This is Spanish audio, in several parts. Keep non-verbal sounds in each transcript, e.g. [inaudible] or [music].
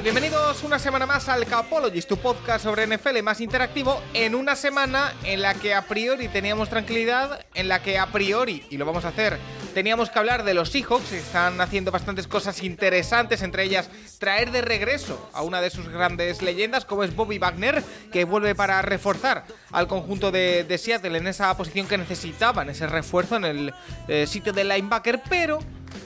Bienvenidos una semana más al Capologist, tu podcast sobre NFL más interactivo, en una semana en la que a priori teníamos tranquilidad, en la que a priori, y lo vamos a hacer, teníamos que hablar de los Seahawks, están haciendo bastantes cosas interesantes, entre ellas traer de regreso a una de sus grandes leyendas, como es Bobby Wagner, que vuelve para reforzar al conjunto de, Seattle en esa posición que necesitaban, ese refuerzo en el eh, sitio de linebacker, pero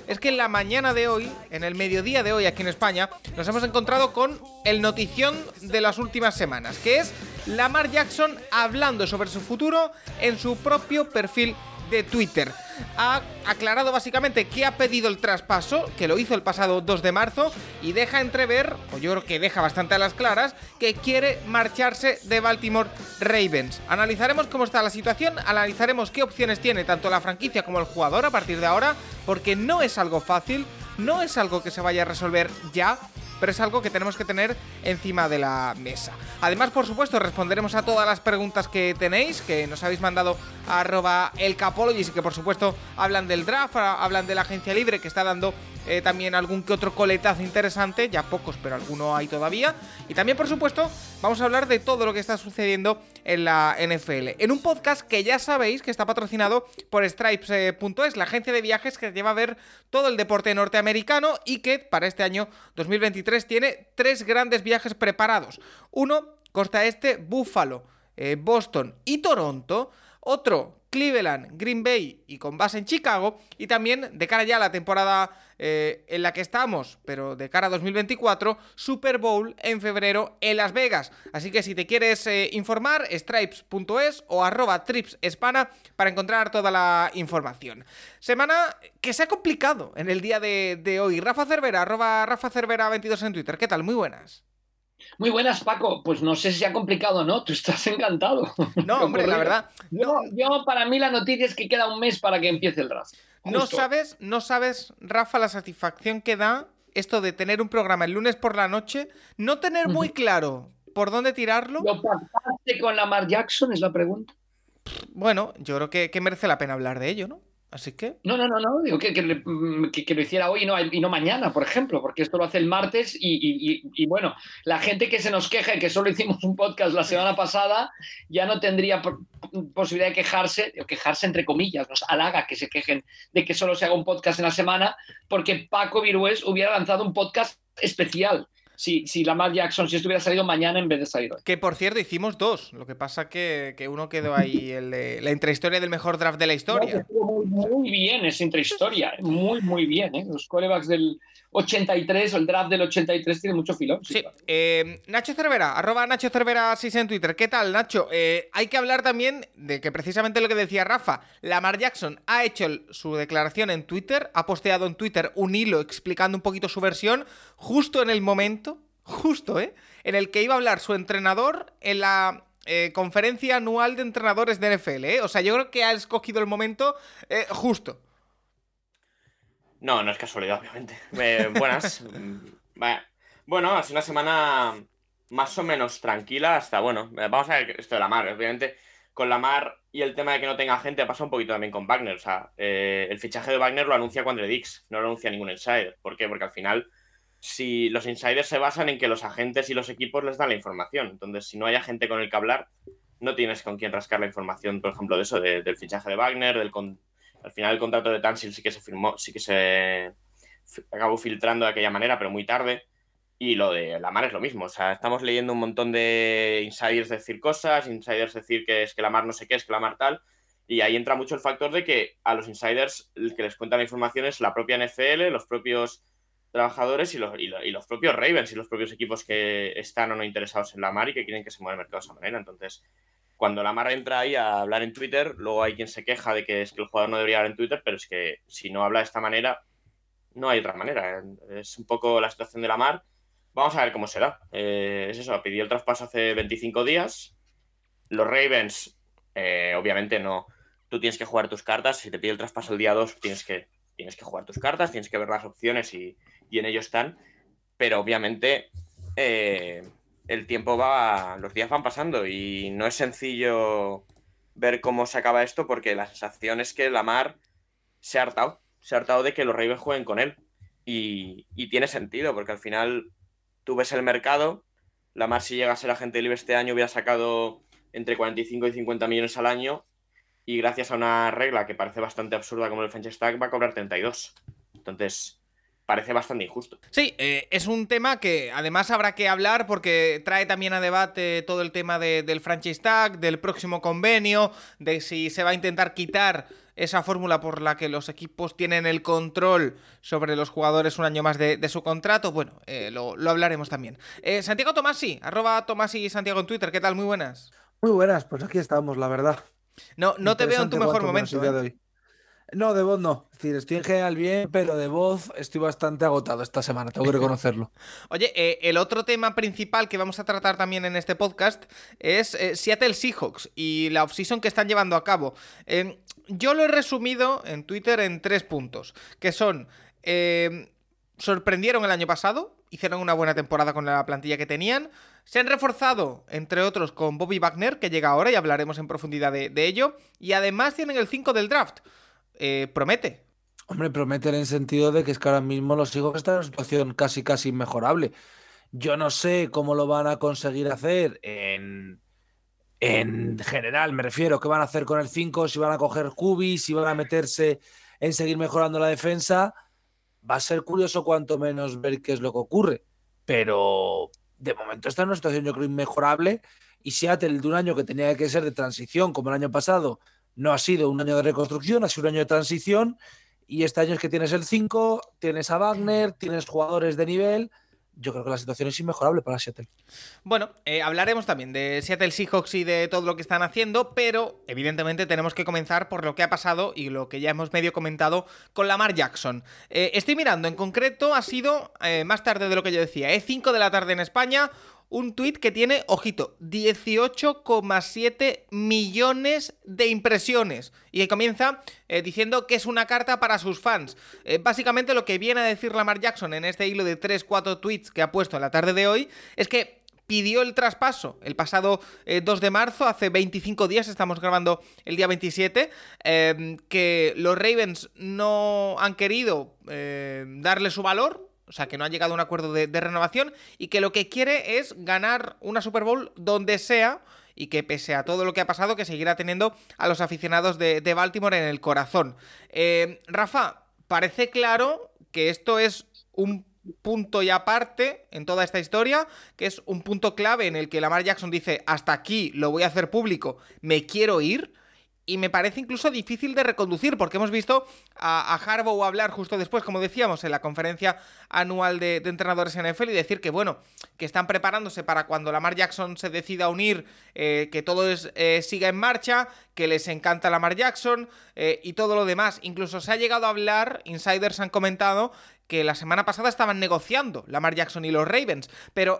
es que en la mañana de hoy, en el mediodía de hoy aquí en España, nos hemos encontrado con el notición de las últimas semanas, que es Lamar Jackson hablando sobre su futuro en su propio perfil de Twitter. Ha aclarado básicamente que ha pedido el traspaso, que lo hizo el pasado 2 de marzo, y deja entrever, o yo creo que deja bastante a las claras, que quiere marcharse de Baltimore Ravens. Analizaremos cómo está la situación, analizaremos qué opciones tiene tanto la franquicia como el jugador a partir de ahora, porque no es algo fácil, no es algo que se vaya a resolver ya, pero es algo que tenemos que tener encima de la mesa. Además, por supuesto, responderemos a todas las preguntas que tenéis, que nos habéis mandado a arroba elcapologist y que por supuesto hablan del draft, hablan de la agencia libre que está dando eh, también algún que otro coletazo interesante, ya pocos, pero alguno hay todavía. Y también, por supuesto, vamos a hablar de todo lo que está sucediendo en la NFL. En un podcast que ya sabéis que está patrocinado por Stripes.es, la agencia de viajes que lleva a ver todo el deporte norteamericano y que para este año 2023 tiene tres grandes viajes preparados. Uno, costa este, Buffalo, eh, Boston y Toronto. Otro, Cleveland, Green Bay y con base en Chicago. Y también, de cara ya a la temporada eh, en la que estamos, pero de cara a 2024, Super Bowl en febrero en Las Vegas. Así que si te quieres eh, informar, stripes.es o arroba tripsespana para encontrar toda la información. Semana que se ha complicado en el día de, de hoy. Rafa Cervera, arroba Rafa Cervera 22 en Twitter. ¿Qué tal? Muy buenas. Muy buenas, Paco. Pues no sé si ha complicado o no, tú estás encantado. No, [laughs] hombre, la verdad, Yo, yo, para mí la noticia es que queda un mes para que empiece el draft. No sabes, no sabes, Rafa, la satisfacción que da esto de tener un programa el lunes por la noche, no tener muy claro por dónde tirarlo. ¿Lo pactaste con Lamar Jackson? Es la pregunta. Bueno, yo creo que, que merece la pena hablar de ello, ¿no? Así que. No, no, no, no. Digo mm, que- que lo hiciera hoy y no, y no mañana, por ejemplo, porque esto lo hace el martes y, y- y- bueno, la gente que se nos queja y que solo hicimos un podcast la semana pasada ya no tendría posibilidad de quejarse, quejarse entre comillas, nos halaga que se quejen de que solo se haga un podcast en la semana, porque Paco Virués hubiera lanzado un podcast especial si, si Lamar Jackson, si esto hubiera salido mañana en vez de salir hoy. Que por cierto, hicimos dos. Lo que pasa que, que uno quedó ahí, el de- la intrahistoria del mejor draft de la historia. Estuvo Muy, muy bien esa intrahistoria, muy, muy bien. ¿eh? Los corebacks del 83 o el draft del 83 tiene mucho filón. sí, eh, Nacho Cervera, arroba Nacho Cervera 6 en Twitter. ¿Qué tal, Nacho? Eh, hay que hablar también de que precisamente lo que decía Rafa, Lamar Jackson ha hecho el- su declaración en Twitter, ha posteado en Twitter un hilo explicando un poquito su versión, justo en el momento, justo, ¿eh? En el que iba a hablar su entrenador en la eh, conferencia anual de entrenadores de NFL, ¿eh? O sea, yo creo que ha escogido el momento eh, justo. No, no es casualidad, obviamente. Eh, buenas. [laughs] Bueno, ha sido una semana más o menos tranquila hasta, bueno, eh, vamos a ver esto de la mar. Obviamente, con la mar y el tema de que no tenga gente pasa un poquito también con Wagner. O sea, eh, el fichaje de Wagner lo anuncia cuando Dix, no lo anuncia ningún insider. ¿Por qué? Porque al final, si los insiders se basan en que los agentes y los equipos les dan la información. Entonces, si no hay gente con el que hablar, no tienes con quién rascar la información, por ejemplo, de eso, de- del fichaje de Wagner, del con- al final el contrato de Tansil sí que se firmó, sí que se acabó filtrando de aquella manera, pero muy tarde. Y lo de Lamar es lo mismo. O sea, estamos leyendo un montón de insiders decir cosas, insiders decir que es que Lamar no sé qué, es que Lamar tal. Y ahí entra mucho el factor de que a los insiders el que les cuenta la información es la propia NFL, los propios trabajadores y los, y lo- y los propios Ravens y los propios equipos que están o no interesados en Lamar y que quieren que se mueva el mercado de esa manera. Entonces, cuando Lamar entra ahí a hablar en Twitter, luego hay quien se queja de que es que el jugador no debería hablar en Twitter, pero es que si no habla de esta manera, no hay otra manera. Es un poco la situación de Lamar. Vamos a ver cómo será. Eh, es eso, pidió el traspaso hace 25 días. Los Ravens, eh, obviamente no. Tú tienes que jugar tus cartas. Si te pide el traspaso el día 2, tienes que, tienes que jugar tus cartas, tienes que ver las opciones y, y en ello están. Pero obviamente eh, el tiempo va, los días van pasando y no es sencillo ver cómo se acaba esto porque la sensación es que Lamar se ha hartado, se ha hartado de que los Ravens jueguen con él y, tiene sentido porque al final tú ves el mercado, Lamar si llega a ser agente libre este año hubiera sacado entre 45 y 50 millones al año y gracias a una regla que parece bastante absurda como el franchise tag va a cobrar 32. Entonces, parece bastante injusto. Sí, eh, es un tema que además habrá que hablar porque trae también a debate todo el tema del franchise tag, del próximo convenio, de si se va a intentar quitar esa fórmula por la que los equipos tienen el control sobre los jugadores un año más de, su contrato. Bueno, eh, lo, hablaremos también. Eh, Santiago Tomasi, arroba Tomasi Santiago en Twitter, ¿qué tal? Muy buenas. Muy buenas, pues aquí estamos, la verdad. No, no te veo en tu mejor momento. No, de voz no. Es decir, estoy en general bien, pero de voz estoy bastante agotado esta semana, tengo que [laughs] reconocerlo. Oye, eh, el otro tema principal que vamos a tratar también en este podcast es eh, Seattle Seahawks y la offseason que están llevando a cabo. Em, yo lo he resumido en Twitter en tres puntos, que son... Em, sorprendieron el año pasado, hicieron una buena temporada con la plantilla que tenían, se han reforzado, entre otros, con Bobby Wagner, que llega ahora y hablaremos en profundidad de, de ello, y además tienen el 5 del draft. Eh, promete. Hombre, promete en el sentido de que es que ahora mismo los hijos están en una situación casi, casi inmejorable. Yo no sé cómo lo van a conseguir hacer en, en general, me refiero, qué van a hacer con el 5, si van a coger cubis, si van a meterse en seguir mejorando la defensa. Va a ser curioso cuanto menos ver qué es lo que ocurre. Pero de momento está en una situación yo creo inmejorable y Seattle de un año que tenía que ser de transición como el año pasado no ha sido un año de reconstrucción, ha sido un año de transición. Y este año es que tienes el 5, tienes a Wagner, tienes jugadores de nivel. Yo creo que la situación es inmejorable para Seattle. Bueno, eh, hablaremos también de Seattle Seahawks y de todo lo que están haciendo, pero evidentemente tenemos que comenzar por lo que ha pasado y lo que ya hemos medio comentado con Lamar Jackson. Eh, estoy mirando, en concreto ha sido eh, más tarde de lo que yo decía, es 5 de la tarde en España, un tuit que tiene, ojito, 18,7 millones de impresiones. Y que comienza eh, diciendo que es una carta para sus fans. Eh, básicamente lo que viene a decir Lamar Jackson en este hilo de 3-4 tweets que ha puesto en la tarde de hoy es que pidió el traspaso el pasado 2 eh, de marzo, hace 25 días, estamos grabando el día 27, que los Ravens no han querido darle su valor, o sea, que no ha llegado a un acuerdo de, renovación y que lo que quiere es ganar una Super Bowl donde sea y que pese a todo lo que ha pasado, que seguirá teniendo a los aficionados de, Baltimore en el corazón. Eh, Rafa, parece claro que esto es un punto y aparte en toda esta historia, que es un punto clave en el que Lamar Jackson dice, hasta aquí lo voy a hacer público, me quiero ir y me parece incluso difícil de reconducir, porque hemos visto a, a hablar justo después, como decíamos, en la conferencia anual de, entrenadores en NFL y decir que, bueno, que están preparándose para cuando Lamar Jackson se decida unir, eh, que todo eh, siga en marcha, que les encanta Lamar Jackson eh, y todo lo demás. Incluso se ha llegado a hablar, insiders han comentado, que la semana pasada estaban negociando Lamar Jackson y los Ravens, pero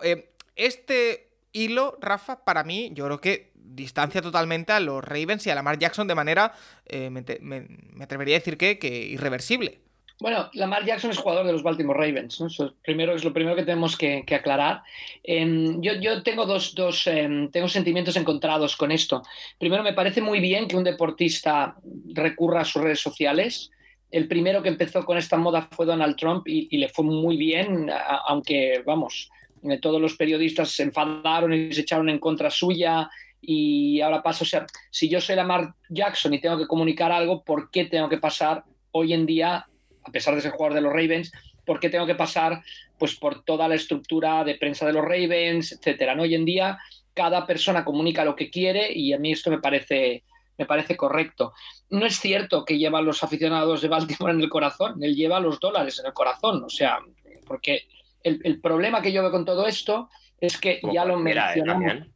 este hilo, Rafa, para mí, yo creo que distancia totalmente a los Ravens y a Lamar Jackson de manera, eh, me, atrevería a decir que, irreversible. Bueno, Lamar Jackson es jugador de los Baltimore Ravens. Eso primero, es lo primero que tenemos que, aclarar. Em, yo, tengo dos, em, tengo sentimientos encontrados con esto. Primero, me parece muy bien que un deportista recurra a sus redes sociales. El primero que empezó con esta moda fue Donald Trump y, le fue muy bien, aunque, vamos, todos los periodistas se enfadaron y se echaron en contra suya y ahora paso, o sea, si yo soy Lamar Jackson y tengo que comunicar algo, ¿por qué tengo que pasar hoy en día, a pesar de ser jugador de los Ravens, por qué tengo que pasar pues por toda la estructura de prensa de los Ravens, etcétera? ¿no? Hoy en día cada persona comunica lo que quiere y a mí esto me parece me parece correcto. No es cierto que lleva a los aficionados de Baltimore en el corazón, él lleva los dólares en el corazón, o sea, porque el, problema que yo veo con todo esto es que ya lo mencionamos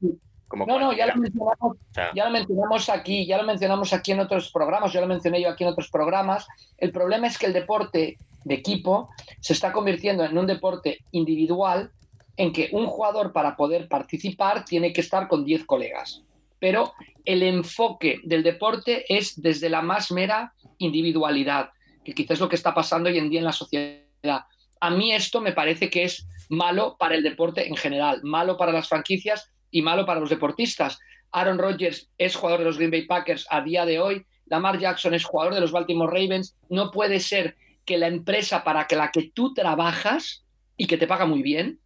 Como No, no, ya lo, mencionamos, ya lo mencionamos aquí, ya lo mencionamos aquí en otros programas, ya lo mencioné yo aquí en otros programas. El problema es que el deporte de equipo se está convirtiendo en un deporte individual en que un jugador para poder participar tiene que estar con 10 colegas. Pero el enfoque del deporte es desde la más mera individualidad, que quizás es lo que está pasando hoy en día en la sociedad. A mí esto me parece que es malo para el deporte en general, malo para las franquicias y malo para los deportistas. Aaron Rodgers es jugador de los Green Bay Packers a día de hoy, Lamar Jackson es jugador de los Baltimore Ravens. No puede ser que la empresa para la que tú trabajas y que te paga muy bien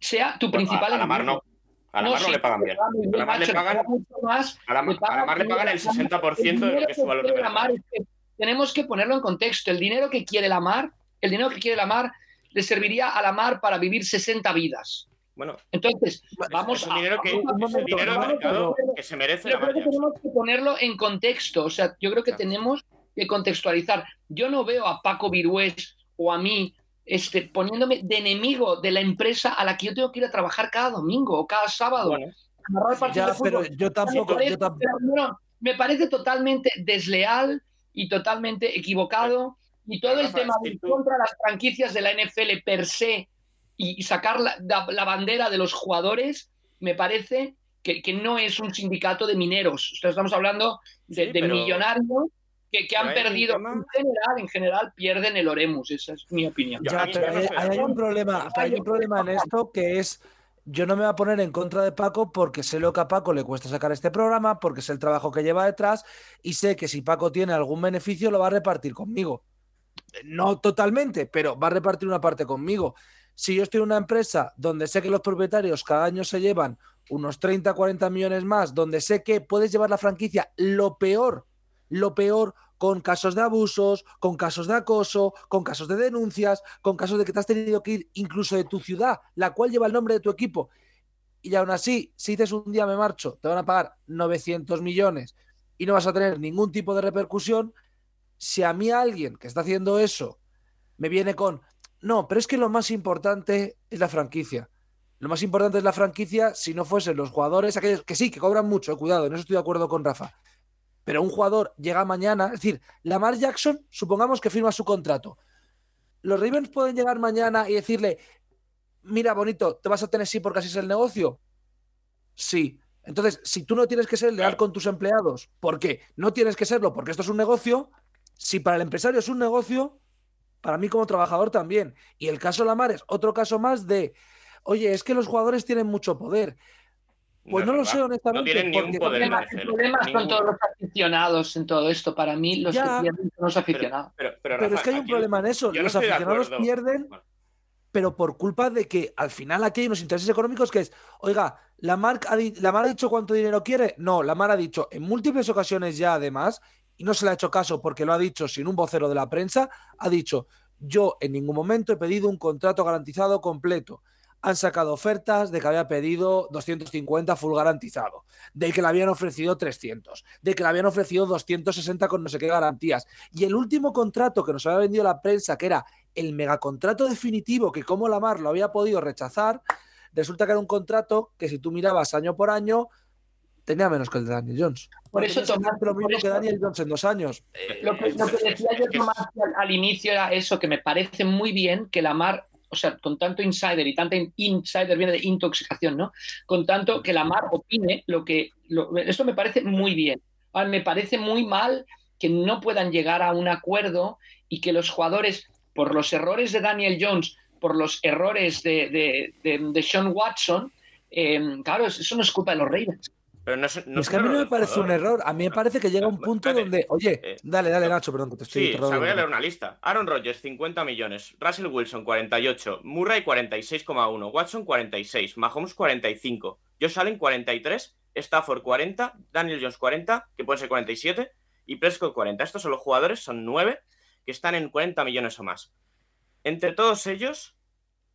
sea tu principal a, a Lamar no. A Lamar no, sí, le pagan bien. A Lamar le pagan- paga mucho más A Lamar, le pagan- el 60% de lo que es su valor de mercado. Lamar es que tenemos que ponerlo en contexto. El dinero que quiere Lamar, el dinero que quiere Lamar, le serviría a Lamar para vivir 60 vidas. Bueno, Entonces, vamos es un a. dinero que, vamos a- es un dinero a- que se merece Yo creo que tenemos que ponerlo en contexto. O sea, yo creo que Claro. tenemos que contextualizar. Yo no veo a Paco Virués o a mí este, poniéndome de enemigo de la empresa a la que yo tengo que ir a trabajar cada domingo o cada sábado. Bueno, Ya, pero yo me tampoco. parece, yo tam- pero, bueno, me parece totalmente desleal y totalmente equivocado. Y todo el Rafa, tema de tú- contra las franquicias de la NFL per se y, sacar la, la- la bandera de los jugadores, me parece que, que no es un sindicato de mineros. Estamos hablando de, Sí, de pero- millonarios que, que han perdido. tema- En general, en general, pierden el Oremus. Esa es mi opinión. Ya, pero hay, un problema, hay un problema en esto que es yo no me voy a poner en contra de Paco porque sé lo que a Paco le cuesta sacar este programa, porque sé el trabajo que lleva detrás y sé que si Paco tiene algún beneficio lo va a repartir conmigo. No totalmente, pero va a repartir una parte conmigo. Si yo estoy en una empresa donde sé que los propietarios cada año se llevan unos 30, 40 millones más, donde sé que puedes llevar la franquicia lo peor, lo peor con casos de abusos, con casos de acoso, con casos de denuncias, con casos de que te has tenido que ir incluso de tu ciudad, la cual lleva el nombre de tu equipo. Y aún así, si dices un día me marcho, te van a pagar 900 millones y no vas a tener ningún tipo de repercusión. Si a mí alguien que está haciendo eso me viene con, no, pero es que lo más importante es la franquicia. Lo más importante es la franquicia si no fuesen los jugadores, aquellos que sí, que cobran mucho, eh, cuidado, en eso estoy de acuerdo con Rafa. Pero un jugador llega mañana, es decir, Lamar Jackson, supongamos que firma su contrato. Los Ravens pueden llegar mañana y decirle, mira, bonito, ¿te vas a tener sí porque así es el negocio? Sí. Entonces, si tú no tienes que ser leal con tus empleados, porque no tienes que serlo, porque esto es un negocio, si para el empresario es un negocio, para mí como trabajador también. Y el caso Lamar es otro caso más de, oye, es que los jugadores tienen mucho poder. Pues no, lo sé, honestamente. No tienen ningún porque- poder en El problema son Ningún. todos los aficionados en todo esto. Para mí, los Ya. que pierden son los aficionados. Pero, pero, Pero es que hay un problema en eso. no Los aficionados pierden, Bueno, pero por culpa de que al final aquí hay unos intereses económicos que es, oiga, la Mar ha, di- ha dicho cuánto dinero quiere. No, la Mar ha dicho en múltiples ocasiones ya además, y no se le ha hecho caso porque lo ha dicho sin un vocero de la prensa, ha dicho, yo en ningún momento he pedido un contrato garantizado completo. Han sacado ofertas de que había pedido 250 full garantizado, de que le habían ofrecido 300, de que le habían ofrecido 260 con no sé qué garantías. Y el último contrato que nos había vendido la prensa, que era el megacontrato definitivo, que como Lamar lo había podido rechazar, resulta que era un contrato que si tú mirabas año por año, tenía menos que el de Daniel Jones. Por eso, Tomás, lo mismo que eso- Daniel Jones en dos años. Lo que, lo que decía yo Tomás, al, al inicio era eso, que me parece muy bien que la mar, o sea, con tanto insider y tanta in- insider viene de intoxicación, ¿no? Con tanto que la mar opine lo que... lo- esto me parece muy bien. Ahora, me parece muy mal que no puedan llegar a un acuerdo y que los jugadores, por los errores de Daniel Jones, por los errores de, de, de- de Sean Watson, eh, claro, eso no es culpa de los Ravens. Pero no es, no es que a mí no me parece un jugador. error. A mí me parece que llega un punto espérate. donde, oye, Eh, dale, dale, Nacho, perdón, que te estoy Sí, o sea, voy a leer una lista. Aaron Rodgers, 50 millones. Russell Wilson, 48. Murray, 46,1. Watson, 46. Mahomes, 45. Josh Allen, 43. Stafford, 40. Daniel Jones, 40, que puede ser 47. Y Prescott, 40. Estos son los jugadores, son 9, que están en 40 millones o más. Entre todos ellos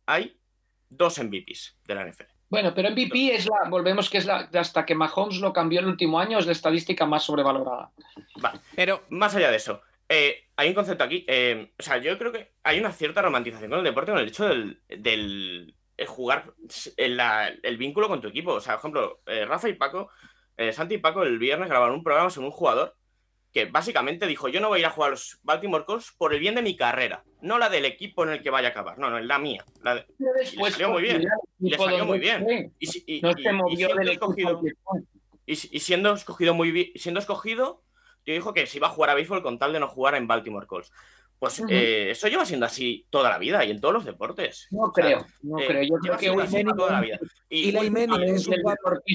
hay dos MVPs de la NFL. Bueno, pero MVP es la, volvemos que es la, hasta que Mahomes lo cambió el último año, es la estadística más sobrevalorada. Vale. Pero Más allá de eso, eh, hay un concepto aquí. eh, o sea, yo creo que hay una cierta romantización con el deporte, con el hecho del, del, eh, jugar el, la- el vínculo con tu equipo. O sea, por ejemplo, eh, Rafa y Paco, Santi y Paco el viernes grabaron un programa sobre un jugador que básicamente dijo, yo no voy a ir a jugar a los Baltimore Colts por el bien de mi carrera, no la del equipo en el que vaya a acabar, no, no, la mía. la de- Después, salió muy bien. pues, Le equipo salió muy bien. Y, y- No y- y siendo del escogido- y, y siendo muy bien, siendo escogido, yo dijo que se iba a jugar a béisbol con tal de no jugar en Baltimore Colts. Pues eh, eso lleva siendo así toda la vida y en todos los deportes. No O sea, creo, no eh, creo. Yo creo que así toda la vida. Y Eli Manning es el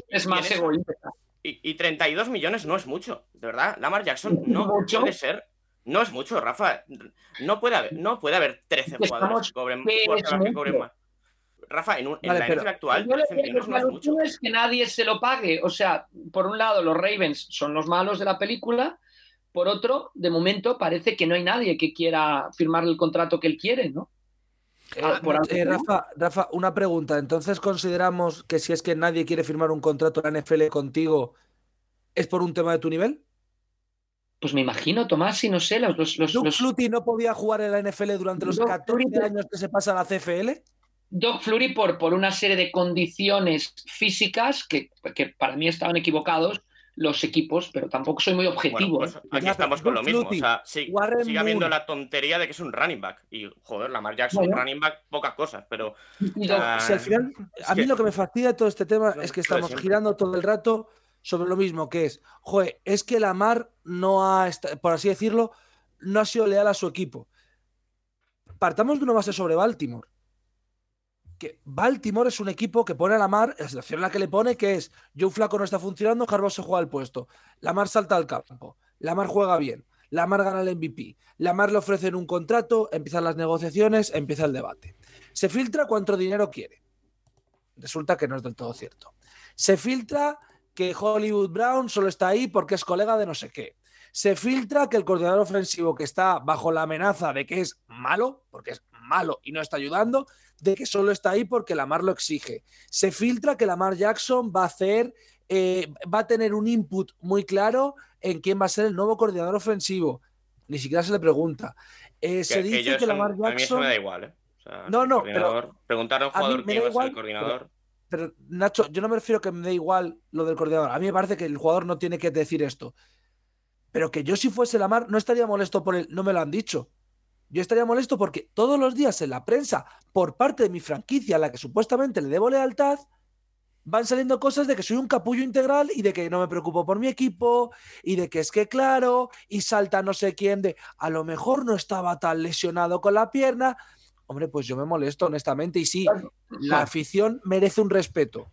es y más egoísta. Y, y 32 millones no es mucho, de verdad. Lamar Jackson no ¿Mucho? puede ser. No es mucho, Rafa. No puede haber, no puede haber 13 Que jugadores que cobren, que más. Rafa, en, un- en Vale, la actual, Yo lo 13 que millones no es mucho. es que nadie se lo pague. O sea, por un lado, los Ravens son los malos de la película. Por otro, de momento parece que no hay nadie que quiera firmar el contrato que él quiere, ¿no? Eh, Ah, por eh. Rafa, Rafa, una pregunta. Entonces, ¿consideramos que si es que nadie quiere firmar un contrato en la NFL contigo, es por un tema de tu nivel? Pues me imagino, Tomás, y no sé, los, los, los- ¿Doug los- Flutie no podía jugar en la NFL durante los Doug 14 Flutie- años que se pasa a la CFL? Doug Flurry por, por una serie de condiciones físicas que, que para mí estaban equivocados los equipos, pero tampoco soy muy Bueno, objetivo. pues ¿eh? aquí Ya, estamos pero con lo mismo. O sea, sí, sigue habiendo la tontería de que es un running back. Y, joder, Lamar Jackson, Bueno. running back, pocas cosas, pero. Si al final, a mí que- lo que me fastidia de todo este tema es que estamos girando todo el rato sobre lo mismo, que es, joder, es que la Mar no ha, por así decirlo, no ha sido leal a su equipo. Partamos de una base sobre Baltimore. Que Baltimore es un equipo que pone a la Mar la situación en la que le pone, que es Joe Flaco no está funcionando, Harbaugh se juega el puesto. La Mar salta al campo. La Mar juega bien. La Mar gana el MVP. La Mar le ofrecen un contrato, empiezan las negociaciones, empieza el debate. Se filtra cuánto dinero quiere. Resulta que no es del todo cierto. Se filtra que Hollywood Brown solo está ahí porque es colega de no sé qué. Se filtra que el coordinador ofensivo que está bajo la amenaza de que es malo, porque es malo y no está ayudando, de que solo está ahí porque Lamar lo exige. Se filtra que Lamar Jackson va a hacer, eh, va a tener un input muy claro en quién va a ser el nuevo coordinador ofensivo. Ni siquiera se le pregunta. Eh, que- se que dice que eso- Lamar A mí eso Jackson. me da igual, ¿eh? O sea, No, no, pero Preguntar a un a jugador me quién da va a ser el igual, coordinador. Pero Nacho, yo no me refiero a que me dé igual lo del coordinador. A mí me parece que el jugador no tiene que decir esto. Pero que yo si fuese la mar no estaría molesto por él, no me lo han dicho. Yo estaría molesto porque todos los días en la prensa, por parte de mi franquicia, a la que supuestamente le debo lealtad, van saliendo cosas de que soy un capullo integral y de que no me preocupo por mi equipo y de que es que claro, y salta no sé quién de a lo mejor no estaba tan lesionado con la pierna. Hombre, pues yo me molesto honestamente y sí, la afición merece un respeto.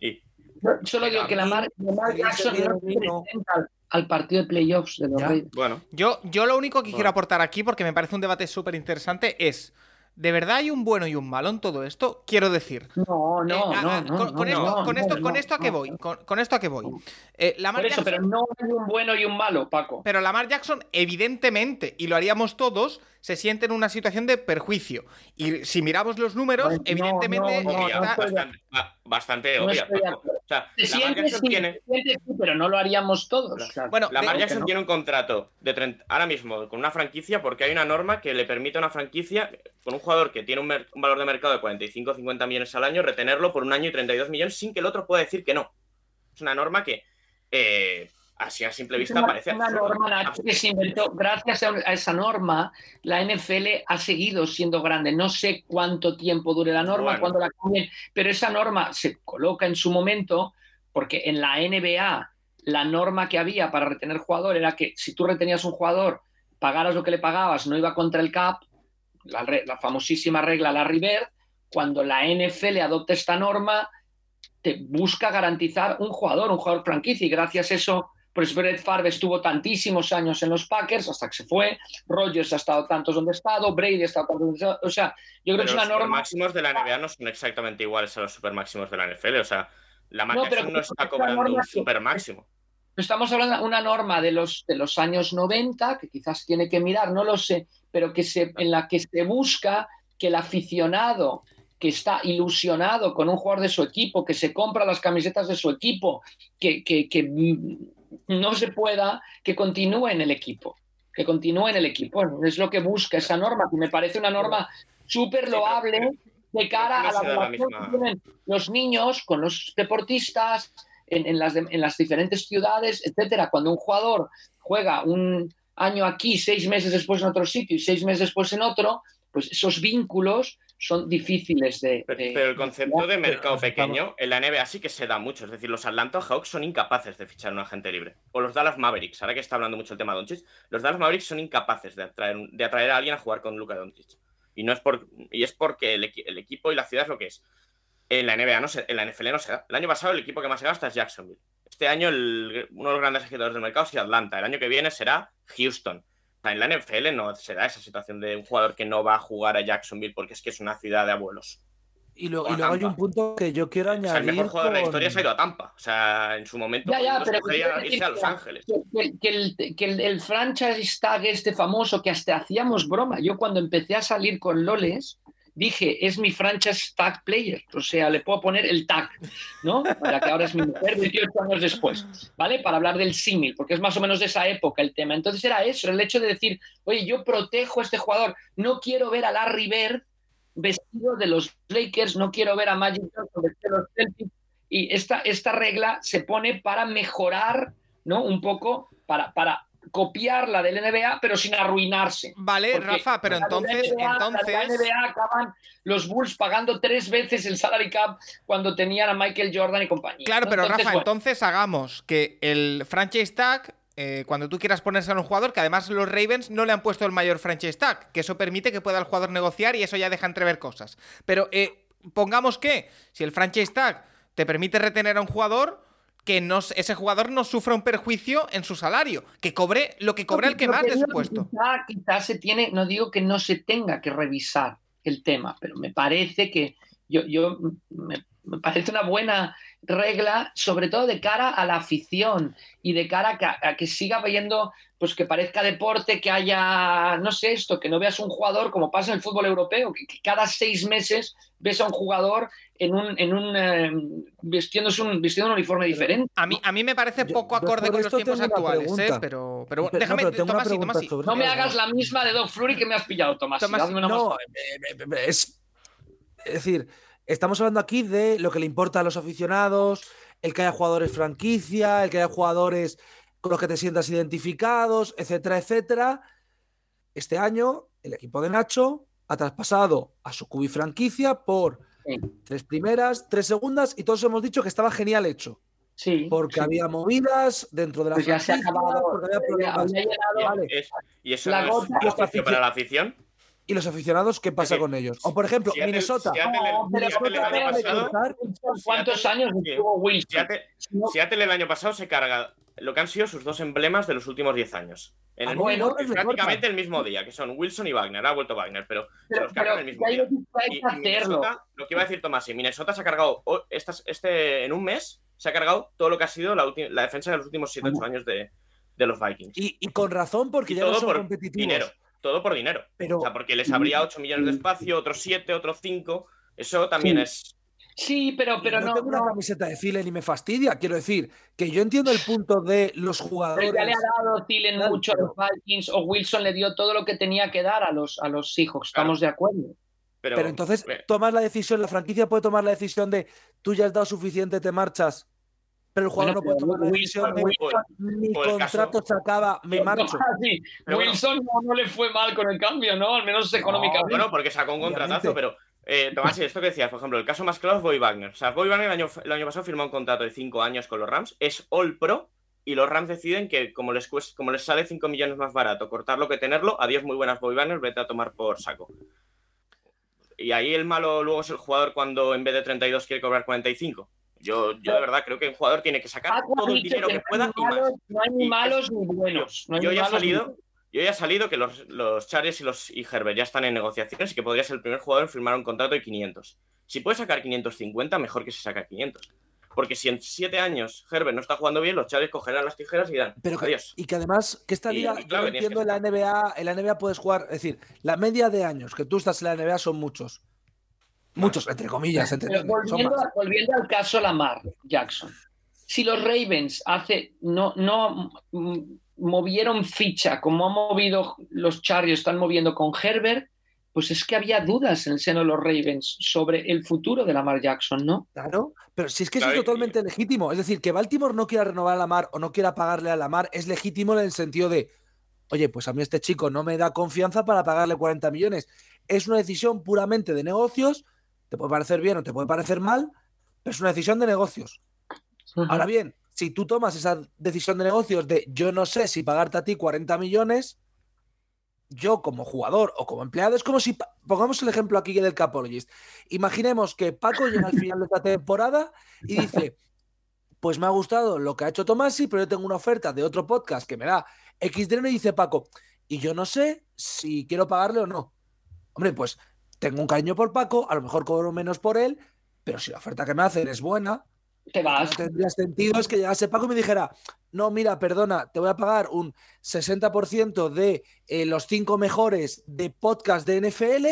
Yo solo digo que Lamar, Lamar Jackson no vino. representa al, al partido de playoffs de los. Raiders. bueno, Yo, yo lo único que Bueno. quiero aportar aquí, porque me parece un debate súper interesante, es. ¿De verdad hay un bueno y un malo en todo esto? Quiero decir. No, no, Eh, a- no, con, esto, no, con no, esto, no, con esto a qué voy. Con, con esto a qué voy. Eh, Lamar Por eso, Jackson- pero no hay un bueno y un malo, Paco. Pero Lamar Jackson, evidentemente, y lo haríamos todos, se siente en una situación de perjuicio. Y si miramos los números, no, evidentemente no, obvia, bastante, ba- bastante No obvia. O sea, Se siente, sí, tiene. se siente sí, pero no lo haríamos todos. o sea, Bueno, Lamar de- Jackson tiene un contrato de 30 ahora mismo con una franquicia porque hay una norma que le permite a una franquicia con un jugador que tiene un, mer- un valor de mercado de 45 o 50 millones al año retenerlo por un año y 32 millones sin que el otro pueda decir que no. Es una norma que eh, así a simple vista una, parece una norma que se inventó. Gracias a, esa norma, la NFL ha seguido siendo grande. No sé cuánto tiempo dure la norma, Bueno. cuándo la cambien, pero esa norma se coloca en su momento porque en la NBA la norma que había para retener jugador era que si tú retenías un jugador, pagaras lo que le pagabas, no iba contra el cap, la, la famosísima regla Larry Bird, cuando la NFL adopta esta norma, te busca garantizar un jugador, un jugador franquicia, y gracias a eso, por eso Brett Favre estuvo tantísimos años en los Packers hasta que se fue, Rodgers ha estado tantos donde ha estado, Brady ha estado tantos donde ha estado, o sea, yo creo Pero que es los una norma... máximos de la NBA no son exactamente iguales a los supermáximos de la NFL. O sea, la No, Jackson no es está cobrando un que- super máximo. Estamos hablando de una norma de los, de los años 90, que quizás tiene que mirar, no lo sé, pero que se, en la que se busca que el aficionado que está ilusionado con un jugador de su equipo, que se compra las camisetas de su equipo, que, que- que, no se pueda, que continúe en el equipo, que continúe en el equipo. Es lo que busca esa norma, que me parece una norma súper loable, de cara No a la relación que tienen los niños con los deportistas en, en las, en las diferentes ciudades, etcétera. Cuando un jugador juega un año aquí, seis meses después en otro sitio y seis meses después en otro, pues esos vínculos son difíciles de... Pero, de- pero el concepto de mercado pequeño en la NBA sí que se da mucho. Es decir, los Atlanta Hawks son incapaces de fichar un agente libre. O los Dallas Mavericks, ahora que está hablando mucho el tema de Doncic, los Dallas Mavericks son incapaces de atraer, de atraer a alguien a jugar con Luka Doncic. Y no es por y es porque el, equi- el equipo y la ciudad es lo que es. En la NBA no se, en la NFL no se da. El año pasado el equipo que más se gasta es Jacksonville. Este año el- uno de los grandes agitadores del mercado es Atlanta. El año que viene será Houston. O en la NFL no se da esa situación de un jugador que no va a jugar a Jacksonville porque es que es una ciudad de abuelos. Y luego, O a y luego hay un punto que yo quiero O añadir. sea, el mejor jugador de la historia se ha ido a Tampa. O sea, en su momento Ya, ya, pero irse a Los Ángeles. que, que el, que el- el franchise tag este famoso que hasta hacíamos broma. Yo cuando empecé a salir con Loles dije, es mi franchise tag player. O sea, le puedo poner el tag, ¿no? Para que ahora es mi mujer 18 años después, ¿vale? Para hablar del símil, porque es más o menos de esa época el tema. Entonces era eso, el hecho de decir, oye, yo protejo a este jugador, no quiero ver a Larry Bird vestido de los Lakers, no quiero ver a Magic Johnson vestido de los Celtics. Y esta, esta regla se pone para mejorar, ¿no? Un poco, para, para copiar la del NBA, pero sin arruinarse. Vale, Porque Rafa, pero entonces, NBA, entonces. La NBA acaban los Bulls pagando tres veces el salary cap cuando tenían a Michael Jordan y compañía. Claro, pero Entonces, Rafa, bueno, entonces hagamos que el franchise tag, eh, cuando tú quieras ponerse a un jugador, que además los Ravens no le han puesto el mayor franchise tag, que eso permite que pueda el jugador negociar y eso ya deja entrever cosas. Pero eh, pongamos que si el franchise tag te permite retener a un jugador, que no, ese jugador no sufra un perjuicio en su salario, que cobre lo que cobra el que más de su puesto. Quizá, quizá se tiene, no digo que no se tenga que revisar el tema, pero me parece que yo, yo me, me parece una buena regla, sobre todo de cara a la afición y de cara a que, a que siga viendo, pues que parezca deporte, que haya, no sé esto, que no veas un jugador como pasa en el fútbol europeo, que, que cada seis meses ves a un jugador en un, en un eh, vistiéndose un, vistiendo un uniforme diferente. A mí, a mí me parece poco yo acorde con los tiempos actuales, ¿eh? Pero, pero bueno, Pero- no, déjame, una Tomás, sí, Tomás, sí. sobre- No me hagas la misma de Doug Flurry que me has pillado, Tomás. Tomás, más No, eh, eh, es, es decir, estamos hablando aquí de lo que le importa a los aficionados, el que haya jugadores franquicia, el que haya jugadores con los que te sientas identificados, etcétera, etcétera. Este año, el equipo de Nacho ha traspasado a su cubi franquicia por Sí. tres primeras, tres segundas, y todos hemos dicho que estaba genial hecho, Sí. porque sí. había movidas dentro de la Pues ya se ha franquicia, acabado. porque había Ya problemas. había llenado- Y, Vale. es- y eso La no es gota- para la afición. ¿Y los aficionados qué pasa con ellos? O por ejemplo, Seattle- Minnesota. Seattle- No, pero Seattle el año espérate, pasado- Pensar- ¿Cuántos Seattle- años estuvo Wilson? Seattle, el año pasado se carga lo que han sido sus dos emblemas de los últimos 10 años. En Ah, el bueno, mismo- prácticamente el mismo día, que son Wilson y Wagner. Ha vuelto Wagner, pero, se los cargan pero el mismo día. Y, y. Minnesota, lo que iba a decir Tomás, y Minnesota se ha cargado estas- este, en un mes, se ha cargado todo lo que ha sido la, ulti- la defensa de los últimos 7-8 años de, de los Vikings. Y, y con razón, porque Y ya no son por competitivos. dinero. Todo por dinero. Pero O sea, porque les abría 8 millones de espacio, otros 7, otros 5. Eso también Sí. es. Sí, pero, pero no, no. tengo una camiseta de Thielen y me fastidia. Quiero decir que yo entiendo el punto de los Pero jugadores. ya le ha dado Thielen Claro, mucho a los Vikings o Wilson le dio todo lo que tenía que dar a los, a los Seahawks. Estamos de acuerdo. Pero, Pero entonces eh, tomas la decisión, la franquicia puede tomar la decisión de tú ya has dado suficiente, te marchas. Pero el jugador Bueno, no puede tomar la Wilson- decisión de Wilson- mi contrato se acaba, me marcho. [laughs] Sí, Pero bueno. Wilson no, no le fue mal con el cambio, ¿no? Al menos económicamente. Bueno, porque sacó un contratazo, Obviamente. pero. Eh, Tomás, y esto que decías, por ejemplo, el caso más claro es Boy Wagner. O sea, Boy Wagner el año, el año pasado firmó un contrato de 5 años con los Rams, es All Pro, y los Rams deciden que, como les, cuest- como les sale 5 millones más barato cortarlo que tenerlo, adiós, muy buenas Boy Wagner, vete a tomar por saco. Y ahí el malo luego es el jugador cuando en vez de 32 quiere cobrar 45. Yo, yo de verdad creo que un jugador tiene que sacar Paco ha todo el dinero que no hay pueda y más. No hay ni es- malos ni buenos. No hay yo ya he salido, yo ya he salido que los, los Chargers y los y Herbert ya están en negociaciones y que podría ser el primer jugador en firmar un contrato de 500. Si puede sacar 550, mejor que se saca 500. Porque si en 7 años Herbert no está jugando bien, los Chargers cogerán las tijeras y dirán, Pero que- adiós. y que además, que esta liga, y yo claro, entiendo en la NBA, en la NBA puedes jugar, es decir, la media de años que tú estás en la NBA son muchos. Muchos, entre comillas, Pero entendiendo, son volviendo, volviendo al caso Lamar Jackson, si los Ravens hace no, no movieron ficha como han movido los Chargers, están moviendo con Herbert, pues es que había dudas en el seno de los Ravens sobre el futuro de Lamar Jackson, ¿no? Claro, pero si es que eso Claro, es totalmente legítimo. Es decir, que Baltimore no quiera renovar a Lamar o no quiera pagarle a Lamar es legítimo en el sentido de, oye, pues a mí este chico no me da confianza para pagarle 40 millones. Es una decisión puramente de negocios, te puede parecer bien o te puede parecer mal, pero es una decisión de negocios. Ahora bien, si tú tomas esa decisión de negocios de yo no sé si pagarte a ti 40 millones, yo como jugador o como empleado, es como si, pongamos el ejemplo aquí del Capologist. Imaginemos que Paco llega al final de esta temporada y dice, pues me ha gustado lo que ha hecho Tomasi, pero yo tengo una oferta de otro podcast que me da X dinero y dice Paco, y yo no sé si quiero pagarle o no. Hombre, pues tengo un cariño por Paco, a lo mejor cobro menos por él, pero si la oferta que me hacen es buena, Te vas. no tendría sentido es que llegase Paco y me dijera, no, mira, perdona, te voy a pagar un 60% de eh, los cinco mejores de podcast de NFL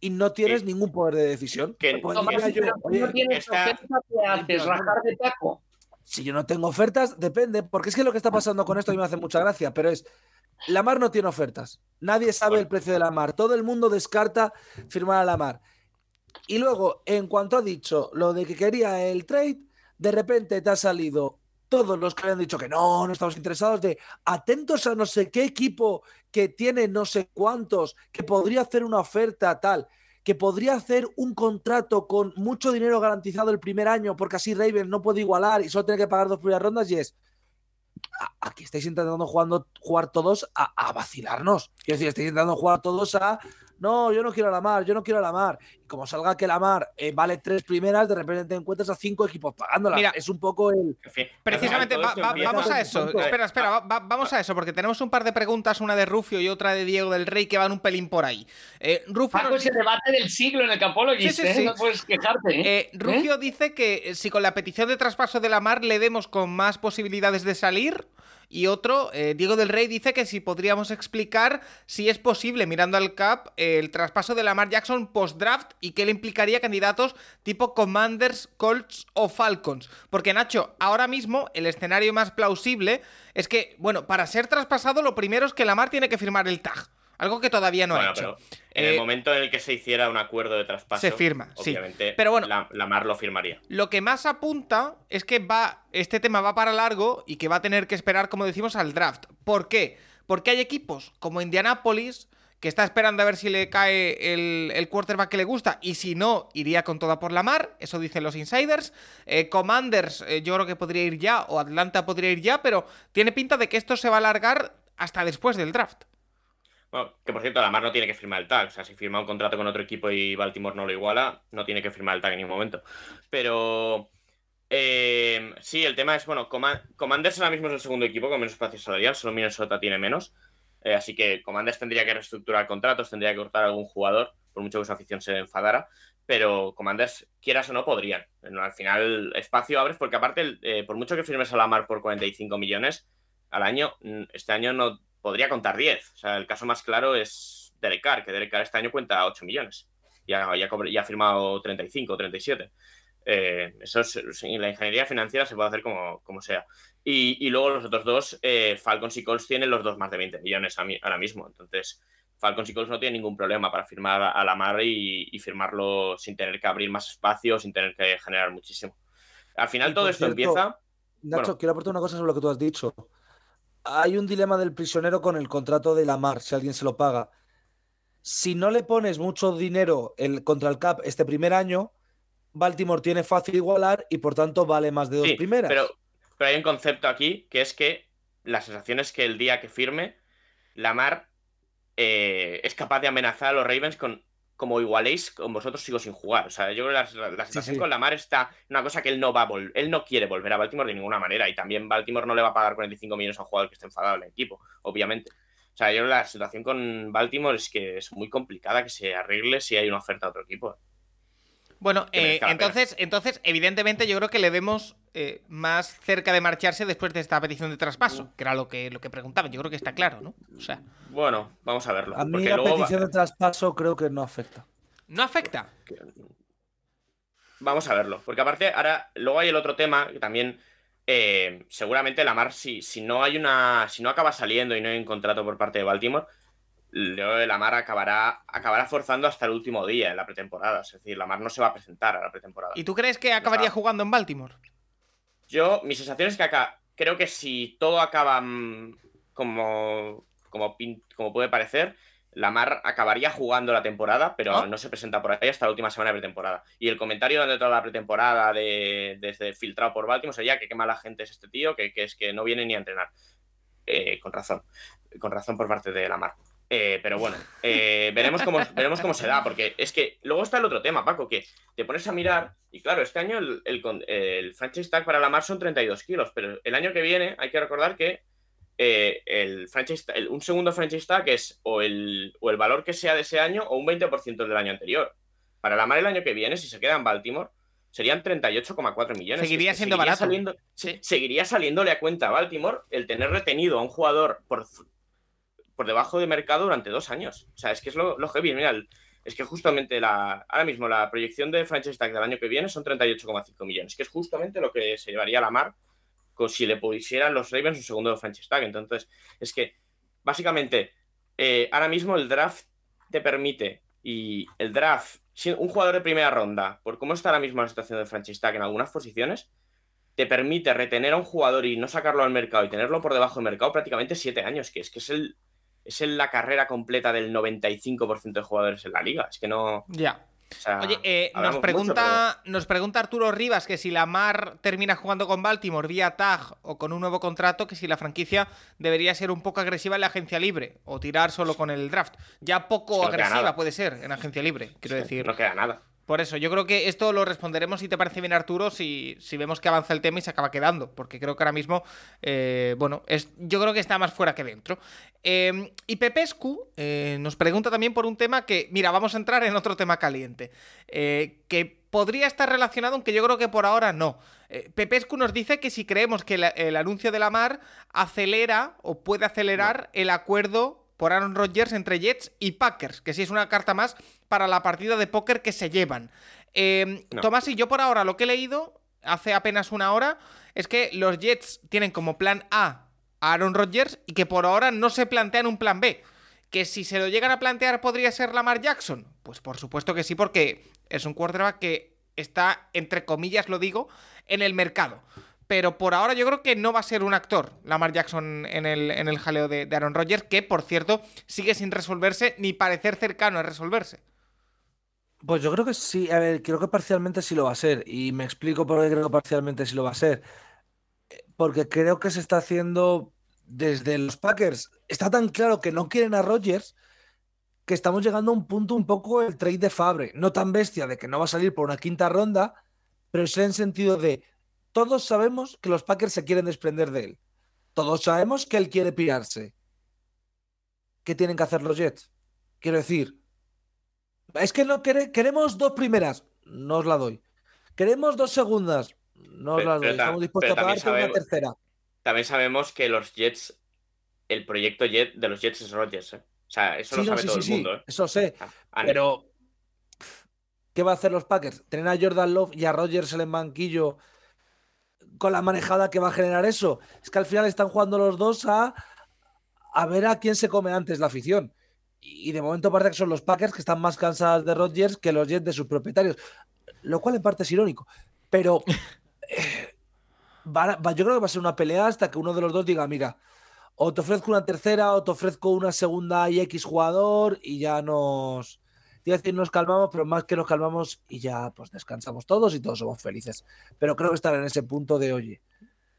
y no tienes ningún poder de decisión. Pues Tomás, yo, oye, no tienes está- oferta, ¿qué haces? ¿Rajar de taco? si yo no tengo ofertas, depende, porque es que lo que está pasando con esto a mí me hace mucha gracia, pero es, la mar no tiene ofertas, nadie sabe Bueno. el precio de la mar, todo el mundo descarta firmar a la mar. Y luego, en cuanto ha dicho lo de que quería el trade, de repente te ha salido todos los que habían dicho que no, no estamos interesados, de atentos a no sé qué equipo que tiene no sé cuántos, que podría hacer una oferta tal, que podría hacer un contrato con mucho dinero garantizado el primer año, porque así Ravens no puede igualar y solo tiene que pagar dos primeras rondas, y es. Aquí estáis intentando jugar todos a, a vacilarnos. Quiero decir, estáis intentando jugar todos a. No, yo no quiero a la mar, yo no quiero a la mar. Como salga que la mar eh, vale tres primeras, de repente te encuentras a cinco equipos pagándola. Mira, es un poco el. Precisamente, va- va- vamos a eso. Espera, espera, va- va- vamos a eso, porque tenemos un par de preguntas, una de Rufio y otra de Diego del Rey, que van un pelín por ahí. Eh, Rufio, Paco nos- es el debate del siglo en el Sí, sí, ¿eh? sí. No puedes quejarte, ¿eh? eh, Rufio dice que si con la petición de traspaso de la mar le demos con más posibilidades de salir. Y otro, eh, Diego del Rey, dice que si podríamos explicar si es posible, mirando al CAP, eh, el traspaso de Lamar Jackson post-draft y qué le implicaría candidatos tipo Commanders, Colts o Falcons. Porque Nacho, ahora mismo el escenario más plausible es que, bueno, para ser traspasado lo primero es que Lamar tiene que firmar el tag. Algo que todavía no Bueno, ha hecho. pero en Eh, el momento en el que se hiciera un acuerdo de traspaso, Se firma, sí. obviamente, Pero bueno. la, la Mar lo firmaría. Lo que más apunta es que va, este tema va para largo y que va a tener que esperar, como decimos, al draft. ¿Por qué? Porque hay equipos como Indianapolis que está esperando a ver si le cae el, el quarterback que le gusta y si no, iría con toda por la mar, eso dicen los insiders. Eh, Commanders eh, yo creo que podría ir ya o Atlanta podría ir ya, pero tiene pinta de que esto se va a alargar hasta después del draft. Bueno, que por cierto, la Mar no tiene que firmar el tag. O sea, si firma un contrato con otro equipo y Baltimore no lo iguala, no tiene que firmar el tag en ningún momento. Pero. eh, sí, el tema es, bueno, Commanders ahora mismo es el segundo equipo con menos espacio salarial, solo Minnesota tiene menos. Eh, así que Commanders tendría que reestructurar contratos, tendría que cortar a algún jugador, por mucho que su afición se enfadara. Pero Commanders, quieras o no, podrían. Bueno, al final, espacio abres, porque aparte, eh, por mucho que firmes a la Mar por 45 millones al año, mm, este año no podría contar 10. O sea, el caso más claro es Derek que Derek este año cuenta 8 millones. Ya, ya, ya ha firmado 35 o 37. Eh, eso es, la ingeniería financiera se puede hacer como, como sea. Y, y luego los otros dos, eh, Falcons y Colts tienen los dos más de 20 millones ahora mismo. Entonces, Falcons y Colts no tienen ningún problema para firmar a la mar y, y firmarlo sin tener que abrir más espacio, sin tener que generar muchísimo. Al final todo esto cierto, empieza. Nacho, Bueno. quiero aportar una cosa sobre lo que tú has dicho. Hay un dilema del prisionero con el contrato de la mar, si alguien se lo paga. Si no le pones mucho dinero el, contra el cap este primer año, Baltimore tiene fácil igualar y por tanto vale más de dos Sí, primeras. Pero, pero hay un concepto aquí que es que la sensación es que el día que firme, Lamar eh, es capaz de amenazar a los Ravens con como igualéis con vosotros sigo sin jugar. O sea, yo creo que la, la situación sí. con Lamar está una cosa que él no va a él no quiere volver a Baltimore de ninguna manera. Y también Baltimore no le va a pagar 45 millones a un jugador que esté enfadado en el equipo, obviamente. O sea, yo creo que la situación con Baltimore es que es muy complicada que se arregle si hay una oferta a otro equipo. Bueno, eh, entonces, entonces, evidentemente, yo creo que le vemos eh, más cerca de marcharse después de esta petición de traspaso, que era lo que, lo que preguntaba. Yo creo que está claro, ¿no? O sea, Bueno, vamos a verlo. a mí porque la va- petición de traspaso creo que no afecta. no afecta. Vamos a verlo, porque aparte ahora luego hay el otro tema que también eh, seguramente la Mar si, si no hay una si no acaba saliendo y no hay un contrato por parte de Baltimore Leo de Lamar acabará, acabará forzando hasta el último día en la pretemporada. Es decir, Lamar no se va a presentar a la pretemporada. ¿Y tú crees que acabaría jugando en Baltimore? Yo, mi sensación es que acá, creo que si todo acaba mm, como, como, como puede parecer, Lamar acabaría jugando la temporada, pero Ah. no se presenta por ahí hasta la última semana de pretemporada. Y el comentario de toda la pretemporada, de, desde filtrado por Baltimore, sería que qué mala gente es este tío, que, que es que no viene ni a entrenar. Eh, con razón, con razón por parte de Lamar. Eh, pero bueno, eh, veremos, cómo, [laughs] veremos cómo se da, porque es que luego está el otro tema, Paco, que te pones a mirar, y claro, este año el, el, el franchise tag para Lamar son 32 kilos, pero el año que viene hay que recordar que eh, el franchise el- un segundo franchise tag es o el, o el valor que sea de ese año o un 20% del año anterior. Para Lamar el año que viene, si se queda en Baltimore, serían 38,4 millones. Seguiría siendo barato. saliendo- Sí. seguiría saliéndole a cuenta a Baltimore el tener retenido a un jugador por, por debajo de mercado durante dos años. O sea, es que es lo, lo heavy. Mira, es que justamente la, ahora mismo la proyección de franchise tag del año que viene son 38,5 millones, que es justamente lo que se llevaría a la mar con- si le pusieran los Ravens un segundo franchise tag. Entonces, es que básicamente eh, ahora mismo el draft te permite y el draft, un jugador de primera ronda, por cómo está ahora mismo la situación del franchise tag en algunas posiciones, te permite retener a un jugador y no sacarlo al mercado y tenerlo por debajo del mercado prácticamente siete años, que es que es el es el- la carrera completa del 95% de jugadores en la liga. Es que no. Ya. o sea, Oye, eh, nos, mucho, pregunta, nos pregunta Arturo Rivas que si Lamar termina jugando con Baltimore vía tag o con un nuevo contrato, que si la franquicia debería ser un poco agresiva en la agencia libre o tirar solo con el draft. Ya poco Es que no queda agresiva puede ser en agencia libre, quiero decir. No queda nada. Por eso, yo creo que esto lo responderemos si te parece bien, Arturo, si, si vemos que avanza el tema y se acaba quedando. Porque creo que ahora mismo, eh, bueno, es, yo creo que está más fuera que dentro. Eh, y Pepescu eh, nos pregunta también por un tema que, mira, vamos a entrar en otro tema caliente. eh, que podría estar relacionado, aunque yo creo que por ahora no. Pepescu nos dice que si creemos que el anuncio de la mar acelera o puede acelerar el acuerdo por Aaron Rodgers entre Jets y Packers, que sí es una carta más para la partida de póker que se llevan. Eh, No. Tomás y yo por ahora lo que he leído hace apenas una hora es que los Jets tienen como plan A a Aaron Rodgers y que por ahora no se plantean un plan B. Que si se lo llegan a plantear podría ser Lamar Jackson. Pues por supuesto que sí, porque es un quarterback que está, entre comillas lo digo, en el mercado. Pero por ahora yo creo que no va a ser un actor Lamar Jackson en el, en el jaleo de, Aaron Rodgers, que por cierto sigue sin resolverse ni parecer cercano a resolverse. Pues yo creo que sí, a ver, creo que parcialmente sí lo va a ser. Y me explico por qué creo que parcialmente sí lo va a ser. Porque creo que se está haciendo desde los Packers. Está tan claro que no quieren a Rodgers que estamos llegando a un punto un poco el trade de Fabre. No tan bestia de que no va a salir por una quinta ronda, pero sí en sentido de todos sabemos que los Packers se quieren desprender de él. Todos sabemos que él quiere pirarse. ¿Qué tienen que hacer los Jets? Quiero decir, es que no quere- queremos dos primeras, no os la doy. Queremos dos segundas, no os Pero- las doy. Estamos dispuestos a pagarte una sabemos- tercera. También sabemos que los Jets, el proyecto Jet de los Jets es Rodgers. ¿eh? O sea, eso Sí, lo no, sabe sí, todo sí, el mundo. ¿eh? eso sé. Ah, Pero, ¿qué va a hacer los Packers? ¿Tener a Jordan Love y a Rodgers en el banquillo con la manejada que va a generar eso? Es que al final están jugando los dos a, a ver a quién se come antes la afición. Y de momento parece que son los Packers que están más cansados de Rodgers que los Jets de sus propietarios. Lo cual en parte es irónico. Pero [laughs] eh, va- va- yo creo que va a ser una pelea hasta que uno de los dos diga, mira, o te ofrezco una tercera o te ofrezco una segunda y X jugador y ya nos... Iba a decir nos calmamos, pero más que nos calmamos y ya pues descansamos todos y todos somos felices. Pero creo que estar en ese punto de, oye,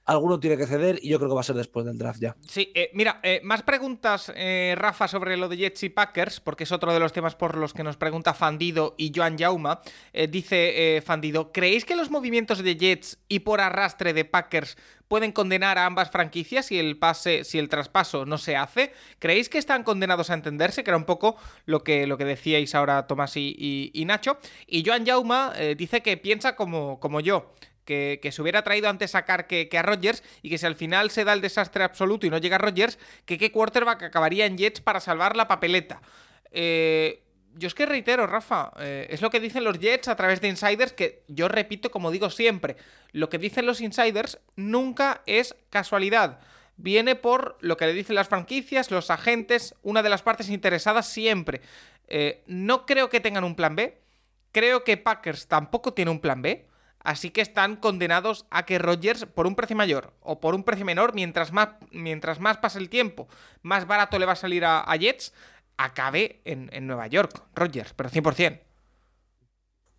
alguno tiene que ceder y yo creo que va a ser después del draft ya. Sí, eh, mira, eh, más preguntas, eh, Rafa, sobre lo de Jets y Packers, porque es otro de los temas por los que nos pregunta Fandido y Joan Jauma. Eh, dice Fandido, ¿creéis que los movimientos de Jets y por arrastre de Packers pueden condenar a ambas franquicias si el pase, si el traspaso no se hace? ¿Creéis que están condenados a entenderse? Que era un poco lo que, lo que decíais ahora Tomás y, y- Nacho. Y Joan Jauma dice que piensa como, como yo que, se hubiera traído antes a Carr que, que a Rodgers y que si al final se da el desastre absoluto y no llega Rodgers, que qué quarterback acabaría en Jets para salvar la papeleta. Eh, yo es que reitero, Rafa, eh, es lo que dicen los Jets a través de insiders, que yo repito como digo siempre, lo que dicen los insiders nunca es casualidad. viene por lo que le dicen las franquicias, los agentes, una de las partes interesadas siempre. Eh, no creo que tengan un plan B. Creo que Packers tampoco tiene un plan B. Así que están condenados a que Rogers, por un precio mayor o por un precio menor, mientras más, mientras más pase el tiempo, más barato le va a salir a, Jets, acabe en, Nueva York. Rogers, pero 100%.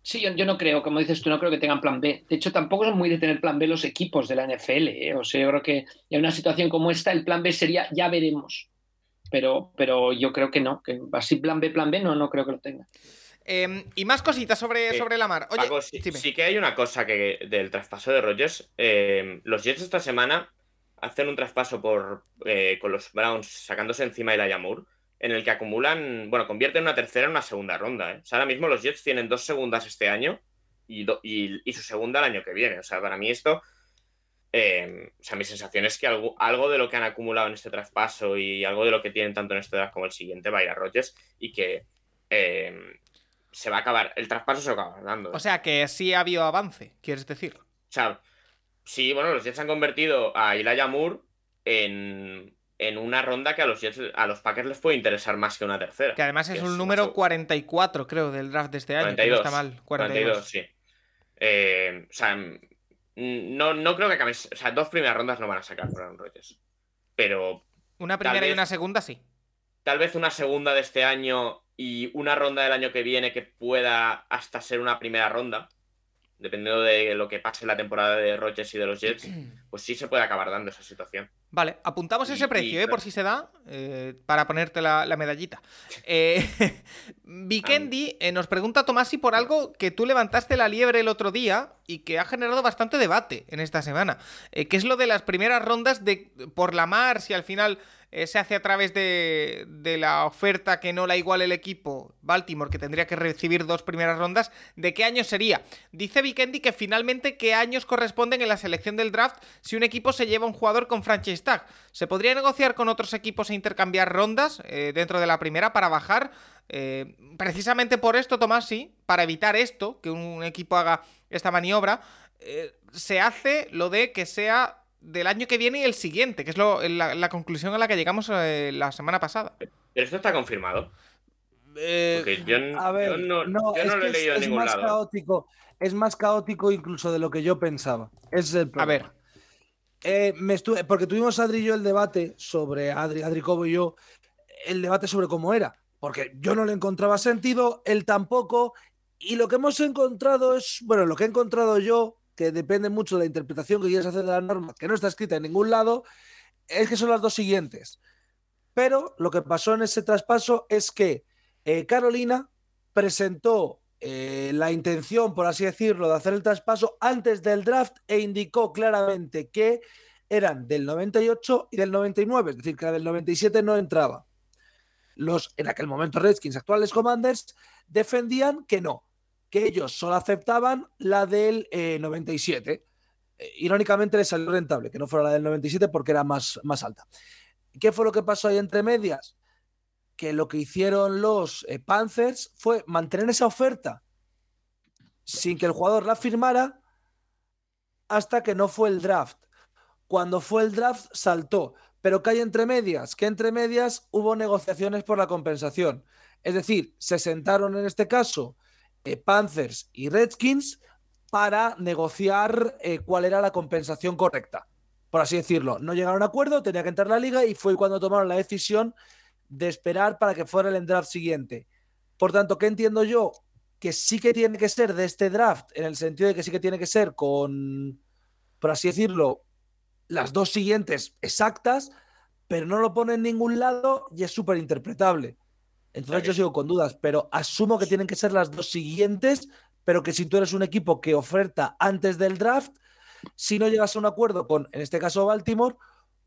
Sí, yo, no creo, como dices tú, no creo que tengan plan B. De hecho, tampoco son muy de tener plan B los equipos de la NFL. ¿eh? O sea, yo creo que en una situación como esta, el plan B sería ya veremos. Pero, pero yo creo que no, que así plan B, plan B, no, no creo que lo tenga. Em, y más cositas sobre, sobre la mar. Oye, sí, que hay una cosa que del traspaso de Rogers. Em, los Jets esta semana hacen un traspaso por eh, con los Browns sacándose encima de la Yamur en el que acumulan, bueno, convierten una tercera en una segunda ronda. ¿eh? O sea, ahora mismo los Jets tienen dos segundas este año y, y, su segunda el año que viene. O sea, para mí esto, eh, o sea, mi sensación es que algo, algo, de lo que han acumulado en este traspaso y algo de lo que tienen tanto en este draft como el siguiente va a ir a Rodgers y que eh, se va a acabar, el traspaso se va a acabar dando. O sea, que sí ha habido avance, quieres decir. O sea, sí, bueno, los Jets han convertido a Elijah Moore en en una ronda que a los a los Packers les puede interesar más que una tercera. Que además es un número 44, creo, del draft de este año. 42, no está mal. 42, sí. Eh, o sea, no, no creo que. O sea, dos primeras rondas no van a sacar Aaron Rodgers. Pero. Una primera y una segunda, sí. Tal vez una segunda de este año y una ronda del año que viene que pueda hasta ser una primera ronda dependiendo de lo que pase en la temporada de Rodgers y de los Jets, [clears throat] pues sí se puede acabar dando esa situación. Vale, apuntamos ese precio, ¿eh? por si se da, eh, para ponerte la, medallita. [laughs] Eh, [laughs] Vikendi eh, nos pregunta, Tomasi, por algo que tú levantaste la liebre el otro día y que ha generado bastante debate en esta semana, que es lo de las primeras rondas de por la mar, si al final eh, se hace a través de, la oferta que no la igual el equipo Baltimore, que tendría que recibir dos primeras rondas, ¿de qué año sería? Dice Vikendi que finalmente qué años corresponden en la selección del draft si un equipo se lleva un jugador con franchise tag. ¿Se podría negociar con otros equipos e intercambiar rondas eh, dentro de la primera para bajar? Eh, precisamente por esto, Tomás, sí, para evitar esto, que un equipo haga esta maniobra, se hace lo de que sea del año que viene y el siguiente, que es la, conclusión a la que llegamos eh, la semana pasada. Pero esto está confirmado. Eh, yo, a ver, no, lo he leído es, en ningún más Caótico, es más caótico incluso de lo que yo pensaba. es el problema. A ver. Eh, me estuve, porque tuvimos Adri y yo el debate sobre Adri, Adri Cobo y yo, el debate sobre cómo era. Porque yo no le encontraba sentido, él tampoco. Y lo que hemos encontrado es, bueno, lo que he encontrado yo que depende mucho de la interpretación que quieres hacer de la norma, que no está escrita en ningún lado, es que son las dos siguientes. Pero lo que pasó en ese traspaso es que eh, Carolina presentó eh, la intención, por así decirlo, de hacer el traspaso antes del draft e indicó claramente que eran del 98 y del 99, es decir, que la del 97 no entraba. Los, en aquel momento, Redskins, actuales Commanders, defendían que no, que ellos solo aceptaban la del 97. Eh, eh, irónicamente les salió rentable que no fuera la del 97 porque era más, más alta. ¿Qué fue lo que pasó ahí entre medias? Que lo que hicieron los eh, Panthers fue mantener esa oferta sin que el jugador la firmara hasta que no fue el draft. Cuando fue el draft saltó. Pero que hay entre medias? Que entre medias hubo negociaciones por la compensación. Es decir, se sentaron en este caso eh, Panthers y Redskins para negociar eh, cuál era la compensación correcta, por así decirlo. No llegaron a acuerdo, tenía que entrar la liga y fue cuando tomaron la decisión de esperar para que fuera el draft siguiente. Por tanto, ¿qué entiendo yo? Que sí que tiene que ser de este draft, en el sentido de que sí que tiene que ser con, por así decirlo, las dos siguientes exactas, pero no lo pone en ningún lado y es súper interpretable. Entonces yo sigo con dudas, pero asumo que tienen que ser las dos siguientes, pero que si tú eres un equipo que oferta antes del draft, si no llegas a un acuerdo con, en este caso, Baltimore,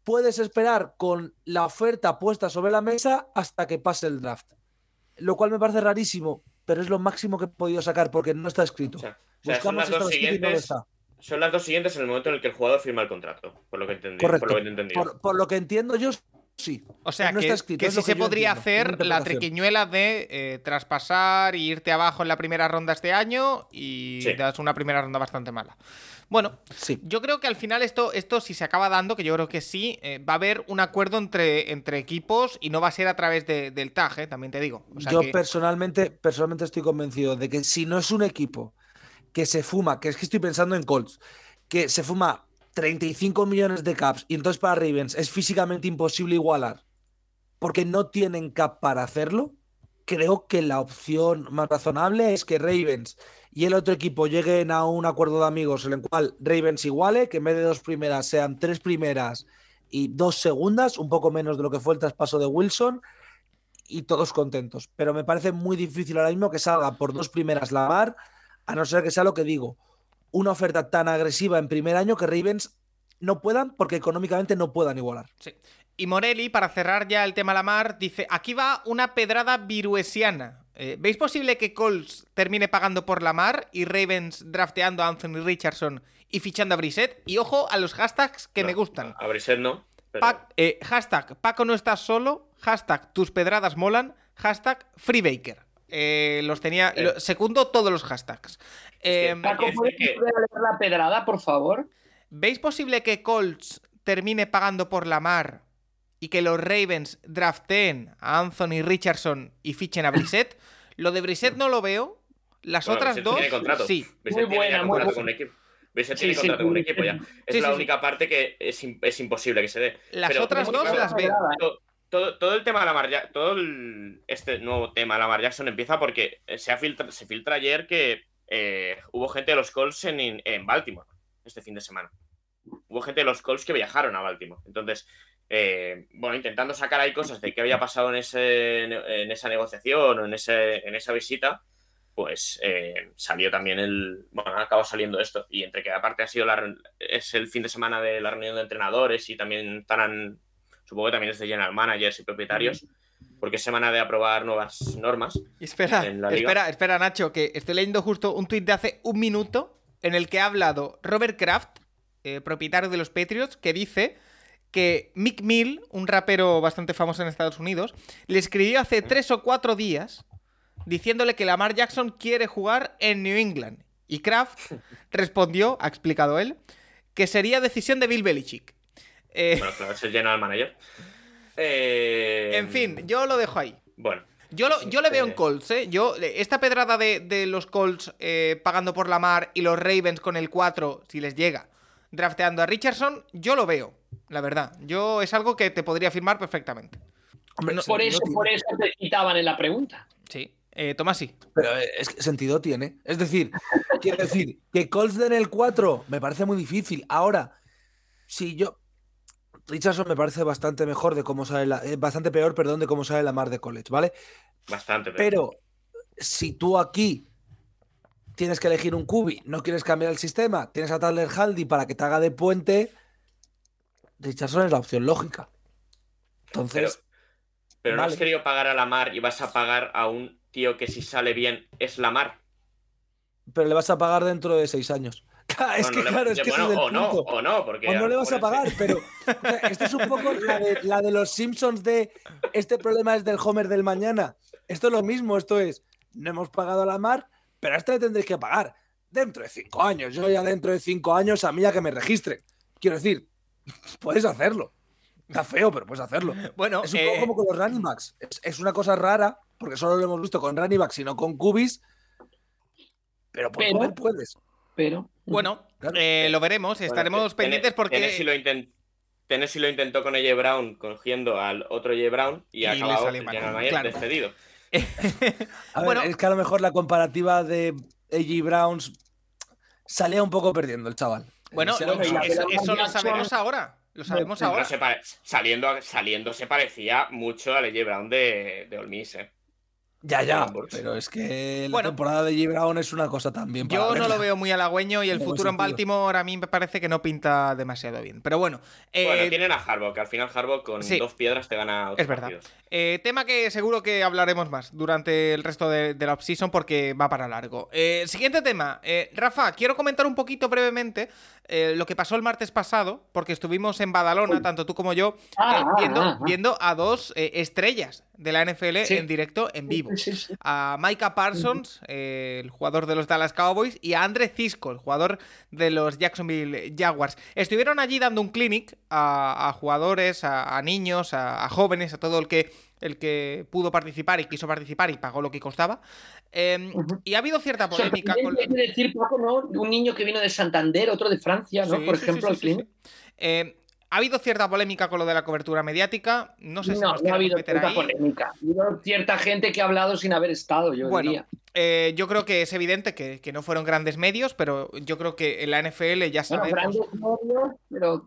puedes esperar con la oferta puesta sobre la mesa hasta que pase el draft. Lo cual me parece rarísimo, pero es lo máximo que he podido sacar porque no está escrito. son, las dos siguientes, son las dos siguientes en el momento en el que el jugador firma el contrato, por lo que entendí. por lo que entiendo yo, Sí. O sea, que, sí se podría hacer la triquiñuela de eh, traspasar y irte abajo en la primera ronda este año y das una primera ronda bastante mala. Bueno, Sí. yo creo que al final esto, esto si se acaba dando, que yo creo que sí, eh, va a haber un acuerdo entre, entre equipos y no va a ser a través de- del tag, eh, también te digo. O sea Yo que- personalmente, personalmente estoy convencido de que si no es un equipo que se fuma, que es que estoy pensando en Colts, que se fuma 35 millones de caps y entonces para Ravens es físicamente imposible igualar porque no tienen cap para hacerlo, creo que la opción más razonable es que Ravens y el otro equipo lleguen a un acuerdo de amigos en el cual Ravens iguale, que en vez de dos primeras sean tres primeras y dos segundas, un poco menos de lo que fue el traspaso de Wilson, y todos contentos. Pero me parece muy difícil ahora mismo que salga por dos primeras la mar, a no ser que sea lo que digo, una oferta tan agresiva en primer año que Ravens no puedan porque económicamente no puedan igualar. Sí. Y Morelli, para cerrar ya el tema Lamar, dice: aquí va una pedrada viruesiana. Eh, ¿Veis posible que Colts termine pagando por Lamar y Ravens drafteando a Anthony Richardson y fichando a Brissett? Y ojo a los hashtags que No, me gustan. A Brissett no. pero- Pac- eh, hashtag Paco no estás solo, hashtag tus pedradas molan, hashtag FreeBaker. Eh, los tenía, Eh. lo- secundo todos los hashtags. Eh, Paco, es ¿puedes que- volver a leer la pedrada, por favor? ¿Veis posible que Colts termine pagando por Lamar y que los Ravens drafteen a Anthony Richardson y fichen a Brissett? Lo de Brissett no lo veo. Las Bueno, otras Brissett dos, tiene contrato. sí. Brissett Muy buena, muy contrato buena. con equipo. Brissett Sí, tiene sí, contrato con un sí. equipo ya. Es Sí, la sí, única parte que es, es imposible que se dé. Las Pero- otras dos claro, las veo. To- Todo, todo el tema de Lamar Jackson, todo el- este nuevo tema de Lamar Jackson empieza porque eh, se, ha filtra, se filtra ayer que eh, hubo gente de los Colts en, en Baltimore este fin de semana. Hubo gente de los Colts que viajaron a Baltimore. Entonces, eh, bueno, intentando sacar ahí cosas de qué había pasado en, ese, en esa negociación o en, ese, en esa visita, pues salió también el. Bueno, acabó saliendo esto. Y entre que aparte ha sido la, es el fin de semana de la reunión de entrenadores y también estarán. Supongo que también es de general managers y propietarios, porque es semana de aprobar nuevas normas. Y espera, en la liga. espera, espera, Nacho, que estoy leyendo justo un tuit de hace un minuto en el que ha hablado Robert Kraft, eh, propietario de los Patriots, que dice que Mick Mill, un rapero bastante famoso en Estados Unidos, le escribió hace tres o cuatro días diciéndole que Lamar Jackson quiere jugar en New England. Y Kraft [laughs] respondió, ha explicado él, que sería decisión de Bill Belichick. Eh, Bueno, claro, es el general manager. Eh, en fin, yo lo dejo ahí. Bueno, Yo, lo- yo le veo en Eh. Colts, ¿eh? Yo, esta pedrada de, de los Colts eh, pagando por la mar y los Ravens con el 4, si les llega, drafteando a Richardson, yo lo veo, la verdad. Yo es algo que te podría afirmar perfectamente. Hombre, Por eso, tiene. por eso te quitaban en la pregunta. Sí. Eh, Tomás, sí. Pero es que sentido tiene. Es decir, quiero decir, que Colts den el 4 me parece muy difícil. Ahora, si yo. Richardson me parece bastante mejor de cómo sale la. eh, bastante peor, perdón, de cómo sale la mar de college, ¿vale? bastante. Pero si tú aquí tienes que elegir un cubi, no quieres cambiar el sistema, tienes a Tyler Haldy para que te haga de puente, Richardson es la opción lógica. Entonces, Pero no Vale. has querido pagar a la mar y vas a pagar a un tío que si sale bien es la mar. pero le vas a pagar dentro de seis años. Es que no le- claro, es que bueno, es o no, o no, porque. O no le vas a pagar, pero o sea, [laughs] esto es un poco la de, la de los Simpsons de este problema es del Homer del mañana. Esto es lo mismo, esto es, no hemos pagado a la mar, pero a este le tendréis que pagar dentro de cinco años. Yo ya dentro de cinco años a mí ya que me registre. Quiero decir, [laughs] puedes hacerlo. Está feo, pero puedes hacerlo. Bueno, Es un eh, poco como con los running backs. Es, es una cosa rara, porque solo lo hemos visto con running backs y no con cubis. Pero por Pero- puedes. Pero. Bueno Claro. eh, lo veremos. Estaremos Bueno, pendientes porque... Tennessee lo, intent- Tennessee lo intentó con AJ Brown, cogiendo al otro AJ Brown y, Y manager claro. despedido. A [laughs] ver, Bueno. es que a lo mejor la comparativa de AJ Browns salía un poco perdiendo el chaval. Bueno, lo- la eso, lo sabemos ahora. Lo sabemos No, ahora. No se pare- saliendo, saliendo se parecía mucho al AJ Brown de, de Ole Miss, eh. Ya, ya, pero es que la Bueno. temporada de AJ Brown es una cosa también. para Yo no lo veo muy halagüeño y el No, futuro en. Baltimore a mí me parece que no pinta demasiado bien. Pero bueno, eh, Bueno, tienen a Harbaugh, que al final Harbaugh con sí. dos piedras te gana otros Es verdad. Eh, tema que seguro que hablaremos más durante el resto de, de la offseason porque va para largo. Eh, siguiente tema. Eh, Rafa, quiero comentar un poquito brevemente eh, lo que pasó el martes pasado, porque estuvimos en Badalona, tanto tú como yo, Ah, eh, ah, viendo, ah, ah. viendo a dos eh, estrellas de la NFL Sí. en directo, en vivo. Sí, sí, sí. A Micah Parsons, el jugador de los Dallas Cowboys, y a Andre Cisco, el jugador de los Jacksonville Jaguars. Estuvieron allí dando un clinic a, a jugadores, a, a niños, a, a jóvenes, a todo el que, el que pudo participar y quiso participar y pagó lo que costaba. Eh, Ujú. Y ha habido cierta polémica con... Que decir, Paco, ¿no? Un niño que vino de Santander, otro de Francia, ¿no? Sí, Por sí, ejemplo, sí, sí. Eh, ha habido cierta polémica con lo de la cobertura mediática. No sé si no, nos no ha habido tanta ahí. polémica. Ha habido cierta gente que ha hablado sin haber estado, yo Bueno, diría. Eh, yo creo que es evidente que, que no fueron grandes medios, pero yo creo que en la NFL ya Bueno, sabemos. grandes medios, pero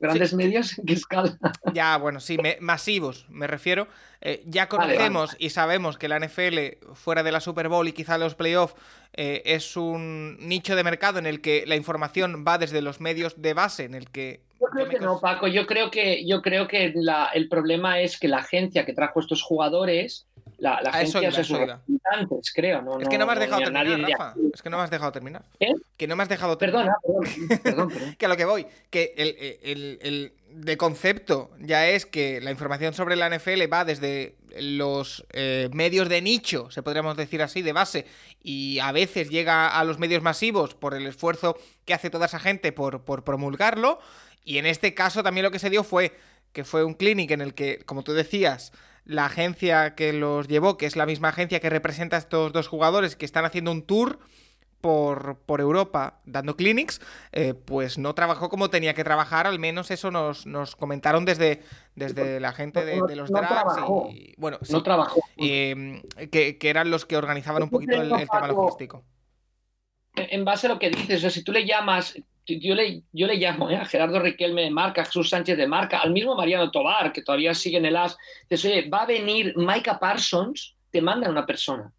grandes medios en qué escala. [laughs] Ya, bueno, sí, me- masivos, me refiero. Eh, ya Vale, vale. conocemos y sabemos que la NFL, fuera de la Super Bowl y quizá los playoffs, eh, es un nicho de mercado en el que la información va desde los medios de base, en el que. Yo creo que no, Paco. Yo creo que, yo creo que la- el problema es que la agencia que trajo estos jugadores, la, la agencia iba, de sus representantes, creo. No, Es que no me has dejado terminar, Rafa. Es que no me has dejado terminar. ¿Eh? Que no me has dejado terminar. Perdona, perdón, perdón, perdón. [laughs] Que a lo que voy, que el, el- el- de concepto ya es que la información sobre la NFL va desde los eh, medios de nicho, se podríamos decir así, de base, y a veces llega a los medios masivos por el esfuerzo que hace toda esa gente por, por promulgarlo. Y en este caso también lo que se dio fue que fue un clinic en el que, como tú decías, la agencia que los llevó, que es la misma agencia que representa a estos dos jugadores que están haciendo un tour por, por Europa dando clinics, eh, pues no trabajó como tenía que trabajar, al menos eso nos, nos comentaron desde, desde la gente de, de los No drags y bueno, sí, No trabajó. eh, que, que eran los que organizaban un poquito el, el tema logístico. en base a lo que dices, o sea, si tú le llamas, yo le, yo le llamo ¿eh? a Gerardo Riquelme de Marca, a Jesús Sánchez de Marca, al mismo Mariano Tobar, que todavía sigue en el AS, dices, oye, va a venir Micah Parsons, te mandan una persona.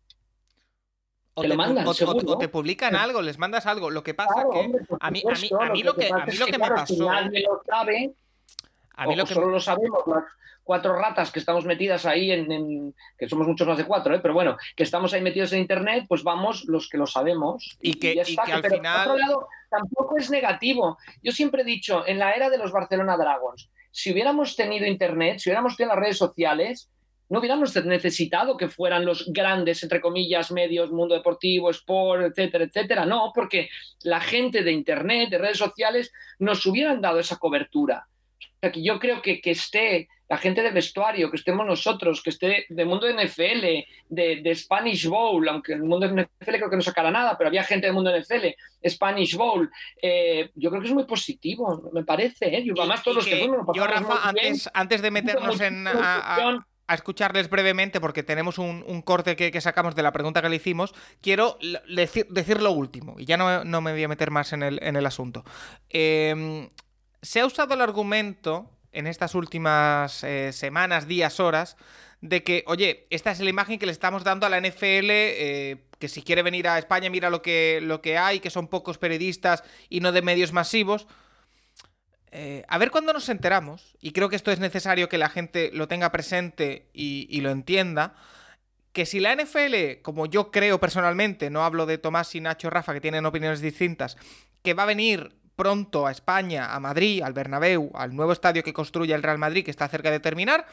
O Te te, lo mandan, o- o- seguro. o te publican algo, les mandas algo. Lo que pasa Claro, que hombre, a mí, a mí, a mí lo que, a mí lo que me pasó, nadie lo sabe, a mí o lo que solo lo sabemos las cuatro ratas que estamos metidas ahí en, en- que somos muchos más de cuatro, ¿eh? pero bueno, que estamos ahí metidos en internet, pues vamos los que lo sabemos. Y que- ya y está, que al pero final- por otro lado, tampoco es negativo. Yo siempre he dicho, en la era de los Barcelona Dragons, si hubiéramos tenido internet, si hubiéramos tenido las redes sociales, no hubiéramos necesitado que fueran los grandes, entre comillas, medios, mundo deportivo, sport, etcétera, etcétera. No, porque la gente de internet, de redes sociales, nos hubieran dado esa cobertura. Sea, que yo creo que, que esté la gente del vestuario, que estemos nosotros, que esté del mundo de NFL, de, de Spanish Bowl, aunque el mundo de NFL creo que no sacará nada, pero había gente del mundo de NFL, Spanish Bowl, eh, yo creo que es muy positivo, me parece. ¿eh? Yo, y- además, todos los que que fuimos, yo, Rafa, antes, antes de meternos en, a- a- ilusión. a escucharles brevemente, porque tenemos un, un corte que, que sacamos de la pregunta que le hicimos, quiero decir, decir lo último, y ya no, no me voy a meter más en el, en el asunto. Eh, se ha usado el argumento en estas últimas eh, semanas, días, horas, de que, oye, esta es la imagen que le estamos dando a la NFL, eh, que si quiere venir a España mira lo que, lo que hay, que son pocos periodistas y no de medios masivos. Eh, a ver cuándo nos enteramos, y creo que esto es necesario que la gente lo tenga presente y, y lo entienda, que si la NFL, como yo creo personalmente, no hablo de Tomás y Nacho Rafa, que tienen opiniones distintas, que va a venir pronto a España, a Madrid, al Bernabéu, al nuevo estadio que construye el Real Madrid, que está cerca de terminar,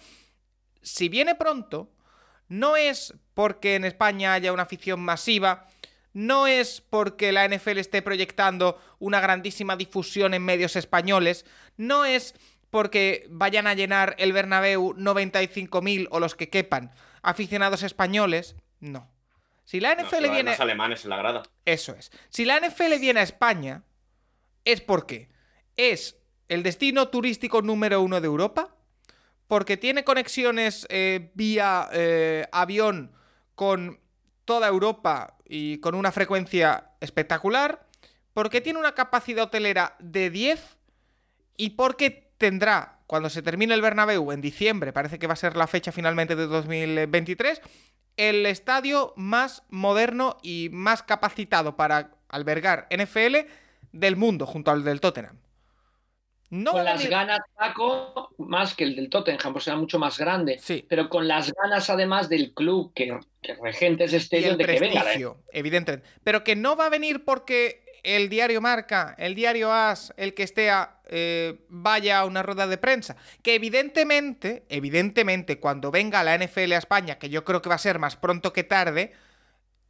si viene pronto, no es porque en España haya una afición masiva, no es porque la NFL esté proyectando una grandísima difusión en medios españoles, no es porque vayan a llenar el Bernabéu 95.000 o los que quepan aficionados españoles, no. Si la No, NFL hay viene... más alemanes en la grada. Eso es. Si la NFL viene a España, es porque es el destino turístico número uno de Europa, porque tiene conexiones eh, vía eh, avión con toda Europa y con una frecuencia espectacular, porque tiene una capacidad hotelera de 10 y porque tendrá, cuando se termine el Bernabéu en diciembre, parece que va a ser la fecha finalmente de 2023, el estadio más moderno y más capacitado para albergar NFL del mundo, junto al del Tottenham. No con las ganas, Paco, más que el del Tottenham, pues será mucho más grande. Sí. Pero con las ganas, además, del club que, que regente ese estadio de que venga. ¿eh? evidentemente. Pero que no va a venir porque el diario Marca, el diario As, el que esté a, eh, vaya a una rueda de prensa. Que evidentemente, evidentemente, cuando venga la NFL a España, que yo creo que va a ser más pronto que tarde,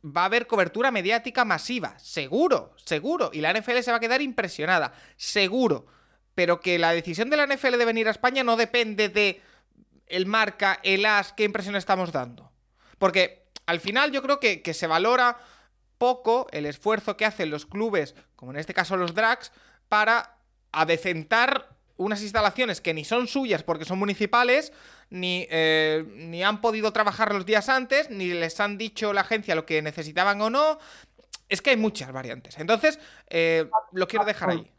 va a haber cobertura mediática masiva. Seguro, seguro. Y la NFL se va a quedar impresionada. Seguro. Pero que la decisión de la NFL de venir a España no depende de el marca, el as, qué impresión estamos dando. Porque al final yo creo que, que se valora poco el esfuerzo que hacen los clubes, como en este caso los drags, para adecentar unas instalaciones que ni son suyas porque son municipales, ni, eh, ni han podido trabajar los días antes, ni les han dicho la agencia lo que necesitaban o no. Es que hay muchas variantes. Entonces, eh, lo quiero dejar ahí.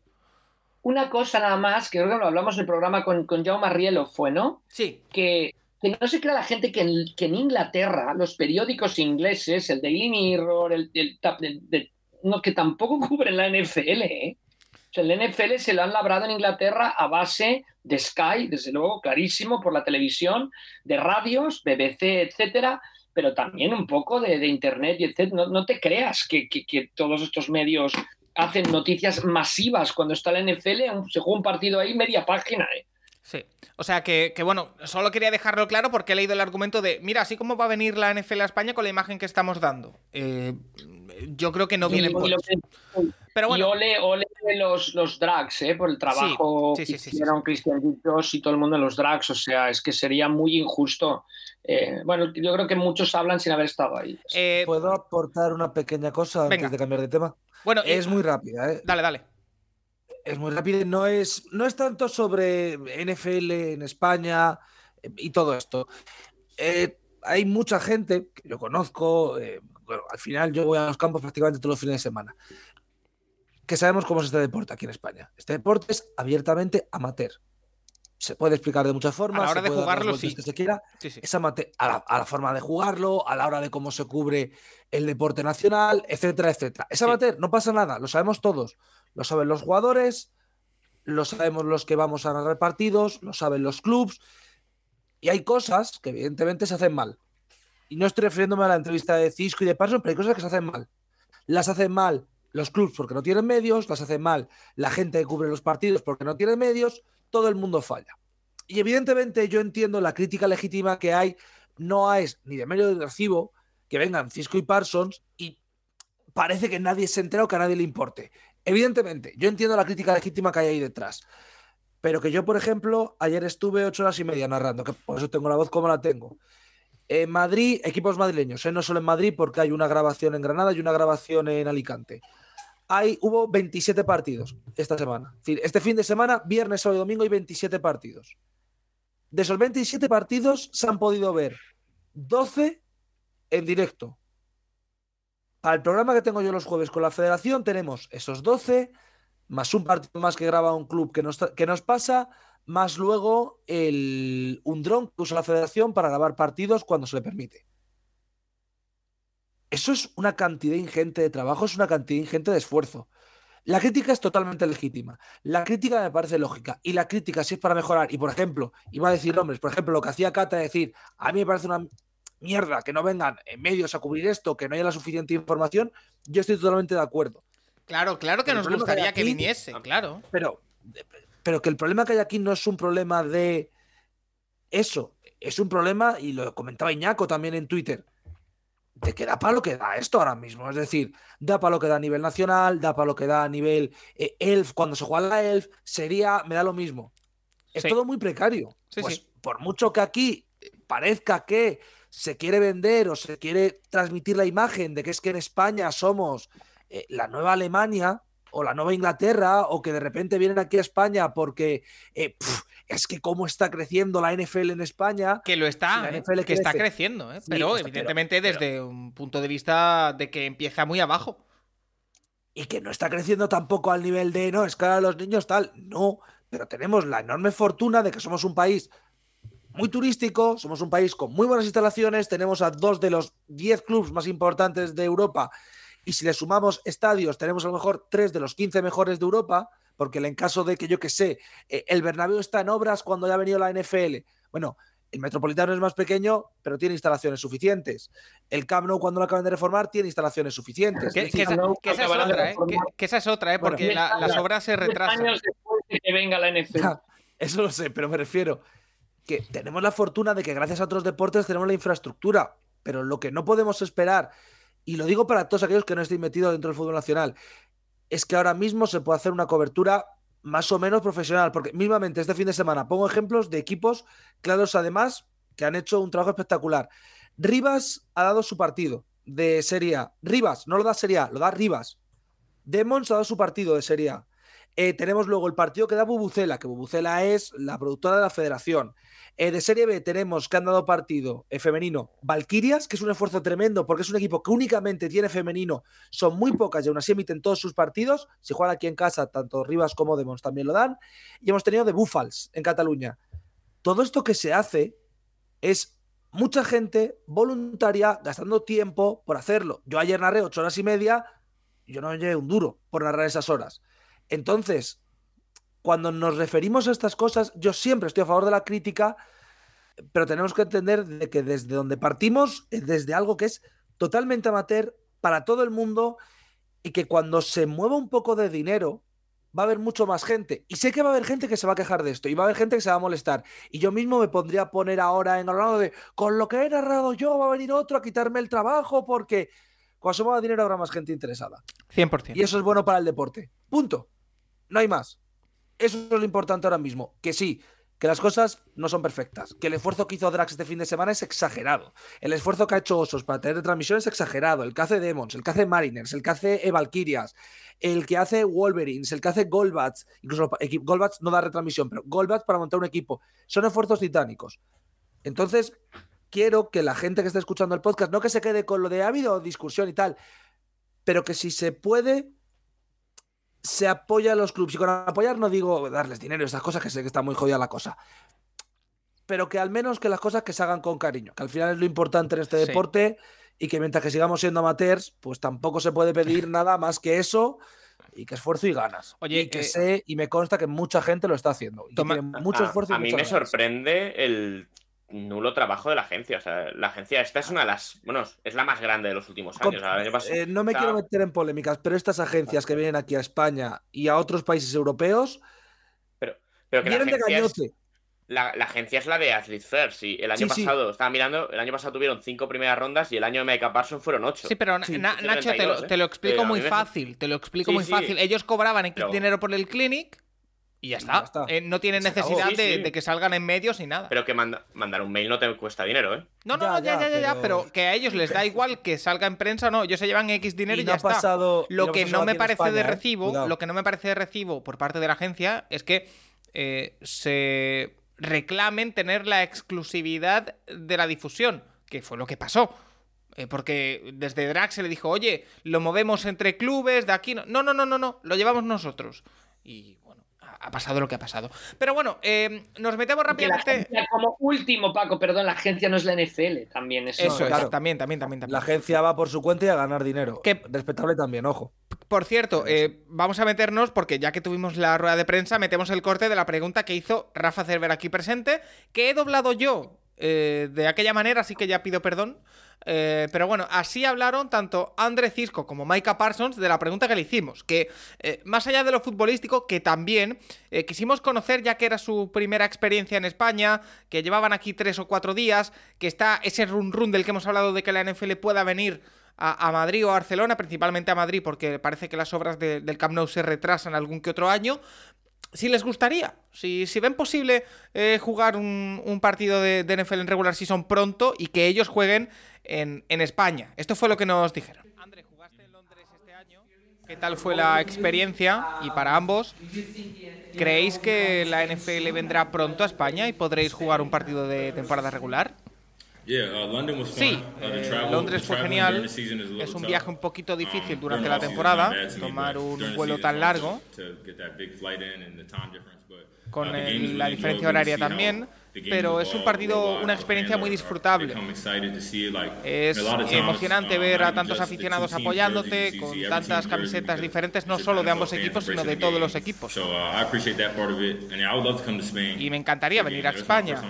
Una cosa nada más, que creo que lo hablamos en el programa con, con Jaume Rielo, fue, ¿no? Sí. Que, que no se crea la gente que en, que en Inglaterra los periódicos ingleses, el Daily Mirror, el, el- el- el- no, que tampoco [laughs] cubren la NFL, ¿eh? O sea, el NFL se lo han labrado en Inglaterra a base de Sky, desde luego, clarísimo, por la televisión, de radios, BBC, etcétera, pero también un poco de, de internet y etcétera. No, no te creas que, que- que todos estos medios hacen noticias masivas cuando está la NFL, se juega un partido ahí media página, ¿eh? Sí. O sea que, que, bueno, solo quería dejarlo claro porque he leído el argumento de, mira, así como va a venir la NFL a España con la imagen que estamos dando. Eh, yo creo que no Y- viene y por eso. que- Pero Y bueno, ole, ole de los, los drags, ¿eh? por el trabajo Sí, sí, que sí, sí, hicieron Cristian Ditos y todo el mundo en los drags. O sea, es que sería muy injusto. Eh, bueno, yo creo que muchos hablan sin haber estado ahí. eh, ¿Puedo aportar una pequeña cosa Venga. antes de cambiar de tema? bueno, y- Es muy rápida, ¿eh? Dale, dale. Es muy rápida. No es, no es tanto sobre NFL en España eh, y todo esto. Eh, hay mucha gente que yo conozco, eh, bueno, al final yo voy a los campos prácticamente todos los fines de semana, que sabemos cómo es este deporte aquí en España. Este deporte es abiertamente amateur. Se puede explicar de muchas formas. hora se de puede dar las jugarlo, sí. que se quiera. Sí, sí. Es amateur a la, a la forma de jugarlo, a la hora de cómo se cubre el deporte nacional, etcétera, etcétera. Es Sí. amateur, no pasa nada, lo sabemos todos. Lo saben los jugadores, lo sabemos los que vamos a narrar partidos, lo saben los clubs. Y hay cosas que evidentemente se hacen mal. Y no estoy refiriéndome a la entrevista de Cisco y de Parsons, pero hay cosas que se hacen mal. Las hacen mal los clubs porque no tienen medios, las hacen mal la gente que cubre los partidos porque no tiene medios, todo el mundo falla. Y evidentemente yo entiendo la crítica legítima que hay, no es ni de medio de recibo que vengan Cisco y Parsons y parece que nadie se entera o que a nadie le importe. Evidentemente, yo entiendo la crítica legítima que hay ahí detrás. Pero que yo, por ejemplo, ayer estuve ocho horas y media narrando, que por eso tengo la voz como la tengo. En Madrid, equipos madrileños, ¿eh? no solo en Madrid, porque hay una grabación en Granada y una grabación en Alicante. Hay, hubo 27 partidos esta semana. Este fin de semana, viernes, sábado y domingo, hay 27 partidos. De esos 27 partidos se han podido ver 12 en directo. Para el programa que tengo yo los jueves con la federación tenemos esos 12, más un partido más que graba un club que nos, que nos pasa, más luego el, un dron que usa la federación para grabar partidos cuando se le permite. Eso es una cantidad ingente de trabajo, es una cantidad ingente de esfuerzo. La crítica es totalmente legítima. La crítica me parece lógica. Y la crítica, si es para mejorar, y por ejemplo, iba a decir nombres, por ejemplo, lo que hacía Cata, decir, a mí me parece una mierda que no vengan en medios a cubrir esto, que no haya la suficiente información, yo estoy totalmente de acuerdo. Claro, claro que nos que gustaría que viniese, claro. Pero, pero que el problema que hay aquí no es un problema de eso, es un problema, y lo comentaba Iñaco también en Twitter, de que da para lo que da esto ahora mismo. Es decir, da para lo que da a nivel nacional, da para lo que da a nivel eh, ELF, cuando se juega la ELF, sería, me da lo mismo. Es Sí. todo muy precario. Sí, pues sí. por mucho que aquí parezca que se quiere vender o se quiere transmitir la imagen de que es que en España somos eh, la nueva Alemania o la nueva Inglaterra o que de repente vienen aquí a España porque eh, es que cómo está creciendo la NFL en España. Que lo está, ¿eh? Que está creciendo, ¿eh? Sí, pero evidentemente pero- desde un punto de vista de que empieza muy abajo. y que no está creciendo tampoco al nivel de no, es que ahora los niños tal. No, pero tenemos la enorme fortuna de que somos un país muy turístico, somos un país con muy buenas instalaciones, tenemos a dos de los 10 clubes más importantes de Europa y si le sumamos estadios, tenemos a lo mejor tres de los 15 mejores de Europa, porque en caso de que yo que sé, eh, el Bernabéu está en obras cuando ya ha venido la NFL. Bueno, El Metropolitano es más pequeño, pero tiene instalaciones suficientes. El Camp Nou, cuando lo acaban de reformar, tiene instalaciones suficientes. Que, esa, no, que esa es otra, ¿eh? Que, que esa es otra, ¿eh? Porque la- las obras se retrasan. años después de que venga la NFL. Ya, [laughs] eso lo sé, pero me refiero que tenemos la fortuna de que gracias a otros deportes tenemos la infraestructura, pero lo que no podemos esperar, y lo digo para todos aquellos que no estén metidos dentro del fútbol nacional, es que ahora mismo se puede hacer una cobertura más o menos profesional, porque mismamente este fin de semana pongo ejemplos de equipos claros además que han hecho un trabajo espectacular. Rivas ha dado su partido de Serie A. Rivas, no lo da Serie A, lo da Rivas. Demons ha dado su partido de Serie A. Eh, tenemos luego el partido que da Bubucela, que Bubucela es la productora de la federación. Eh, de Serie B tenemos que han dado partido eh, femenino Valkyrias, que es un esfuerzo tremendo porque es un equipo que únicamente tiene femenino, son muy pocas y aún así emiten todos sus partidos. Si juegan aquí en casa, tanto Rivas como Demons también lo dan. Y hemos tenido de Búfals en Cataluña. Todo esto que se hace es mucha gente voluntaria gastando tiempo por hacerlo. Yo ayer narré ocho horas y media, y yo no llegué un duro por narrar esas horas. Entonces, cuando nos referimos a estas cosas, yo siempre estoy a favor de la crítica, pero tenemos que entender de que desde donde partimos es desde algo que es totalmente amateur para todo el mundo y que cuando se mueva un poco de dinero va a haber mucho más gente. Y sé que va a haber gente que se va a quejar de esto y va a haber gente que se va a molestar. Y yo mismo me pondría a poner ahora en hablando de con lo que he narrado yo va a venir otro a quitarme el trabajo porque cuando se mueva dinero habrá más gente interesada. 100%. Y eso es bueno para el deporte. Punto. No hay más. Eso es lo importante ahora mismo. Que sí, que las cosas no son perfectas. Que el esfuerzo que hizo Drax este fin de semana es exagerado. El esfuerzo que ha hecho Osos para tener transmisión es exagerado. El que hace Demons, el que hace Mariners, el que hace Valkyrias, el que hace Wolverines, el que hace Golbats. Incluso Golbats no da retransmisión, pero Golbats para montar un equipo. Son esfuerzos titánicos. Entonces, quiero que la gente que esté escuchando el podcast, no que se quede con lo de ha habido discusión y tal, pero que si se puede, se apoya a los clubes. Y con apoyar no digo darles dinero, esas cosas que sé que está muy jodida la cosa. Pero que al menos que las cosas que se hagan con cariño, que al final es lo importante en este Sí. deporte y que mientras que sigamos siendo amateurs, pues tampoco se puede pedir [laughs] nada más que eso y que esfuerzo y ganas. Oye, y que eh, sé y me consta que mucha gente lo está haciendo. Y que Toma- tiene mucho a, esfuerzo y a mí me ganas. sorprende el nulo trabajo de la agencia. O sea, la agencia esta es una de las. Bueno, es la más grande de los últimos Com- años. Eh, no me o sea, quiero meter en polémicas, pero estas agencias que vienen aquí a España y a otros países europeos Pero que la vienen de agencia, es, gañote. la, la agencia es la de Athlete First. Y el año Sí, sí. pasado, estaba mirando, el año pasado tuvieron cinco primeras rondas y el año de Micah Parsons fueron ocho. Sí, pero Sí, Na- sí, Nacho, te 32, lo, ¿eh? te lo explico muy fácil. Te lo explico Sí, muy sí. fácil. Ellos cobraban X Pero- dinero por el clinic y ya está. ya está. Eh, no acabó. necesidad Sí, de, sí. de que salgan en medios ni nada. Pero que manda- mandar un mail no te cuesta dinero, ¿eh? no, no, Ya, no, ya, ya, ya, ya, ya, pero- pero que a ellos les da [laughs] igual que salga en prensa o no. Ellos se llevan X dinero y, Y ya no está. pasado- Lo no que no me parece de España, ¿eh? recibo, lo que no me parece de recibo por parte de la agencia es que eh, se reclamen tener la exclusividad de la difusión, que fue lo que pasó. Porque desde Drax se le dijo, oye, lo movemos entre clubes, de aquí no. No, no, no, no, no, lo llevamos nosotros. Y ha pasado lo que ha pasado. Pero bueno, eh, nos metemos la rápidamente. agencia, como último, Paco, perdón, la agencia no es la NFL, también eso. Eso es, claro. también, también, también, también. La agencia va por su cuenta y a ganar dinero. Que- Respetable también, ojo. Por cierto, eh, vamos a meternos, porque ya que tuvimos la rueda de prensa, metemos el corte de la pregunta que hizo Rafa Cerver aquí presente, que he doblado yo eh, de aquella manera, así que ya pido perdón. Eh, pero bueno, así hablaron tanto André Cisco como Micah Parsons de la pregunta que le hicimos. Que eh, más allá de lo futbolístico, que también eh, quisimos conocer, ya que era su primera experiencia en España, que llevaban aquí tres o cuatro días, que está ese run run del que hemos hablado de que la NFL pueda venir a, Madrid o a Barcelona, principalmente a Madrid, porque parece que las obras de- del Camp Nou se retrasan algún que otro año. Si les gustaría, si, si ven posible eh, jugar un, un partido de, de NFL en regular season pronto y que ellos jueguen en, en España. Esto fue lo que nos dijeron. André, jugaste en Londres este año. ¿Qué tal fue la experiencia? Y para ambos, ¿creéis que la NFL vendrá pronto a España y podréis jugar un partido de temporada regular? Yeah, uh, London was fun. Sí, eh, Londres fue genial. Es un viaje un poquito difícil Um, durante during la temporada, tomar un vuelo tan largo. con uh, el- la diferencia horaria también. Pero es un partido, una experiencia muy disfrutable. Es emocionante ver a tantos aficionados apoyándote con tantas camisetas diferentes, no solo de ambos equipos, sino de todos los equipos. Y me encantaría venir a España.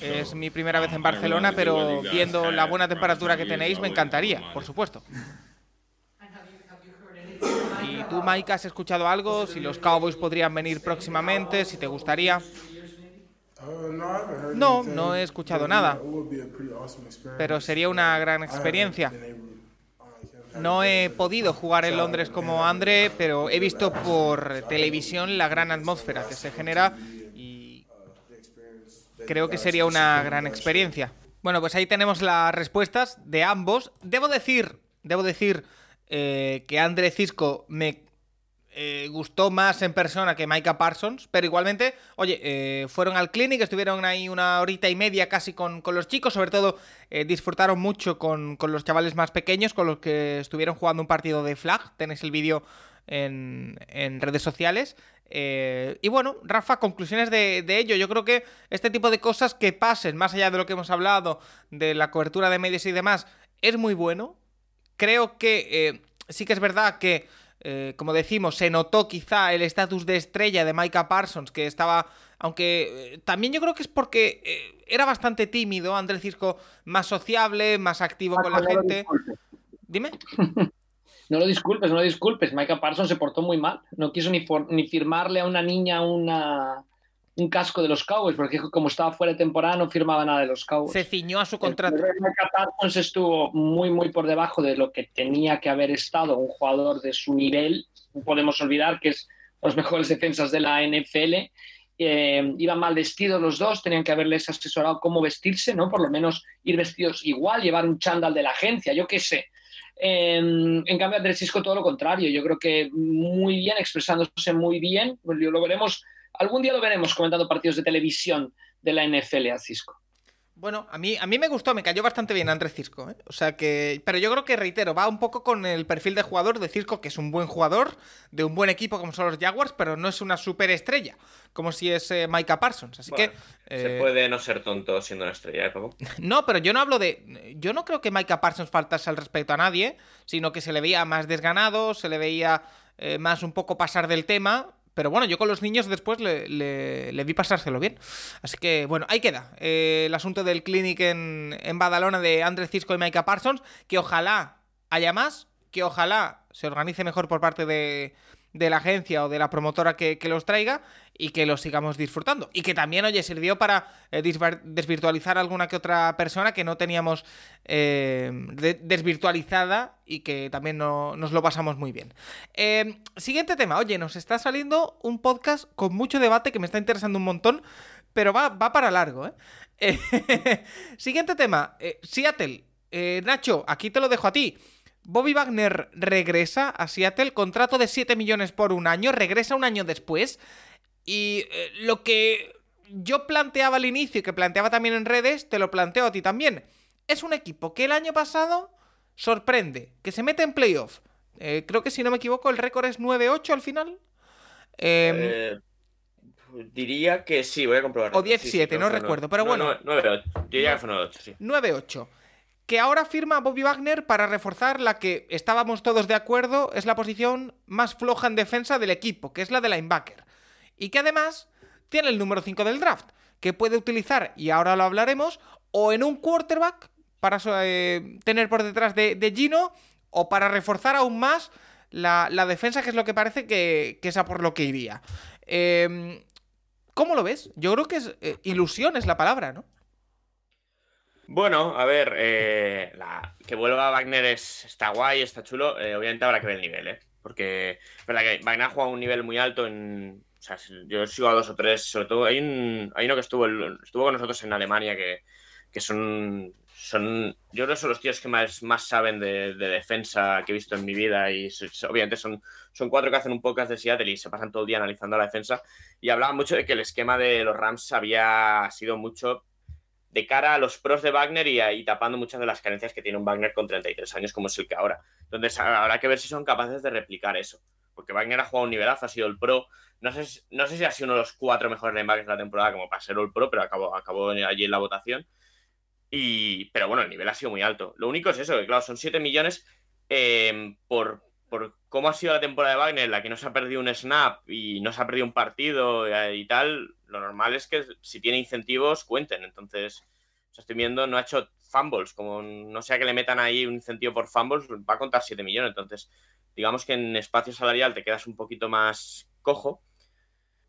Es mi primera vez en Barcelona, pero viendo la buena temperatura que tenéis, me encantaría, por supuesto. [laughs] ¿Y tú, Mike, has escuchado algo? Si los Cowboys podrían venir próximamente, si te gustaría. No, no he escuchado nada. Pero sería una gran experiencia. No he podido jugar en Londres como André, pero he visto por televisión la gran atmósfera que se genera y creo que sería una gran experiencia. Bueno, pues ahí tenemos las respuestas de ambos. Debo decir, debo decir eh, que André Cisco me eh, gustó más en persona que Micah Parsons, pero igualmente, oye, eh, fueron al clinic, estuvieron ahí una horita y media casi con, los chicos, sobre todo disfrutaron mucho con, los chavales más pequeños, con los que estuvieron jugando un partido de flag, tenéis el vídeo en, redes sociales. y bueno, Rafa, conclusiones de, de, ello. Yo creo que este tipo de cosas que pasen, más allá de lo que hemos hablado, de la cobertura de medios y demás, es muy bueno creo que eh, sí que es verdad que, eh, como decimos, se notó quizá el estatus de estrella de Micah Parsons, que estaba, aunque eh, también yo creo que es porque era bastante tímido, Andrés Cisco más sociable, más activo con la gente. Dime. [laughs] No lo disculpes, no lo disculpes. Micah Parsons se portó muy mal. No quiso ni, ni firmarle a una niña una, un casco de los Cowboys, porque como estaba fuera de temporada no firmaba nada de los Cowboys. Se ciñó a su contrato. El estuvo muy, muy por debajo de lo que tenía que haber estado un jugador de su nivel. No podemos olvidar que es los mejores defensas de la NFL. Eh, iban mal vestidos los dos, tenían que haberles asesorado cómo vestirse, ¿no? Por lo menos ir vestidos igual, llevar un chándal de la agencia, yo qué sé. en cambio, Andrés Cisco todo lo contrario. Yo creo que muy bien, expresándose muy bien. Lo veremos Algún día lo veremos comentando partidos de televisión de la NFL a Cisco. Bueno, a mí, a mí me gustó, me cayó bastante bien Andrés Cisco. ¿eh? O sea que. Pero yo creo que, reitero, va un poco con el perfil de jugador de Cisco, que es un buen jugador, de un buen equipo como son los Jaguars, pero no es una superestrella, como si es eh, Micah Parsons. Así que. Se eh, puede no ser tonto siendo una estrella, ¿eh, Paco? [laughs] No, pero yo no hablo de. Yo no creo que Micah Parsons faltase al respecto a nadie, sino que se le veía más desganado, se le veía más un poco pasar del tema pero bueno, yo con los niños después le, vi pasárselo bien. Así que bueno, ahí queda eh, el asunto del clinic en, en Badalona de Andrés Cisco y Micah Parsons, que ojalá haya más, que ojalá se organice mejor por parte de, de la agencia o de la promotora que, los traiga y que los sigamos disfrutando. Y que también, oye, sirvió para eh, desvirtualizar a alguna que otra persona que no teníamos eh, desvirtualizada y que también nos lo pasamos muy bien. Eh, siguiente tema, oye, nos está saliendo un podcast con mucho debate que me está interesando un montón, pero va, va para largo, ¿eh? [laughs] siguiente tema, Seattle. Nacho, aquí te lo dejo a ti. Bobby Wagner regresa a Seattle, contrato de 7 millones por un año, regresa un año después. Y eh, lo que yo planteaba al inicio y que planteaba también en redes, te lo planteo a ti también. Es un equipo que el año pasado sorprende, que se mete en playoff. Eh, creo que si no me equivoco, el récord es 9-8 al final. Em, eh, diría que sí, voy a comprobar. O 10-7, no, recuerdo, pero bueno. 9-8, diría que fue 9-8, sí. 9-8 que ahora firma Bobby Wagner para reforzar la que estábamos todos de acuerdo es la posición más floja en defensa del equipo, que es la de linebacker. Y que además tiene el número 5 del draft, que puede utilizar, y ahora lo hablaremos, o en un quarterback para eh, tener por detrás de, Gino, o para reforzar aún más la, defensa, que es lo que parece que, es a por lo que iría. Em, ¿Cómo lo ves? Yo creo que es eh, ilusión es la palabra, ¿no? Bueno, a ver, eh, que vuelva Wagner es, está guay, está chulo. Eh, obviamente habrá que ver el nivel, ¿eh? Porque verdad que Wagner ha jugado un nivel muy alto en. O sea, yo sigo a dos o tres, sobre todo. Hay, hay uno que estuvo, estuvo con nosotros en Alemania que, que son, son. Yo creo que son los tíos que más, más saben de, defensa que he visto en mi vida. Y obviamente son, son cuatro que hacen un podcast de Seattle y se pasan todo el día analizando la defensa. Y hablaban mucho de que el esquema de los Rams había sido mucho de cara a los pros de Wagner y, tapando muchas de las carencias que tiene un Wagner con 33 años como es el que ahora. Entonces habrá que ver si son capaces de replicar eso. Porque Wagner ha jugado un nivelazo, ha sido el pro. No sé, no sé si ha sido uno de los cuatro mejores linebackers de la temporada como para ser el pro, pero acabó, acabó allí en la votación. Y, pero bueno, el nivel ha sido muy alto. Lo único es eso, que claro, son 7 millones eh, por, por cómo ha sido la temporada de Wagner, en la que no se ha perdido un snap y no se ha perdido un partido eh, y tal. Lo normal es que si tiene incentivos, cuenten. Entonces, o sea, estoy viendo, no ha hecho fumbles. Como no sea que le metan ahí un incentivo por fumbles, va a contar 7 millones. Entonces, digamos que en espacio salarial te quedas un poquito más cojo.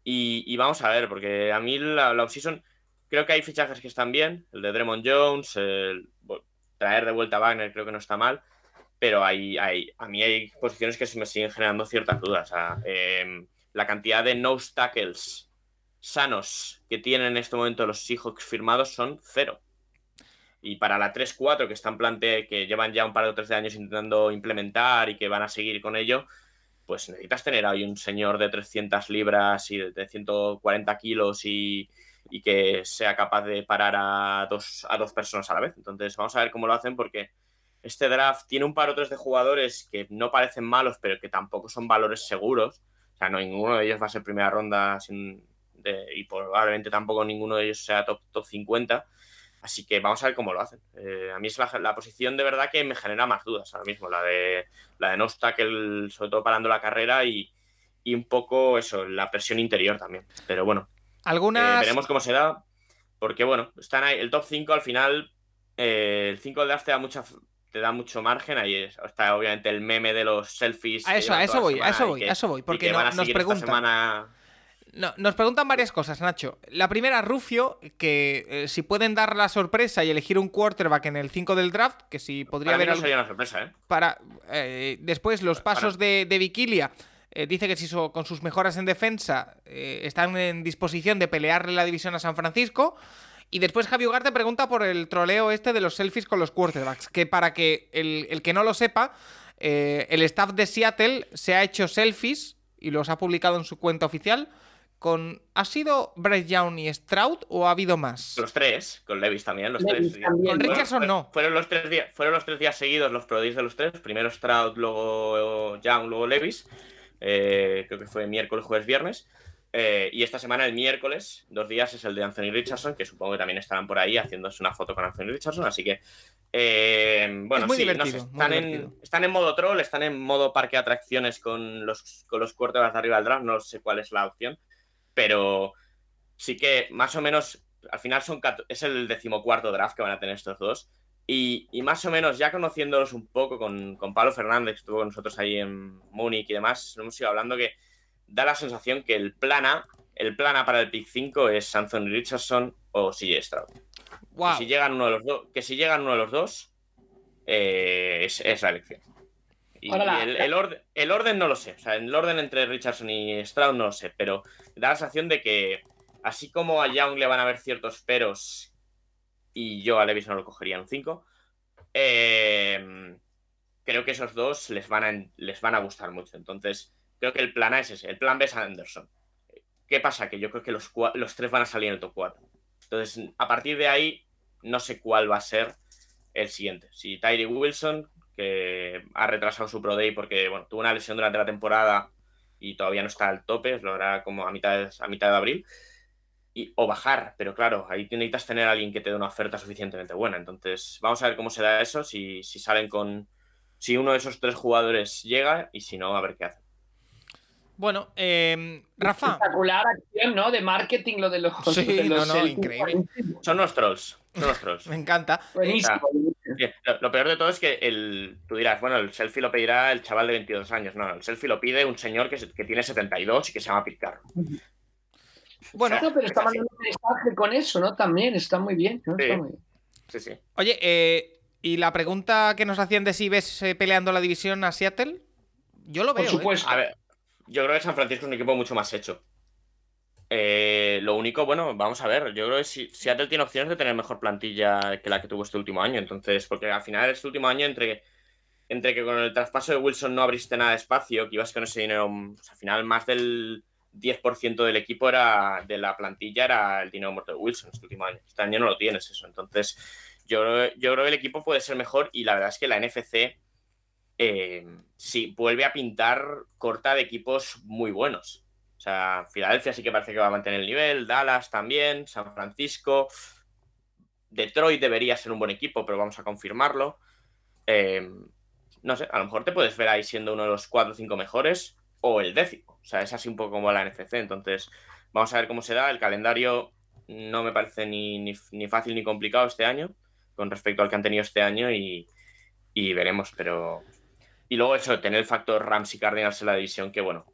Y, vamos a ver, porque a mí la, la offseason creo que hay fichajes que están bien. El de Dremond Jones, el- traer de vuelta a Wagner creo que no está mal. Pero hay, hay, a mí hay posiciones que se me siguen generando ciertas dudas. Em, la cantidad de nose tackles sanos que tienen en este momento los Seahawks firmados son cero. Y para la 3-4 que están plante que llevan ya un par o tres de años intentando implementar y que van a seguir con ello, pues necesitas tener ahí un señor de 300 libras y de 140 kilos y, y que sea capaz de parar a dos, a dos personas a la vez. Entonces vamos a ver cómo lo hacen porque este draft tiene un par o tres de jugadores que no parecen malos, pero que tampoco son valores seguros. O sea, no, ninguno de ellos va a ser primera ronda sin, y probablemente tampoco ninguno de ellos sea top, top 50. Así que vamos a ver cómo lo hacen. Eh, a mí es la, la posición de verdad que me genera más dudas ahora mismo, la de la de no tackle, sobre todo parando la carrera y, y un poco eso, la presión interior también. Pero bueno, eh, Algunas. veremos cómo se da. Porque bueno, están ahí, el top 5 al final, eh, el 5 del draft te da mucha te da mucho margen. Ahí es- está obviamente el meme de los selfies. A eso, a eso voy, a eso voy, a eso voy. Porque no- nos preguntan. semana- No, nos preguntan varias cosas, Nacho. La primera, Rufio, que eh, si pueden dar la sorpresa y elegir un quarterback en el 5 del draft, que si podría Para mí haber no algo- sería una sorpresa, ¿eh? para eh, después los Para- pasos de, de Vigilia. eh, dice que si so- con sus mejoras en defensa están en disposición de pelearle la división a San Francisco. Y después Javi Ugarte pregunta por el troleo este de los selfies con los quarterbacks. Que para que el, el que no lo sepa, el staff de Seattle se ha hecho selfies y los ha publicado en su cuenta oficial. Con, ¿Ha sido Bryce Young y Stroud o ha habido más? Los tres, con Levis también, los Levis tres. también, Con. Richardson no. Fueron los tres días, fueron los tres días seguidos los pro de los tres. Primero Stroud, luego Young, luego Levis. Eh, creo que fue miércoles, jueves, viernes. Eh, y esta semana, el miércoles, dos días, es el de Anthony Richardson, que supongo que también estarán por ahí haciéndose una foto con Anthony Richardson. Así que, eh, bueno, Es muy sí, no sé, muy están, en, divertido. están en modo troll, están en modo parque de atracciones con los, con los quarterbacks de arriba del draft. No sé cuál es la opción, pero sí que más o menos, al final son es el decimocuarto draft que van a tener estos dos. Y, y más o menos, ya conociéndolos un poco con, con Pablo Fernández, que estuvo con nosotros ahí en Múnich y demás, hemos ido hablando que da la sensación que el plan A, el plan A para el pick 5 es Anthony Richardson o CJ Stroud. Wow. Que si llegan uno de los dos, que si llegan uno de los dos, eh, es, es la elección. Y el, el orden, el orden no lo sé. O sea, el orden entre Richardson y Stroud no lo sé, pero da la sensación de que así como a Young le van a haber ciertos peros y yo a Levis no lo cogería en un 5, eh, creo que esos dos les van, a, les van a gustar mucho. Entonces, creo que el plan A es ese. El plan B es Anderson. ¿Qué pasa? Que yo creo que los, los tres van a salir en el top 4. Entonces, a partir de ahí, no sé cuál va a ser el siguiente. Si Tyree Wilson, que ha retrasado su Pro Day porque bueno, tuvo una lesión durante la temporada y todavía no está al tope, lo hará como a mitad de, a mitad de abril. Y, o bajar, pero claro, ahí necesitas tener a alguien que te dé una oferta suficientemente buena. Entonces, vamos a ver cómo se da eso, si, si salen con. Si uno de esos tres jugadores llega y si no, a ver qué hace. Bueno, eh, Rafa. Espectacular acción, ¿no? De marketing, lo de los. Sí, de los no, no, increíble. Son unos trolls. Trolls. [laughs] Me encanta. Buenísimo. Lo, lo peor de todo es que el, tú dirás, bueno, el selfie lo pedirá el chaval de 22 años. No, el selfie lo pide un señor que, se- que tiene 72 y que se llama Pete Carroll. Bueno, No, pero está es mandando un mensaje con eso, ¿no? También está muy bien. ¿no? Sí. Está muy bien. Sí, sí. Oye, eh, y la pregunta que nos hacían de si ves eh, peleando la división a Seattle, yo lo Por veo. ¿eh? supuesto. A ver, yo creo que San Francisco es un equipo mucho más hecho. Eh, lo único, bueno, vamos a ver. Yo creo que si- Seattle tiene opciones de tener mejor plantilla que la que tuvo este último año. Entonces, porque al final, este último año, entre, entre que con el traspaso de Wilson no abriste nada de espacio, que ibas con ese dinero, sea, al final, más del 10% del equipo era de la plantilla era el dinero muerto de Wilson este último año. Este año no lo tienes eso. Entonces, yo, yo creo que el equipo puede ser mejor y la verdad es que la NFC eh, sí, vuelve a pintar corta de equipos muy buenos. O sea, Filadelfia sí que parece que va a mantener el nivel, Dallas también, San Francisco, Detroit debería ser un buen equipo, pero vamos a confirmarlo. Eh, no sé, a lo mejor te puedes ver ahí siendo uno de los cuatro o cinco mejores o el décimo. O sea, es así un poco como la NFC. Entonces, vamos a ver cómo se da. El calendario no me parece ni, ni, ni fácil ni complicado este año con respecto al que han tenido este año y, y veremos, pero... Y luego eso, tener el factor Rams y Cardinals en la división, que bueno,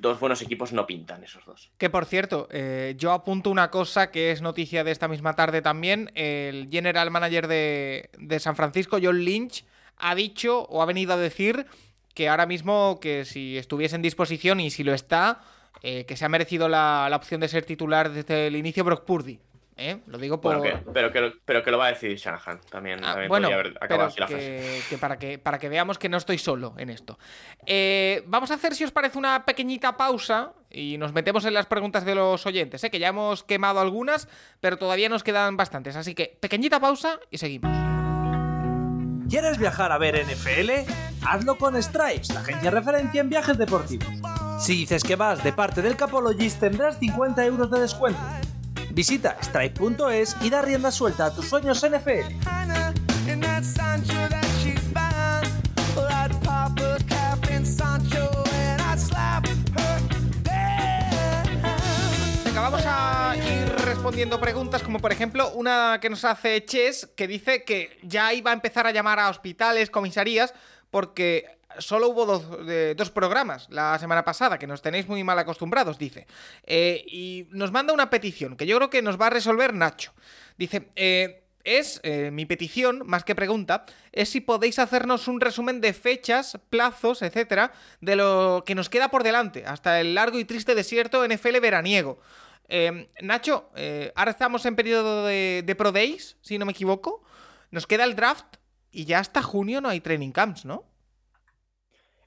dos buenos equipos no pintan esos dos. Que por cierto, eh, yo apunto una cosa que es noticia de esta misma tarde también. El general manager de, de, San Francisco, John Lynch, ha dicho o ha venido a decir que ahora mismo que si estuviese en disposición y si lo está, eh, que se ha merecido la, la, opción de ser titular desde el inicio Brock Purdy. ¿Eh? Lo digo por. Bueno, que, pero, que lo, pero que lo va a decidir Shanahan también. Ah, también bueno, haber pero así la que, que, para que para que veamos que no estoy solo en esto. Eh, vamos a hacer, si os parece, una pequeñita pausa y nos metemos en las preguntas de los oyentes, ¿eh? que ya hemos quemado algunas, pero todavía nos quedan bastantes. Así que pequeñita pausa y seguimos. ¿Quieres viajar a ver NFL? Hazlo con Stripes, la agencia referencia en viajes deportivos. Si dices que vas de parte del Capologist tendrás 50 euros de descuento. Visita stripe.es y da rienda suelta a tus sueños NFL. Venga, vamos a ir respondiendo preguntas, como por ejemplo una que nos hace Ches, que dice que ya iba a empezar a llamar a hospitales, comisarías, porque solo hubo dos, programas la semana pasada, que nos tenéis muy mal acostumbrados, dice. Eh, y nos manda una petición, que yo creo que nos va a resolver Nacho. Dice, eh, es, eh, mi petición, más que pregunta, es si podéis hacernos un resumen de fechas, plazos, etcétera, de lo que nos queda por delante, hasta el largo y triste desierto NFL veraniego. Nacho, ahora estamos en periodo de, de Pro Days, si no me equivoco. Nos queda el draft y ya hasta junio no hay training camps, ¿no?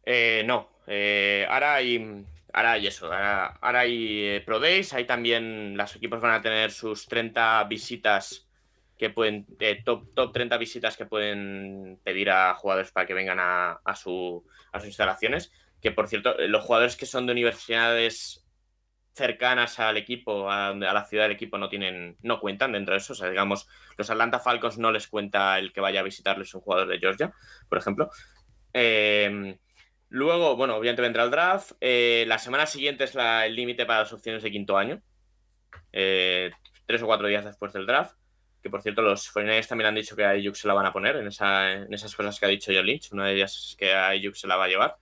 Eh, no, eh, ahora hay, ahora hay eso, ahora, ahora hay eh, Pro Days, ahí también los equipos van a tener sus 30 visitas que pueden, eh, top, top 30 visitas que pueden pedir a jugadores para que vengan a, a, su, a sus instalaciones, que por cierto, los jugadores que son de universidades cercanas al equipo, a, la ciudad del equipo, no tienen, no cuentan dentro de eso. O sea, digamos, los Atlanta Falcons no les cuenta el que vaya a visitarles un jugador de Georgia, por ejemplo. Luego, bueno, obviamente vendrá el draft. Eh, la semana siguiente es la, el límite para las opciones de quinto año. Eh, tres o cuatro días después del draft. Que por cierto, los 49 también han dicho que a Ayuk se la van a poner en, esa, esas cosas que ha dicho John Lynch. Una de ellas es que a Ayuk se la va a llevar.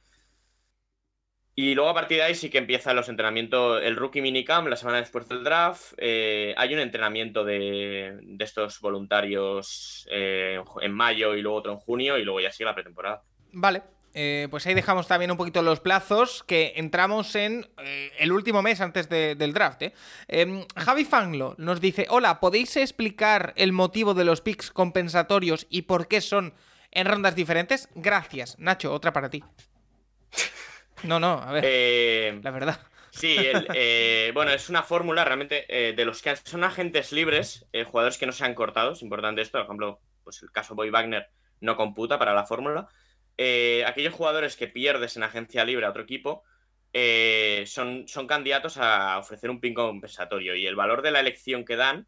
Y luego a partir de ahí sí que empiezan los entrenamientos, el rookie minicamp la semana después del draft. Eh, hay un entrenamiento de, estos voluntarios en mayo y luego otro en junio y luego ya sigue la pretemporada. Vale, eh, pues ahí dejamos también un poquito los plazos, que entramos en eh, el último mes antes de, del draft. ¿eh? Javi Fanglo nos dice, hola, ¿podéis explicar el motivo de los picks compensatorios y por qué son en rondas diferentes? Gracias. Nacho, otra para ti. No, no, a ver. La verdad. Sí, el, [laughs] bueno, es una fórmula realmente de los que son agentes libres, jugadores que no se han cortado, es importante esto, por ejemplo, pues el caso Boy Wagner no computa para la fórmula. Eh, aquellos jugadores que pierdes en agencia libre a otro equipo eh, son, son candidatos a ofrecer un pin compensatorio y el valor de la elección que dan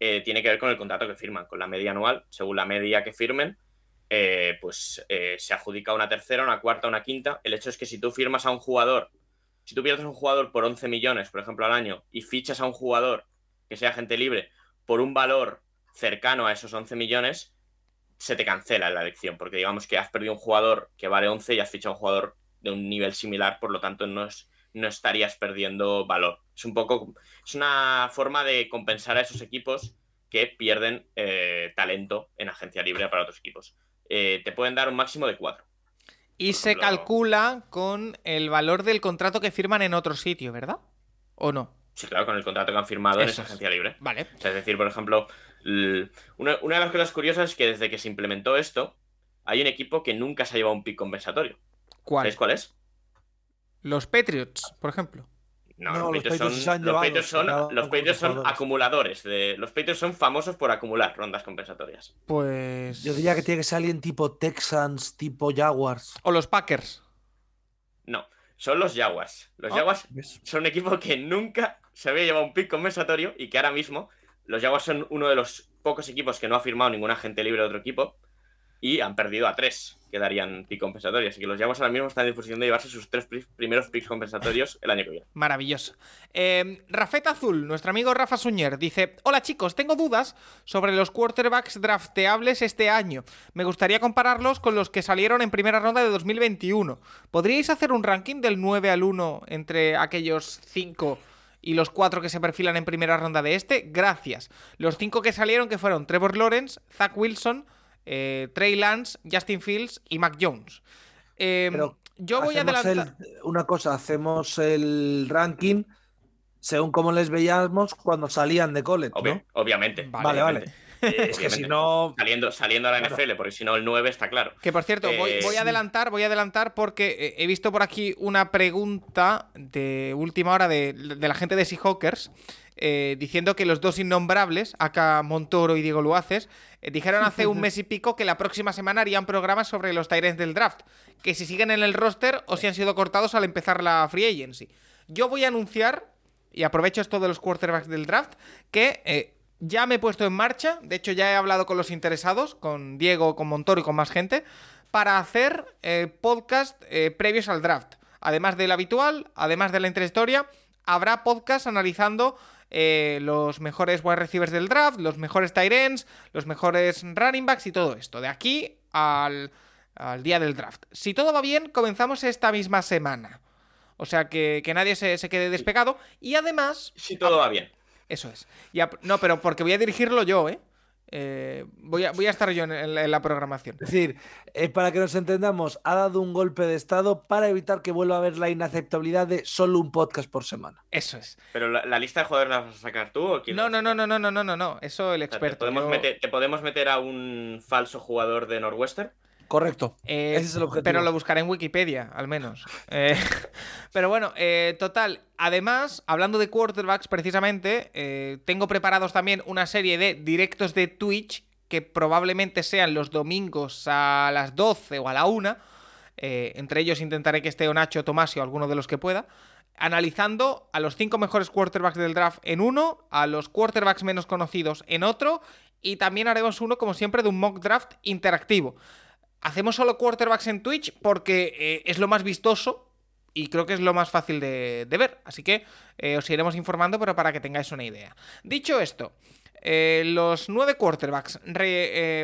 eh, tiene que ver con el contrato que firman, con la media anual, según la media que firmen. Eh, pues eh, se adjudica una tercera, una cuarta, una quinta. El hecho es que si tú firmas a un jugador, si tú pierdes a un jugador por 11 millones, por ejemplo, al año, y fichas a un jugador que sea agente libre por un valor cercano a esos 11 millones, se te cancela la elección, porque digamos que has perdido un jugador que vale 11 y has fichado un jugador de un nivel similar, por lo tanto no, es, no estarías perdiendo valor. Es un poco, es una forma de compensar a esos equipos que pierden eh, talento en agencia libre para otros equipos. Eh, te pueden dar un máximo de 4. Y se ejemplo- calcula con el valor del contrato que firman en otro sitio, ¿verdad? ¿O no? Sí, claro, con el contrato que han firmado en esa es. agencia libre. Vale. O sea, es decir, por ejemplo, una, una de las cosas curiosas es que desde que se implementó esto, hay un equipo que nunca se ha llevado un pick compensatorio. ¿Cuál? ¿Sabéis cuál es? Los Patriots, por ejemplo. No, No, los, los Patriots Patriots son, los Patriots son, los Patriots acumuladores. De, los Patriots son famosos por acumular rondas compensatorias. Pues. Yo diría que tiene que ser alguien tipo Texans, tipo Jaguars. O los Packers. No, son los Jaguars. Los Ah. Jaguars son un equipo que nunca se había llevado un pick compensatorio y que ahora mismo los Jaguars son uno de los pocos equipos que no ha firmado ningún agente libre de otro equipo y han perdido a tres que darían pick compensatorio. Así que los Jaguars ahora mismo están en disposición de llevarse sus tres pri- primeros picks compensatorios el año que viene. Maravilloso. Eh, Azul, nuestro amigo Rafa Suñer, dice: Hola chicos, tengo dudas sobre los quarterbacks drafteables este año. Me gustaría compararlos con los que salieron en primera ronda de 2021. ¿Podríais hacer un ranking del 9 al 1 entre aquellos 5 y los 4 que se perfilan en primera ronda de este? Gracias. Los 5 que salieron que fueron Trevor Lawrence, Zach Wilson, eh, Trey Lance, Justin Fields y Mac Jones. Eh, Pero yo voy a adelantar. el- una cosa, hacemos el ranking según cómo les veíamos cuando salían de college, Obvio- ¿no? Obviamente. Vale, vale. Es [laughs] que si no. Saliendo, saliendo a la Claro. NFL, porque si no el 9 está claro. Que por cierto, voy, Eh, voy a adelantar, voy a adelantar porque eh, he visto por aquí una pregunta de última hora de, de la gente de Seahawkers eh, diciendo que los dos innombrables, acá Montoro y Diego Luaces, eh, dijeron hace un [laughs] mes y pico que la próxima semana harían programas sobre los Tyrants del draft, que si siguen en el roster o si han sido cortados al empezar la free agency. Yo voy a anunciar, y aprovecho esto de los quarterbacks del draft, que eh, ya me he puesto en marcha, de hecho ya he hablado con los interesados, con Diego, con Montoro y con más gente, para hacer eh, podcast eh, previos al draft. Además del habitual, además de la interhistoria, habrá podcast analizando eh, los mejores wide receivers del draft, los mejores tight ends, los mejores running backs y todo esto. De aquí al, al día del draft. Si todo va bien, comenzamos esta misma semana. O sea que, que nadie se, se quede despegado. Y además, Si todo va bien. Eso es. Y no, pero porque voy a dirigirlo yo, ¿eh? Eh, voy, a, voy a estar yo en, en la- en la programación. Es decir, eh, para que nos entendamos, ha dado un golpe de estado para evitar que vuelva a haber la inaceptabilidad de solo un podcast por semana. Eso es. Pero la, la lista de jugadores la vas a sacar tú o quién No, no, no, no, no, no, no, no, no. Eso el O sea, ¿te, experto. podemos yo- meter, ¿Te podemos meter a un falso jugador de Northwestern? Correcto. Eh, Ese es el objetivo. Pero lo buscaré en Wikipedia, al menos. Eh, [laughs] pero bueno, eh, total. Además, hablando de quarterbacks, precisamente, eh, tengo preparados también una serie de directos de Twitch que probablemente sean los domingos a las 12 o a la 1. Eh, entre ellos intentaré que esté o Nacho, Tomás o alguno de los que pueda. Analizando a los cinco mejores quarterbacks del draft en uno, a los quarterbacks menos conocidos en otro, y también haremos uno, como siempre, de un mock draft interactivo. Hacemos solo quarterbacks en Twitch porque eh, es lo más vistoso y creo que es lo más fácil de, ver. Así que eh, os iremos informando, pero para que tengáis una idea. Dicho esto, eh, los nueve quarterbacks,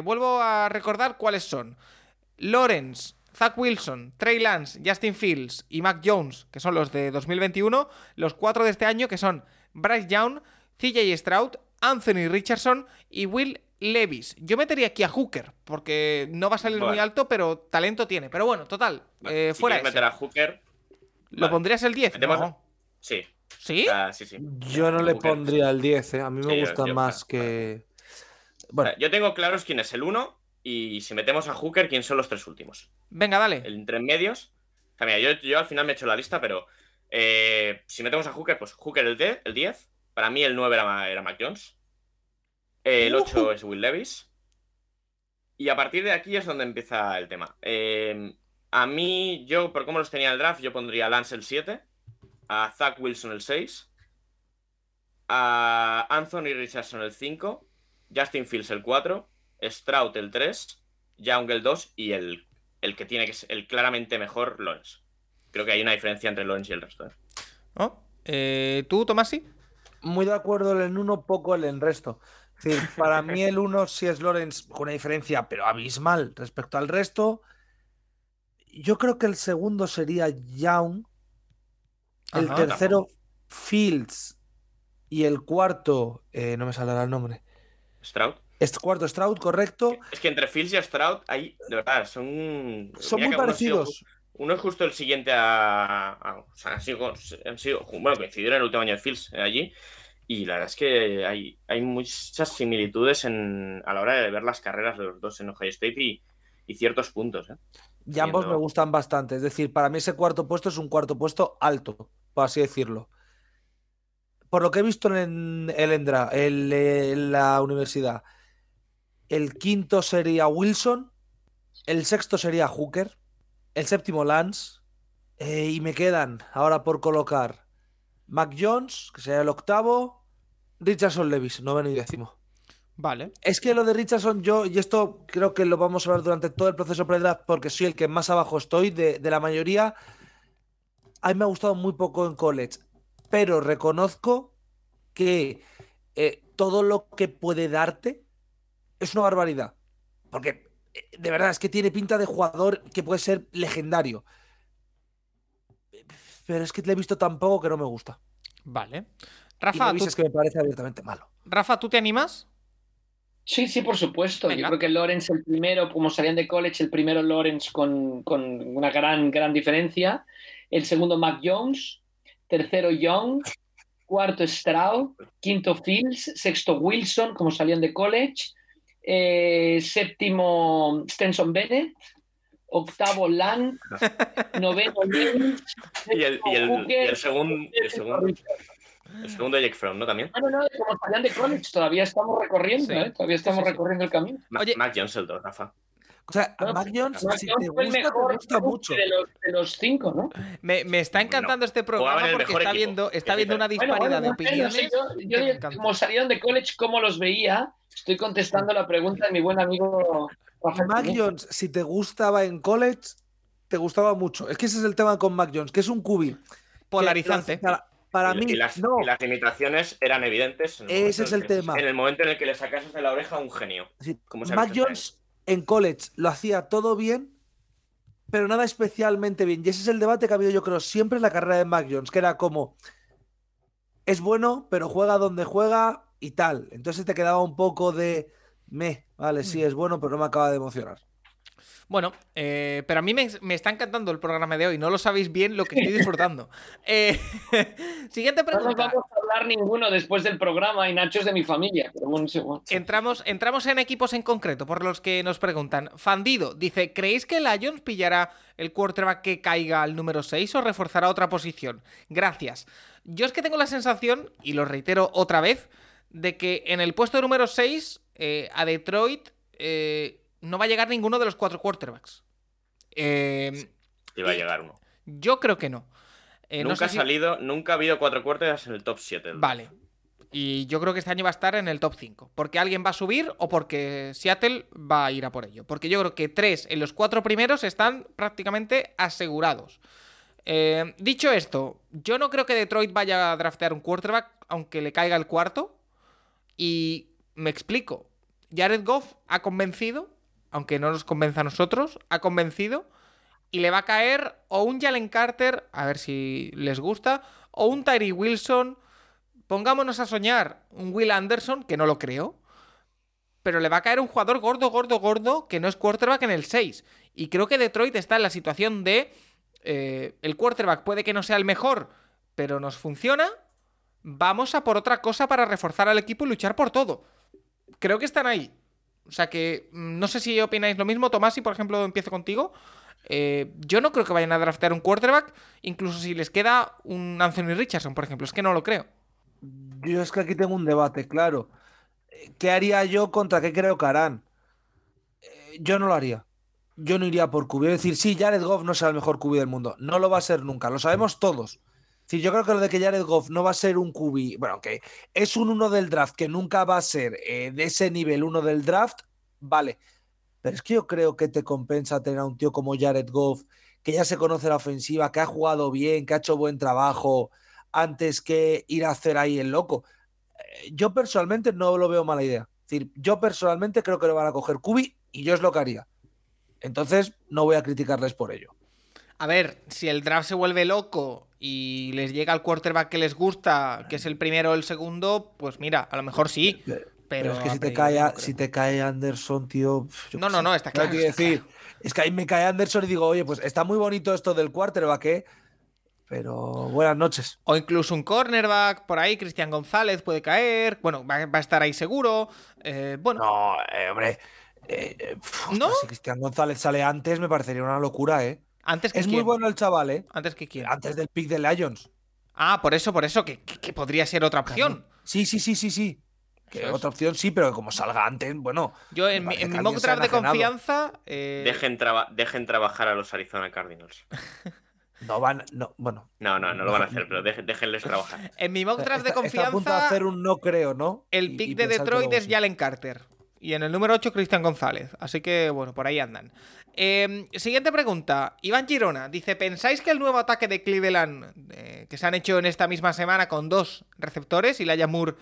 vuelvo a recordar cuáles son. Lawrence, Zach Wilson, Trey Lance, Justin Fields y Mac Jones, que son los de 2021. Los cuatro de este año, que son Bryce Young, CJ Stroud, Anthony Richardson y Will Levis. Yo metería aquí a Hooker, porque no va a salir muy alto, pero talento tiene. Pero bueno, total, Vale, eh, si fuera ese. meter a Hooker, ¿Lo vale. pondrías el 10? Metemos- No. sí. ¿Sí? Sí, sí. Yo no le Hooker. pondría el 10, ¿eh? a mí me Sí, gusta yo- más que. Bueno, yo tengo claros quién es el uno y si metemos a Hooker, quién son los tres últimos. Venga, dale. El entre medios. O sea, mira, yo, yo al final me he hecho la lista, pero eh, si metemos a Hooker, pues Hooker el, 10, el 10. Para mí el 9 era, era Mac Jones. El 8 es Will Levis. Y a partir de aquí es donde empieza el tema. Eh, a mí, yo, por cómo los tenía en el draft, yo pondría a Lance el 7, a Zach Wilson el 6, a Anthony Richardson el 5, Justin Fields el 4, Stroud el 3, Young el 2 y el, el que tiene que ser el claramente mejor, Lawrence. Creo que hay una diferencia entre Lawrence y el resto. ¿eh? ¿No? Eh, ¿Tú, Tomasi? muy de acuerdo en uno, poco en el resto. Decir, para mí el 1 sí es Lawrence con una diferencia, pero abismal respecto al resto. Yo creo que el segundo sería Young. El Ajá. tercero, Fields. Y el cuarto, eh, no me saldrá el nombre. Stroud. Este cuarto, Stroud, correcto. Es que entre Fields y Stroud, ahí, de verdad, son. Son mira muy parecidos. Uno es justo el siguiente a. a- o sea, han sido, han sido- Bueno, coincidieron en el último año de Fields eh, allí. Y la verdad es que hay, hay muchas similitudes en, a la hora de ver las carreras de los dos en Ohio State y, y ciertos puntos. ¿eh? Y ambos Viendo- me gustan bastante. Es decir, para mí ese cuarto puesto es un cuarto puesto alto, por así decirlo. por lo que he visto en el Endra, en, en la universidad, el quinto sería Wilson, el sexto sería Hooker, el séptimo Lance, eh, y me quedan ahora por colocar Mac Jones, que sería el octavo, Richardson Levis, noveno y décimo. Vale. Es que lo de Richardson, yo, y esto creo que lo vamos a hablar durante todo el proceso pre-draft, porque soy el que más abajo estoy de, de la mayoría. A mí me ha gustado muy poco en college, pero reconozco que eh, todo lo que puede darte es una barbaridad. Porque eh, de verdad es que tiene pinta de jugador que puede ser legendario. Pero es que le he visto tan poco que no me gusta. Vale. Y Rafa, ¿tú, es que me parece abiertamente malo. Rafa, ¿tú te animas? Sí, sí, por supuesto. Venga. Yo creo que Lawrence el primero, como salían de college, el primero Lawrence con, con una gran, gran diferencia. El segundo Mac Jones. Tercero Young. Cuarto Stroud. Quinto Fields. Sexto Wilson, como salían de college. Eh, séptimo Stenson Bennett. Octavo Lang. [laughs] Noveno Lewis. Y el, y el, y Hooker, el segundo, el segundo, el segundo Jake Fromm, ¿no? También. No, no, no, como salían de college, todavía estamos recorriendo, Sí. ¿eh? Todavía estamos Sí, sí, sí. recorriendo el camino. Oye. Mac Jones el 2, Rafa. O sea, a Mac Jones, Mac si Jones te fue el gusta, te mejor gusta mucho. de los, de los cinco, ¿no? Me, me está encantando este programa porque está equipo, viendo, está es viendo una disparidad de bueno, opiniones. yo, yo como salieron de college, ¿cómo los veía? Estoy contestando la pregunta de mi buen amigo Rafael. Mac. Jones, si te gustaba en college, te gustaba mucho. Es que ese es el tema con Mac Jones, que es un cubi. Polarizante. Para, para y, mí, y las, no. y las limitaciones eran evidentes. en el Ese momento es en el que- tema. En el momento en el que le sacas de la oreja a un genio. Sí, como Mac Jones en college lo hacía todo bien, pero nada especialmente bien. Y ese es el debate que ha habido, yo creo, siempre en la carrera de Mac Jones, que era como es bueno, pero juega donde juega y tal. Entonces te quedaba un poco de me, vale, Mm. sí es bueno, pero no me acaba de emocionar. Bueno, eh, pero a mí me, me está encantando el programa de hoy. No lo sabéis bien lo que estoy disfrutando. [laughs] Eh, [laughs] siguiente No nos pregunta. vamos a hablar ninguno después del programa y Nacho es de mi familia. Pero. Entramos, entramos en equipos en concreto, por los que nos preguntan. Fandido dice: ¿Creéis que Lions pillará el quarterback que caiga al número 6 o reforzará otra posición? Gracias. Yo es que tengo la sensación, y lo reitero otra vez, de que en el puesto número 6 eh, a Detroit eh, no va a llegar ninguno de los cuatro quarterbacks. Eh, Iba a llegar uno. yo creo que no. Eh, no nunca sé ha si- salido, nunca ha habido cuatro cuartos en el top 7. Vale. Y yo creo que este año va a estar en el top 5. Porque alguien va a subir o porque Seattle va a ir a por ello. Porque yo creo que tres en los cuatro primeros están prácticamente asegurados. Eh, dicho esto, yo no creo que Detroit vaya a draftear un quarterback, aunque le caiga el cuarto. Y me explico. Jared Goff ha convencido, aunque no nos convenza a nosotros, ha convencido. Y le va a caer o un Jalen Carter, a ver si les gusta, o un Tyree Wilson. Pongámonos a soñar un Will Anderson, que no lo creo. Pero le va a caer un jugador gordo, gordo, gordo, que no es quarterback en el 6. Y creo que Detroit está en la situación de. eh, el quarterback puede que no sea el mejor, pero nos funciona. Vamos a por otra cosa para reforzar al equipo y luchar por todo. Creo que están ahí. O sea que mm, no sé si opináis lo mismo. Tomás, si por ejemplo empiezo contigo. Eh, yo no creo que vayan a draftear un quarterback, incluso si les queda un Anthony Richardson, por ejemplo. Es que no lo creo. Yo es que aquí tengo un debate, claro. ¿Qué haría yo contra qué creo que harán? Eh, Yo no lo haría. Yo no iría por QB. Es decir, sí, Jared Goff no será el mejor QB del mundo. No lo va a ser nunca. Lo sabemos todos. Decir, yo creo que lo de que Jared Goff no va a ser un QB, bueno, que es un uno del draft, que nunca va a ser eh, de ese nivel uno del draft, vale. Pero es que yo creo que te compensa tener a un tío como Jared Goff, que ya se conoce la ofensiva, que ha jugado bien, que ha hecho buen trabajo, antes que ir a hacer ahí el loco. Eh, Yo personalmente no lo veo mala idea. Es yo personalmente creo que lo van a coger Kubi y yo es lo que haría. Entonces, no voy a criticarles por ello. A ver, si el draft se vuelve loco y les llega el quarterback que les gusta, que es el primero o el segundo, pues mira, a lo mejor sí. Pero, Pero, es que si te, cae, no si te cae Anderson, tío. No, no, no, está ¿Sabes claro, está decir? Es que ahí me cae Anderson y digo, oye, pues está muy bonito esto del quarterback, ¿eh? Pero buenas noches. O incluso un cornerback por ahí, Cristian González puede caer. Bueno, va, va a estar ahí seguro. Eh, bueno, No, eh, hombre. eh, ¿No? Si Cristian González sale antes, me parecería una locura, ¿eh? Antes que Es muy bueno el chaval, ¿eh? Antes que quién. Antes del pick de Lions. Ah, por eso, por eso, que, que- que podría ser otra opción. Sí, sí, sí, sí, sí. Que es. otra opción sí, pero que como salga antes, bueno. Yo en, mi, en mi mock draft de confianza. eh, Dejen, traba- dejen trabajar a los Arizona Cardinals. [laughs] No van, no, bueno. No, no, no lo van a hacer, pero deje- déjenles trabajar. [laughs] En mi mock draft de Está- está a punto de confianza. hacer un no creo, ¿no? El pick y de Detroit es. Jalen Carter. Y en el número 8, Cristian González. Así que, bueno, por ahí andan. Eh, siguiente pregunta. Iván Girona dice: ¿Pensáis que el nuevo ataque de Cleveland, eh, que se han hecho en esta misma semana con dos receptores, y la Moore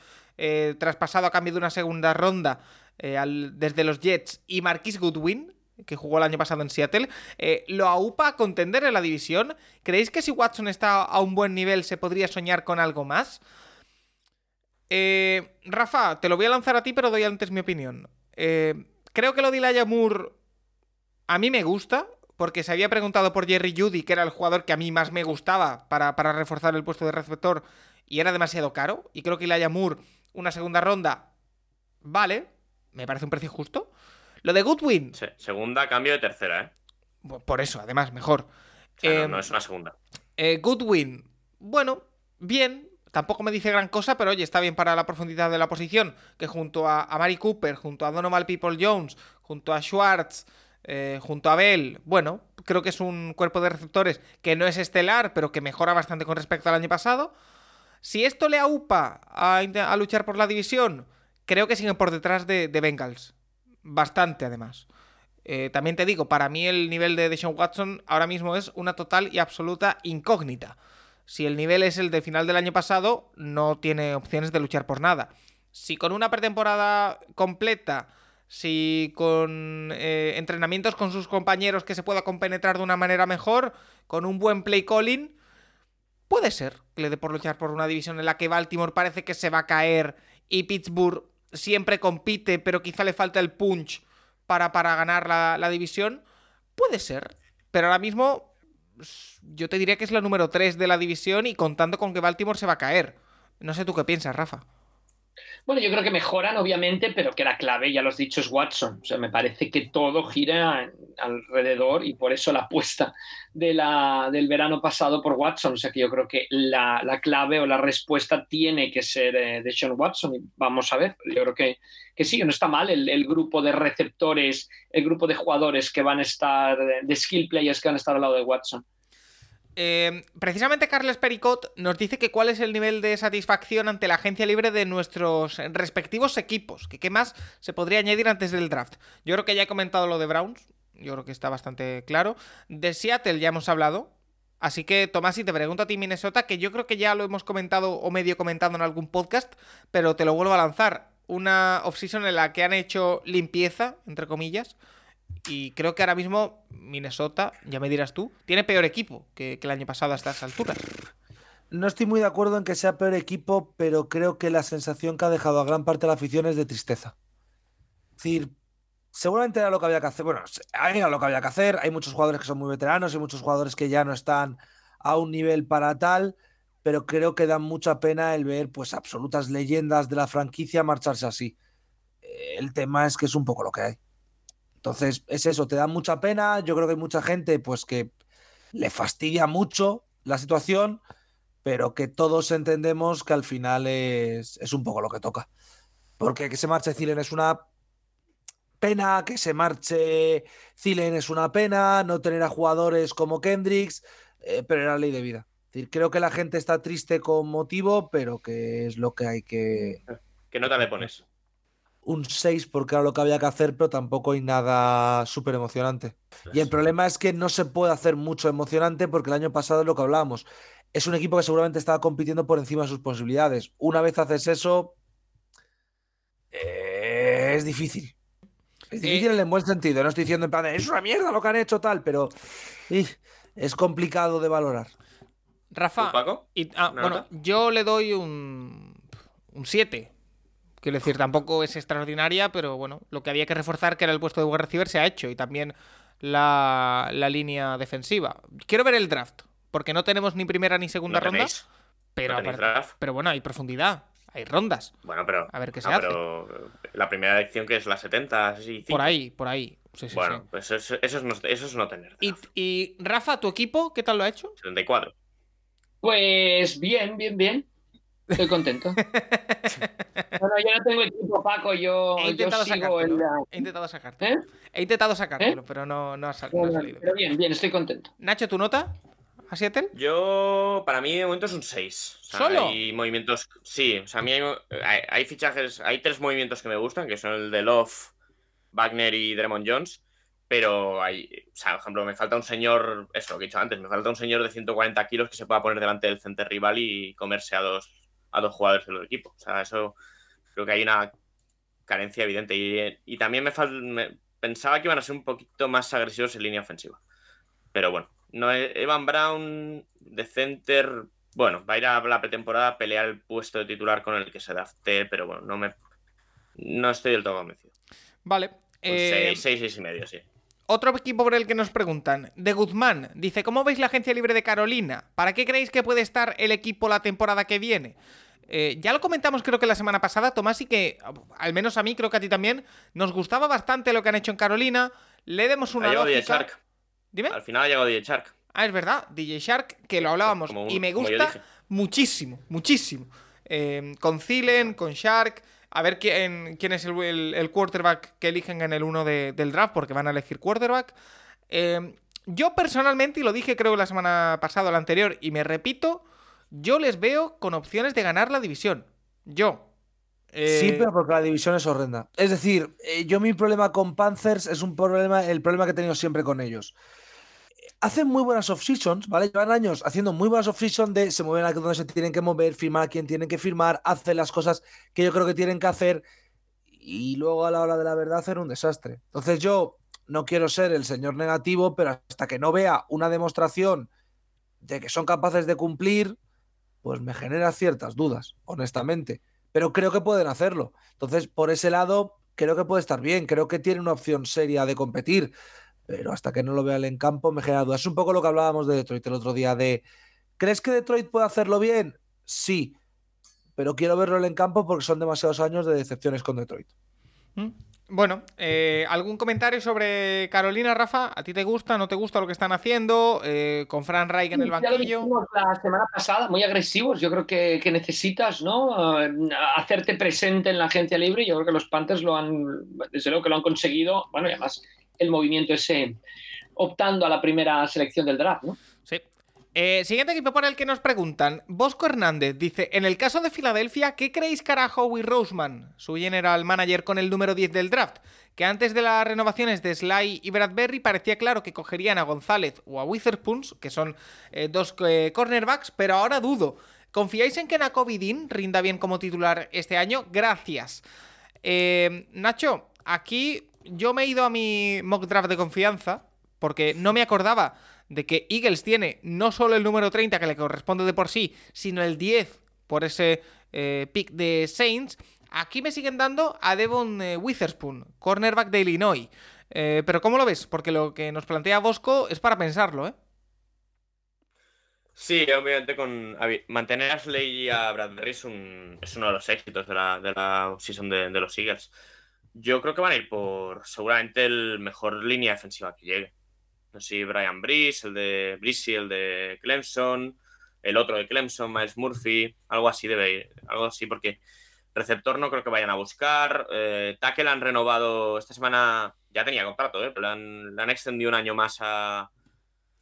traspasado a cambio de una segunda ronda eh, desde los Jets, y Marquis Goodwin, que jugó el año pasado en Seattle, eh, lo aupa a contender en la división? ¿Creéis que si Watson está a un buen nivel se podría soñar con algo más? Rafa, te lo voy a lanzar a ti, pero doy antes mi opinión. Creo que lo de Elijah Moore a mí me gusta, porque se había preguntado por Jerry Judy, que era el jugador que a mí más me gustaba para, para reforzar el puesto de receptor, y era demasiado caro. Y creo que Elijah Moore, una segunda ronda, vale, me parece un precio justo. Lo de Goodwin, Se- segunda, cambio de tercera, ¿eh? por eso, además, mejor. O sea, no- Eh, no, es una segunda. Eh, Goodwin, bueno, bien. Tampoco me dice gran cosa, pero oye, está bien para la profundidad de la posición. Que junto a, a Mari Cooper, junto a Donovan People Jones, junto a Schwartz, eh, junto a Bell, bueno, creo que es un cuerpo de receptores que no es estelar, pero que mejora bastante con respecto al año pasado. Si esto le aupa a, a luchar por la división, creo que siguen por detrás de, de Bengals. Bastante, además. Eh, también te digo, para mí el nivel de Deshaun Watson ahora mismo es una total y absoluta incógnita. Si el nivel es el de final del año pasado, no tiene opciones de luchar por nada. Si con una pretemporada completa, si con eh, entrenamientos con sus compañeros que se pueda compenetrar de una manera mejor, con un buen play calling, puede ser que le dé por luchar por una división en la que Baltimore parece que se va a caer y Pittsburgh siempre compite, pero quizá le falta el punch para, para ganar la, la división. Puede ser. Pero ahora mismo yo te diría que es la número 3 de la división y contando con que Baltimore se va a caer. No sé tú qué piensas, Rafa. Bueno, yo creo que mejoran, obviamente, pero que la clave, ya lo has dicho, es Watson. O sea, me parece que todo gira alrededor y por eso la apuesta de la, del verano pasado por Watson. O sea, que yo creo que la, la clave o la respuesta tiene que ser eh, de Sean Watson. Y vamos a ver, yo creo que, que sí, no está mal el, el grupo de receptores, el grupo de jugadores que van a estar, de skill players que van a estar al lado de Watson. Eh, precisamente Carles Pericot nos dice que cuál es el nivel de satisfacción ante la agencia libre de nuestros respectivos equipos. Qué más se podría añadir antes del draft. Yo creo que ya he comentado lo de Browns. Yo creo que está bastante claro. De Seattle ya hemos hablado. Así que, Tomás, y te pregunto a ti, Minnesota, que yo creo que ya lo hemos comentado o medio comentado en algún podcast, pero te lo vuelvo a lanzar. Una offseason en la que han hecho limpieza, entre comillas, y creo que ahora mismo Minnesota, ya me dirás tú, tiene peor equipo que, el año pasado a estas alturas. No estoy muy de acuerdo en que sea peor equipo, pero creo que la sensación que ha dejado a gran parte de la afición es de tristeza. Es decir, seguramente era lo que había que hacer. Bueno, era lo que había que hacer. Hay muchos jugadores que son muy veteranos, hay muchos jugadores que ya no están a un nivel para tal, pero creo que da mucha pena el ver pues absolutas leyendas de la franquicia marcharse así. El tema es que es un poco lo que hay. Entonces, es eso, te da mucha pena. Yo creo que hay mucha gente pues que le fastidia mucho la situación, pero que todos entendemos que al final es, un poco lo que toca. Porque que se marche Zilen es una pena, que se marche Zilen es una pena, no tener a jugadores como Kendricks, eh, pero era ley de vida. Creo que la gente está triste con motivo, pero que es lo que hay que... ¿Qué nota le pones? Un 6 porque era lo que había que hacer, pero tampoco hay nada súper emocionante. Y el problema es que no se puede hacer mucho emocionante porque el año pasado es lo que hablábamos. Es un equipo que seguramente estaba compitiendo por encima de sus posibilidades. Una vez haces eso, eh, es difícil. Es difícil en el buen sentido. No estoy diciendo en plan, de, es una mierda lo que han hecho tal, pero es complicado de valorar. Rafa, y- ah, ¿Una bueno, nota? yo le doy un un 7. Quiero decir, tampoco es extraordinaria, pero bueno, lo que había que reforzar, que era el puesto de wide receiver, se ha hecho. Y también la, la línea defensiva. Quiero ver el draft, porque no tenemos ni primera ni segunda ¿No ronda. Pero, ¿No aparte- draft? pero bueno, hay profundidad, hay rondas. Bueno, pero. A ver qué se no, hace. pero la primera elección que es la 70, sí. Por ahí, por ahí. Sí, sí, Bueno, sí. pues eso, eso es no, eso es no tener. Y, Rafa, ¿tu equipo qué tal lo ha hecho? 74. Pues bien, bien, bien. Estoy contento. [laughs] bueno, yo no tengo equipo, Paco. Yo, He yo intentado sigo sacártelo. en la. He intentado sacártelo. ¿Eh? He intentado sacártelo, pero no, no ha, sal- no ha Bueno, salido. pero bien, bien, estoy contento. Nacho, ¿tu nota? ¿A Seattle? Yo, para mí, de momento es un 6. ¿Solo? Hay movimientos. Sí, o sea, a mí hay, hay- hay fichajes. Hay tres movimientos que me gustan, que son el de Love, Wagner y Dremond Jones. Pero hay. O sea, por ejemplo, me falta un señor. Eso, lo que he dicho antes. Me falta un señor de 140 kilos que se pueda poner delante del center rival y comerse a dos, a dos jugadores del equipo. O sea, eso. Creo que hay una carencia evidente. Y, y también me, fal- me pensaba que iban a ser un poquito más agresivos en línea ofensiva. Pero bueno, no Evan Brown de center, bueno, va a ir a la pretemporada a pelear el puesto de titular con el que se drafté, pero bueno, no me no estoy del todo convencido. Vale. Eh, 6, 6, 6 y medio, sí. Otro equipo por el que nos preguntan. De Guzmán. Dice, ¿cómo veis la agencia libre de Carolina? ¿Para qué creéis que puede estar el equipo la temporada que viene? Eh, ya lo comentamos creo que la semana pasada, Tomás, y que al menos a mí, creo que a ti también, nos gustaba bastante lo que han hecho en Carolina. Le demos Ha una llegado DJ. Shark. Dime. Al final ha llegado DJ Shark. Ah, es verdad, DJ Shark, que lo hablábamos. Un- y me gusta muchísimo, muchísimo. Eh, con Zilen, con Shark. A ver quién, quién es el, el- el quarterback que eligen en el 1 del draft, porque van a elegir quarterback. Eh, yo personalmente, y lo dije creo la semana pasada o la anterior, y me repito, yo les veo con opciones de ganar la división. Yo. Eh, Sí, pero porque la división es horrenda. Es decir, eh, yo mi problema con Panthers es un problema, el problema que he tenido siempre con ellos. Hacen muy buenas off-seasons, ¿vale? Llevan años haciendo muy buenas off-seasons de se mueven a donde se tienen que mover, firmar a quien tienen que firmar, hacen las cosas que yo creo que tienen que hacer y luego a la hora de la verdad hacer un desastre. Entonces yo no quiero ser el señor negativo, pero hasta que no vea una demostración de que son capaces de cumplir, pues me genera ciertas dudas, honestamente. Pero creo que pueden hacerlo. Entonces, por ese lado, creo que puede estar bien. Creo que tiene una opción seria de competir. Pero hasta que no lo vea en campo, me genera dudas. Es un poco lo que hablábamos de Detroit el otro día. De, ¿crees que Detroit puede hacerlo bien? Sí. Pero quiero verlo en campo porque son demasiados años de decepciones con Detroit. Bueno, eh, ¿algún comentario sobre Carolina, Rafa? ¿A ti te gusta, no te gusta lo que están haciendo? Eh, con Fran Reich en el banquillo. la semana pasada, muy agresivos. Yo creo que, que necesitas, ¿no? Eh, Hacerte presente en la agencia libre. Yo creo que los Panthers lo han, desde luego que lo han conseguido. Bueno, y además el movimiento ese optando a la primera selección del draft, ¿no? Eh, siguiente equipo por el que nos preguntan. Bosco Hernández dice: En el caso de Filadelfia, ¿qué creéis que hará Howie Roseman, su general manager, con el número 10 del draft? Que antes de las renovaciones de Sly y Bradbury parecía claro que cogerían a González o a Witherspoon, que son eh, dos eh, cornerbacks, pero ahora dudo. ¿Confiáis en que Nakobe Dean rinda bien como titular este año? Gracias. Nacho, aquí yo me he ido a mi mock draft de confianza porque no me acordaba de que Eagles tiene no solo el número 30 que le corresponde de por sí, sino el 10 por ese eh, pick de Saints. Aquí me siguen dando a Devon eh, Witherspoon, cornerback de Illinois. Eh, pero ¿cómo lo ves? Porque lo que nos plantea Bosco es para pensarlo, ¿eh? Sí, obviamente con mantener a Slay y a Bradbury es, un- es uno de los éxitos de la, de la season de, de los Eagles. Yo creo que van a ir por seguramente el mejor línea defensiva que llegue. No sé si Brian Breeze, el de Breezy, el de Clemson, el otro de Clemson, Miles Murphy, algo así debe ir, algo así porque receptor no creo que vayan a buscar. Eh, tackle han renovado esta semana, ya tenía contrato, ¿eh? pero le han, han extendido un año más a,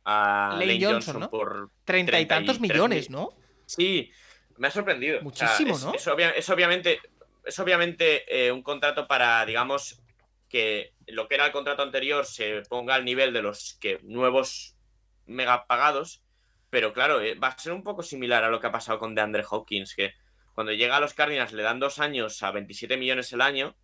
a Lane Johnson, Johnson, ¿no? por Treinta y tantos 33 millones, mil. ¿no? Sí, me ha sorprendido. O sea, Muchísimo, es, ¿no? Es, obvia- es obviamente, es obviamente eh, un contrato para, digamos, que lo que era el contrato anterior se ponga al nivel de los que nuevos mega pagados, pero claro, eh, va a ser un poco similar a lo que ha pasado con DeAndre Hopkins, que cuando llega a los Cardinals le dan dos años a 27 millones el año,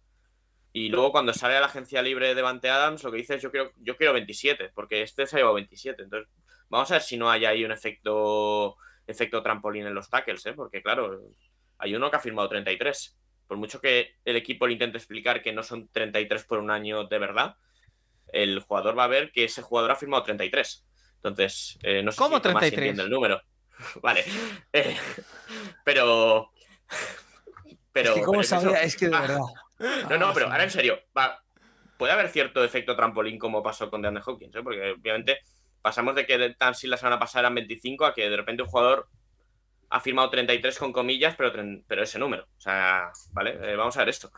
y luego cuando sale a la agencia libre de Devante Adams, lo que dice es yo quiero, yo quiero 27, porque este se ha llevado 27. Entonces, vamos a ver si no hay ahí un efecto, efecto trampolín en los tackles, ¿eh? porque claro, hay uno que ha firmado 33. Por mucho que el equipo le intente explicar que no son 33 por un año de verdad, el jugador va a ver que ese jugador ha firmado 33. Entonces, eh, no sé ¿Cómo si Tomás 33? entiende el número. [laughs] vale. Eh, [laughs] pero. Pero. es que, ¿cómo eso. sabía? Es que de Ah, verdad. no, no, Ah, pero sí. ahora en serio, va, puede haber cierto efecto trampolín como pasó con DeAndre Hopkins, ¿eh? porque obviamente pasamos de que Tansil la semana pasada eran 25 a que de repente un jugador ha firmado 33 con comillas, pero, pero ese número. O sea, vale, eh, vamos a ver esto.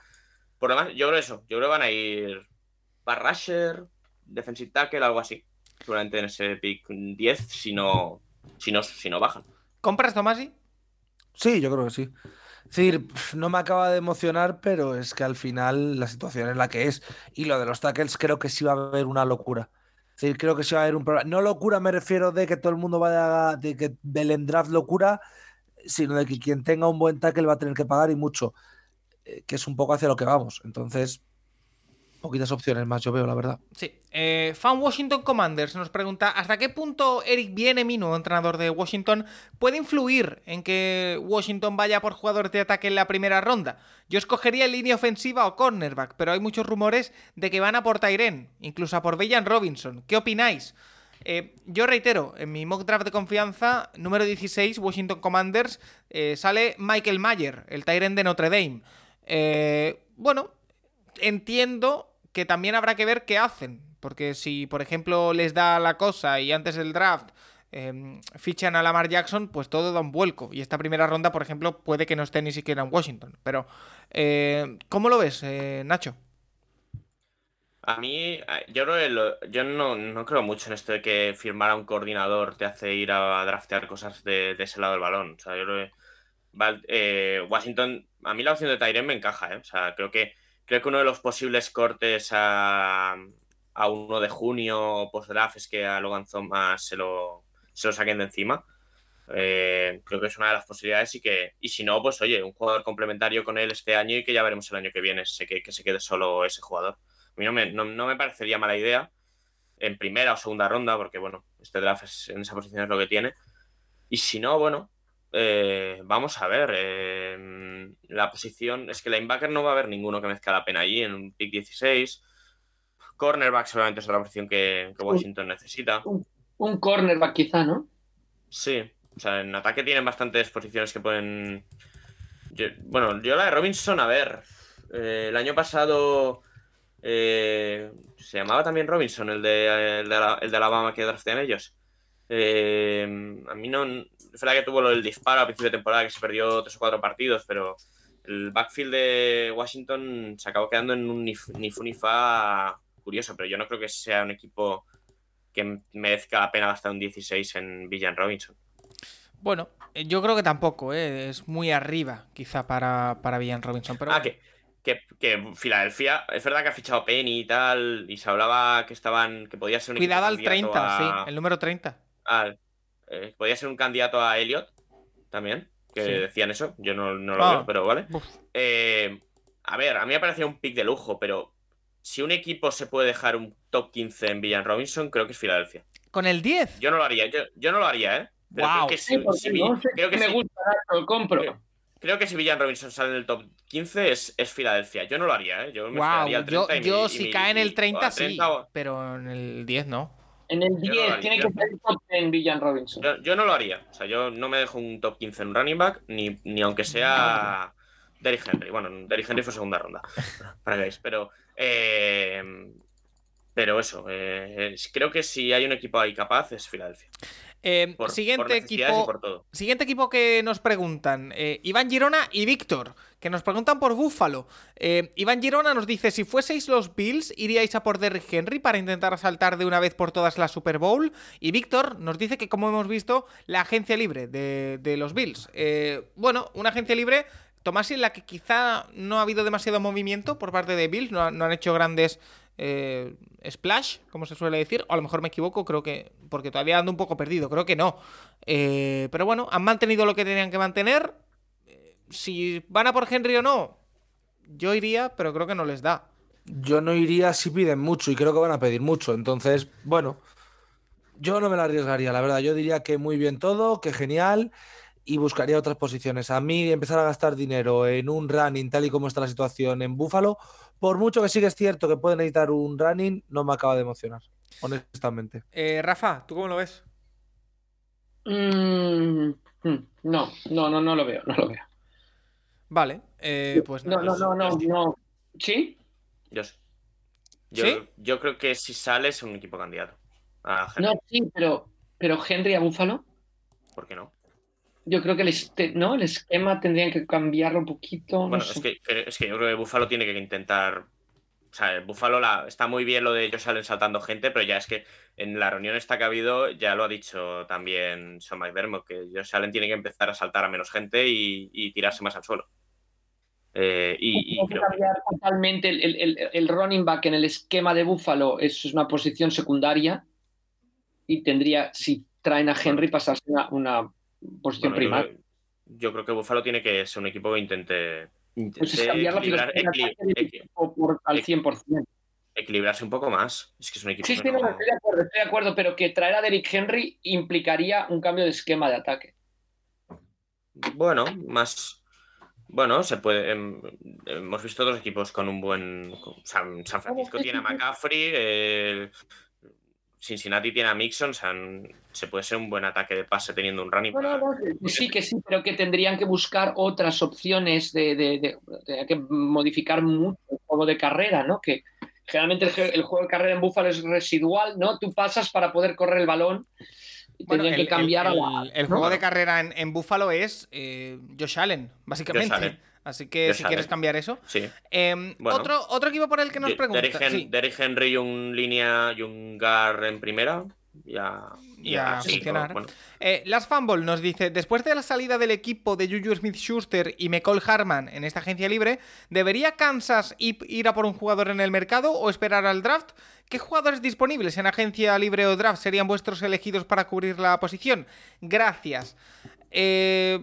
Por lo demás, yo creo eso. Yo creo que van a ir Bar Rusher, Defensive Tackle, algo así. Seguramente en ese pick 10, si no, si no, si no bajan. ¿Compras, Tomasi? Sí, yo creo que sí. Es decir, no me acaba de emocionar, pero es que al final la situación es la que es. Y lo de los tackles creo que sí va a haber una locura. Es decir, creo que sí va a haber un problema. No locura me refiero de que todo el mundo vaya, de que del draft locura, sino de que quien tenga un buen tackle va a tener que pagar y mucho. eh, que es un poco hacia lo que vamos. Entonces, poquitas opciones más yo veo, la verdad. Sí. Eh, Fan Washington Commanders nos pregunta: ¿hasta qué punto Eric nuevo entrenador de Washington, puede influir en que Washington vaya por jugadores de ataque en la primera ronda? Yo escogería línea ofensiva o cornerback, pero hay muchos rumores de que van a por Tyren, incluso a por Bellan Robinson. ¿Qué opináis? Eh, yo reitero, en mi mock draft de confianza, número 16, Washington Commanders, eh, sale Michael Mayer, el Tyren de Notre Dame. Eh, bueno, entiendo que también habrá que ver qué hacen. Porque si, por ejemplo, les da la cosa y antes del draft eh, fichan a Lamar Jackson, pues todo da un vuelco. Y esta primera ronda, por ejemplo, puede que no esté ni siquiera en Washington. Pero, ¿cómo lo ves, Nacho? A mí, yo creo que yo no, no creo mucho en esto de que firmar a un coordinador te hace ir a draftear cosas de, de ese lado del balón. O sea, yo creo que eh, Washington, a mí la opción de Tyren me encaja, ¿eh? O sea, creo que, creo que uno de los posibles cortes a, a 1 de junio post-draft es que a Logan Thomas se lo, se lo saquen de encima. Eh, creo que es una de las posibilidades y que, y si no, pues oye, un jugador complementario con él este año y que ya veremos el año que viene, que se quede solo ese jugador. A mí no me, no, no me parecería mala idea en primera o segunda ronda, porque bueno, este draft es- en esa posición es lo que tiene. Y si no, bueno, eh, vamos a ver. eh, la posición es que linebacker no va a haber ninguno que mezcla la pena allí en un pick 16. Cornerback seguramente es otra posición que, que Washington necesita. Un cornerback quizá, ¿no? Sí, o sea, en ataque tienen bastantes posiciones que pueden. Yo- bueno, yo la de Robinson, a ver. eh, el año pasado eh, se llamaba también Robinson, el de, el de, Ala- el de Alabama que draftean ellos. Eh, a mí no. Es verdad que tuvo del disparo a principio de temporada que se perdió tres o cuatro partidos, pero el backfield de Washington se acabó quedando en un ni, fu- ni fu ni fa curioso, pero yo no creo que sea un equipo que merezca la pena gastar un 16 en Villan Robinson. Bueno, eh, yo creo que tampoco, ¿eh? es muy arriba, quizá, para, para Villan Robinson. Pero ah, bueno. que, que, que Filadelfia, es verdad que ha fichado Penny y tal, y se hablaba que estaban, que podía ser un equipo Cuidado al candidato 30, a- sí, el número 30. al- eh, podía ser un candidato a Elliot también, que Sí. decían eso, yo no, no lo Ah. veo, pero vale. Eh, a ver, a mí me parecía un pick de lujo, pero si un equipo se puede dejar un top 15 en Villan Robinson, creo que es Filadelfia. Con el 10. Yo no lo haría, yo, yo no lo haría, ¿eh? Pero Guau. creo que Sí, sé creo que me gusta, lo compro. Creo, creo que si Villan Robinson sale en el top 15 es, es Filadelfia. Yo no lo haría, ¿eh? Yo me Wow, al yo, 30 y me- yo y si me- cae en y- el o 30 al sí, 30 o- pero en el 10 no. En el Yo no 10 lo haría, tiene yo- que ser el top 10 Villan Robinson. Yo, yo no lo haría. O sea, yo no me dejo un top 15 en un running back, ni, ni aunque sea Derrick Henry. Bueno, Derrick Henry fue segunda ronda, [laughs] para que veáis. Pero, eh, pero eso, eh, creo que si hay un equipo ahí capaz es Filadelfia. Eh, Por, siguiente por equipo. por todo. Siguiente equipo que nos preguntan, eh, Iván Girona y Víctor, que nos preguntan por Búfalo. Eh, Iván Girona nos dice, si fueseis los Bills, ¿iríais a por Derrick Henry para intentar asaltar de una vez por todas la Super Bowl? Y Víctor nos dice que, como hemos visto, la agencia libre de, de los Bills. Eh, bueno, una agencia libre, Tomás, en la que quizá no ha habido demasiado movimiento por parte de Bills, no han hecho grandes eh, splash, como se suele decir, o a lo mejor me equivoco, creo que, porque todavía ando un poco perdido, creo que no. Eh, pero bueno, han mantenido lo que tenían que mantener. Eh, si van a por Henry o no, yo iría, pero creo que no les da. Yo no iría si piden mucho y creo que van a pedir mucho. Entonces, bueno, yo no me la arriesgaría, la verdad. Yo diría que muy bien todo, que genial y buscaría otras posiciones. A mí empezar a gastar dinero en un running tal y como está la situación en Búfalo, por mucho que sí que es cierto que pueden necesitar un running, no me acaba de emocionar, honestamente. Eh, Rafa, ¿tú cómo lo ves? Mm, mm, no, no, no, no lo veo, no lo veo. Vale, eh, pues No, nada. no, no, no, no. ¿Sí? Yo, sé. yo, ¿Sí? yo creo que si sale es un equipo candidato. A. No, sí, pero, pero Henry a Búfalo. ¿Por qué no? Yo creo que el, este- ¿no? el esquema tendrían que cambiarlo un poquito. no Bueno, sé. es que, es que yo creo que Buffalo tiene que intentar. O sea, Buffalo la, está muy bien lo de ellos salen saltando gente, pero ya es que en la reunión esta que ha habido, ya lo ha dicho también Sean McDermott, que Josh Allen tiene que empezar a saltar a menos gente y, y tirarse más al suelo. Eh, y, que- totalmente el, el- el- el running back en el esquema de Buffalo es una posición secundaria y tendría, si traen a Henry, pasarse a una posición bueno, yo, primaria. creo- yo creo que Buffalo tiene que ser un equipo que intente Pues es cambiar la filosofía por- al 100%. equilibrarse un poco más. Es que es un equipo Sí, sí, no, no- estoy de acuerdo, estoy de acuerdo, pero que traer a Derrick Henry implicaría un cambio de esquema de ataque. Bueno, más. Bueno, se puede. em, hemos visto otros equipos con un buen. San, San Francisco tiene a McCaffrey, eh, Cincinnati tiene a Mixon, o sea, n- se puede ser un buen ataque de pase teniendo un running que sí, que sí, pero que tendrían que buscar otras opciones de, de, de- de- que modificar mucho el juego de carrera, ¿no? Que generalmente el, juego de carrera en Buffalo es residual, ¿no? Tú pasas para poder correr el balón y Bueno, tendrían el, que cambiar el- a la- el- el ¿no? juego de carrera en, en Buffalo es eh, Josh Allen, básicamente. Josh Allen. Así que si quieres cambiar eso. Sí. Em, Bueno. otro, otro equipo por el que nos pregunta. Derrick, Hen- sí. Derrick Henry y un línea y un guard en primera. Ya. Ya, sí, funcionar. Eh, Las Fumble nos dice, después de la salida del equipo de Juju Smith-Schuster y McCall Harman en esta agencia libre, ¿debería Kansas ir a por un jugador en el mercado o esperar al draft? ¿Qué jugadores disponibles en agencia libre o draft serían vuestros elegidos para cubrir la posición? Gracias. Eh,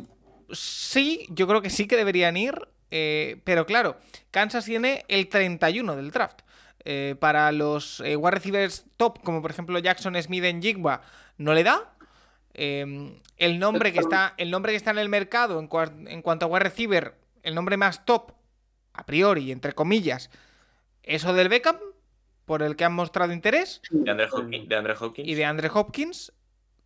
sí, yo creo que sí que deberían ir, eh, pero claro, Kansas tiene el 31 del draft. Eh, para los eh, wide receivers top, como por ejemplo Jackson Smith en Jigba, no le da. Eh, el, nombre que está, el nombre que está en el mercado en, cua- en cuanto a wide receiver, el nombre más top, a priori, entre comillas, es del Beckham, por el que han mostrado interés, de Andre Hopkins. De Andre Hopkins. y de Andre Hopkins.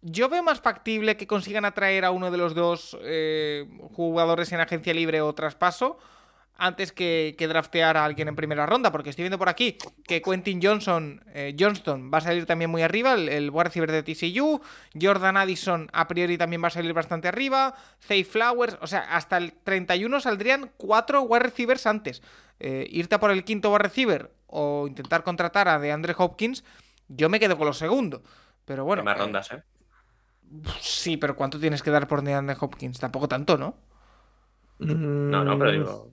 Yo veo más factible que consigan atraer a uno de los dos eh, jugadores en agencia libre o traspaso antes que, que draftear a alguien en primera ronda, porque estoy viendo por aquí que Quentin Johnson, eh, Johnston va a salir también muy arriba, el, el wide receiver de TCU, Jordan Addison a priori también va a salir bastante arriba, Zay Flowers, o sea, hasta el 31 saldrían cuatro wide receivers antes. Eh, irte a por el quinto wide receiver o intentar contratar a DeAndre Hopkins, yo me quedo con lo segundo. Pero bueno, más eh, rondas, ¿eh? Sí, pero ¿cuánto tienes que dar por DeAndre Hopkins? Tampoco tanto, ¿no? No, no, pero digo.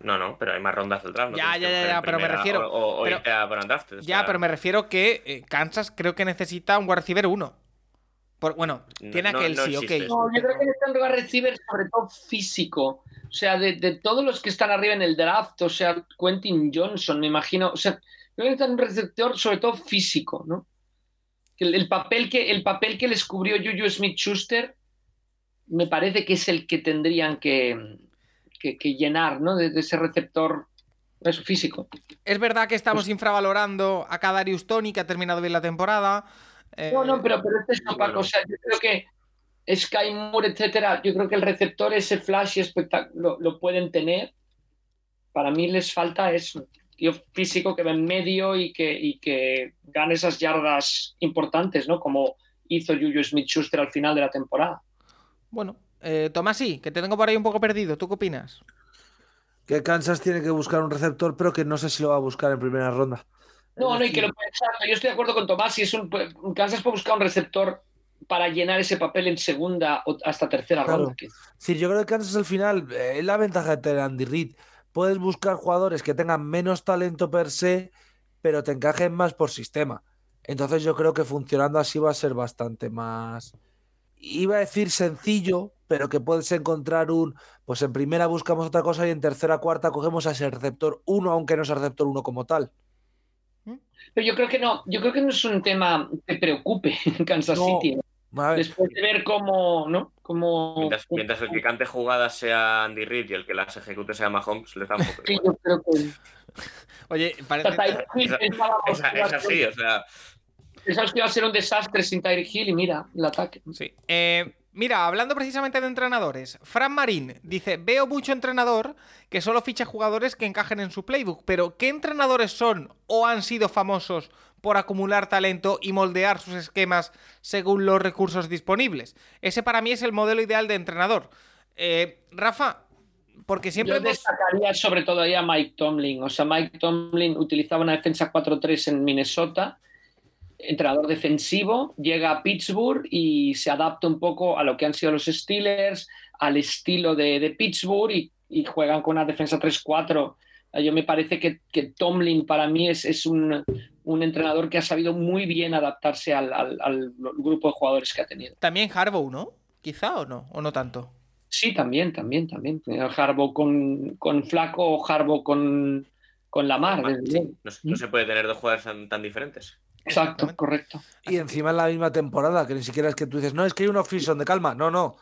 No, no, pero hay más rondas del draft. no Ya, ya, ya, ya, pero me refiero- O, pero- por Ya, pero me refiero que eh, Kansas creo que necesita un wide receiver 1. Por, bueno, No, tiene no- aquel no sí, ok. No, yo creo que necesitan wide receiver sobre todo físico. O sea, de, de todos los que están arriba en el draft, o sea, Quentin Johnson, me imagino. O sea, creo que necesitan un receptor sobre todo físico, ¿no? El, el papel, que, el papel que les cubrió Juju Smith-Schuster me parece que es el que tendrían que, que- que llenar, ¿no? De, de ese receptor eso, físico. Es verdad que estamos Pues infravalorando a Kadarius Tony, que ha terminado bien la temporada. Eh, No, no, pero, pero este es opaco. bueno. O sea, yo creo que Sky Moore, etcétera, yo creo que el receptor, ese flash y espectáculo, lo pueden tener. Para mí les falta eso. Tío físico que va en medio y que, y que gane esas yardas importantes, ¿no? Como hizo Juju Smith Schuster al final de la temporada. Bueno, eh, Tomás, sí, que te tengo por ahí un poco perdido. ¿Tú qué opinas? Que Kansas tiene que buscar un receptor, pero que no sé si lo va a buscar en primera ronda. No, no, y que lo exacto, Yo estoy de acuerdo con Tomás. Si es un, Kansas puede buscar un receptor para llenar ese papel en segunda o hasta tercera Claro. ronda. decir, yo creo que Kansas al final eh, es la ventaja de tener Andy Reid. Puedes buscar jugadores que tengan menos talento per se, pero te encajen más por sistema. Entonces yo creo que funcionando así va a ser bastante más. Iba a decir sencillo, pero que puedes encontrar un. Pues en primera buscamos otra cosa y en tercera, cuarta cogemos a ese receptor 1, aunque no sea receptor 1 como tal. Pero yo creo que no, yo creo que no es un tema que preocupe en [laughs] Kansas No. City. Después de ver cómo, ¿no? Cómo... Mientras, mientras el que cante jugadas sea Andy Reid y el que las ejecute sea Mahomes, les da un poco Sí, yo creo que. [laughs] Oye, parece... Hill Esa- así, o sea. pensábamos que iba a ser un desastre sin Tyreek Hill y mira el ataque. Sí. Eh, mira, hablando precisamente de entrenadores, Fran Marín dice, veo mucho entrenador que solo ficha jugadores que encajen en su playbook, pero ¿qué entrenadores son o han sido famosos por acumular talento y moldear sus esquemas según los recursos disponibles? Ese para mí es el modelo ideal de entrenador. Eh, Rafa, porque siempre Yo hemos... destacaría sobre todo ahí a Mike Tomlin. O sea, Mike Tomlin utilizaba una defensa 4-3 en Minnesota, entrenador defensivo, llega a Pittsburgh y se adapta un poco a lo que han sido los Steelers, al estilo de, de Pittsburgh y, y juegan con una defensa 3-4. Yo me parece que, que Tomlin para mí es, es un, un, entrenador que ha sabido muy bien adaptarse al, al, al grupo de jugadores que ha tenido. También Harbaugh, ¿no? Quizá o no, o no tanto. Sí, también, también, también. Harbo con, con Flaco o Harbo con, con Lamar. Sí. No, no, se puede tener dos jugadores tan, tan diferentes. Exacto, correcto. Y encima en la misma temporada, que ni siquiera es que tú dices, no, es que hay un off-season de calma. No, no.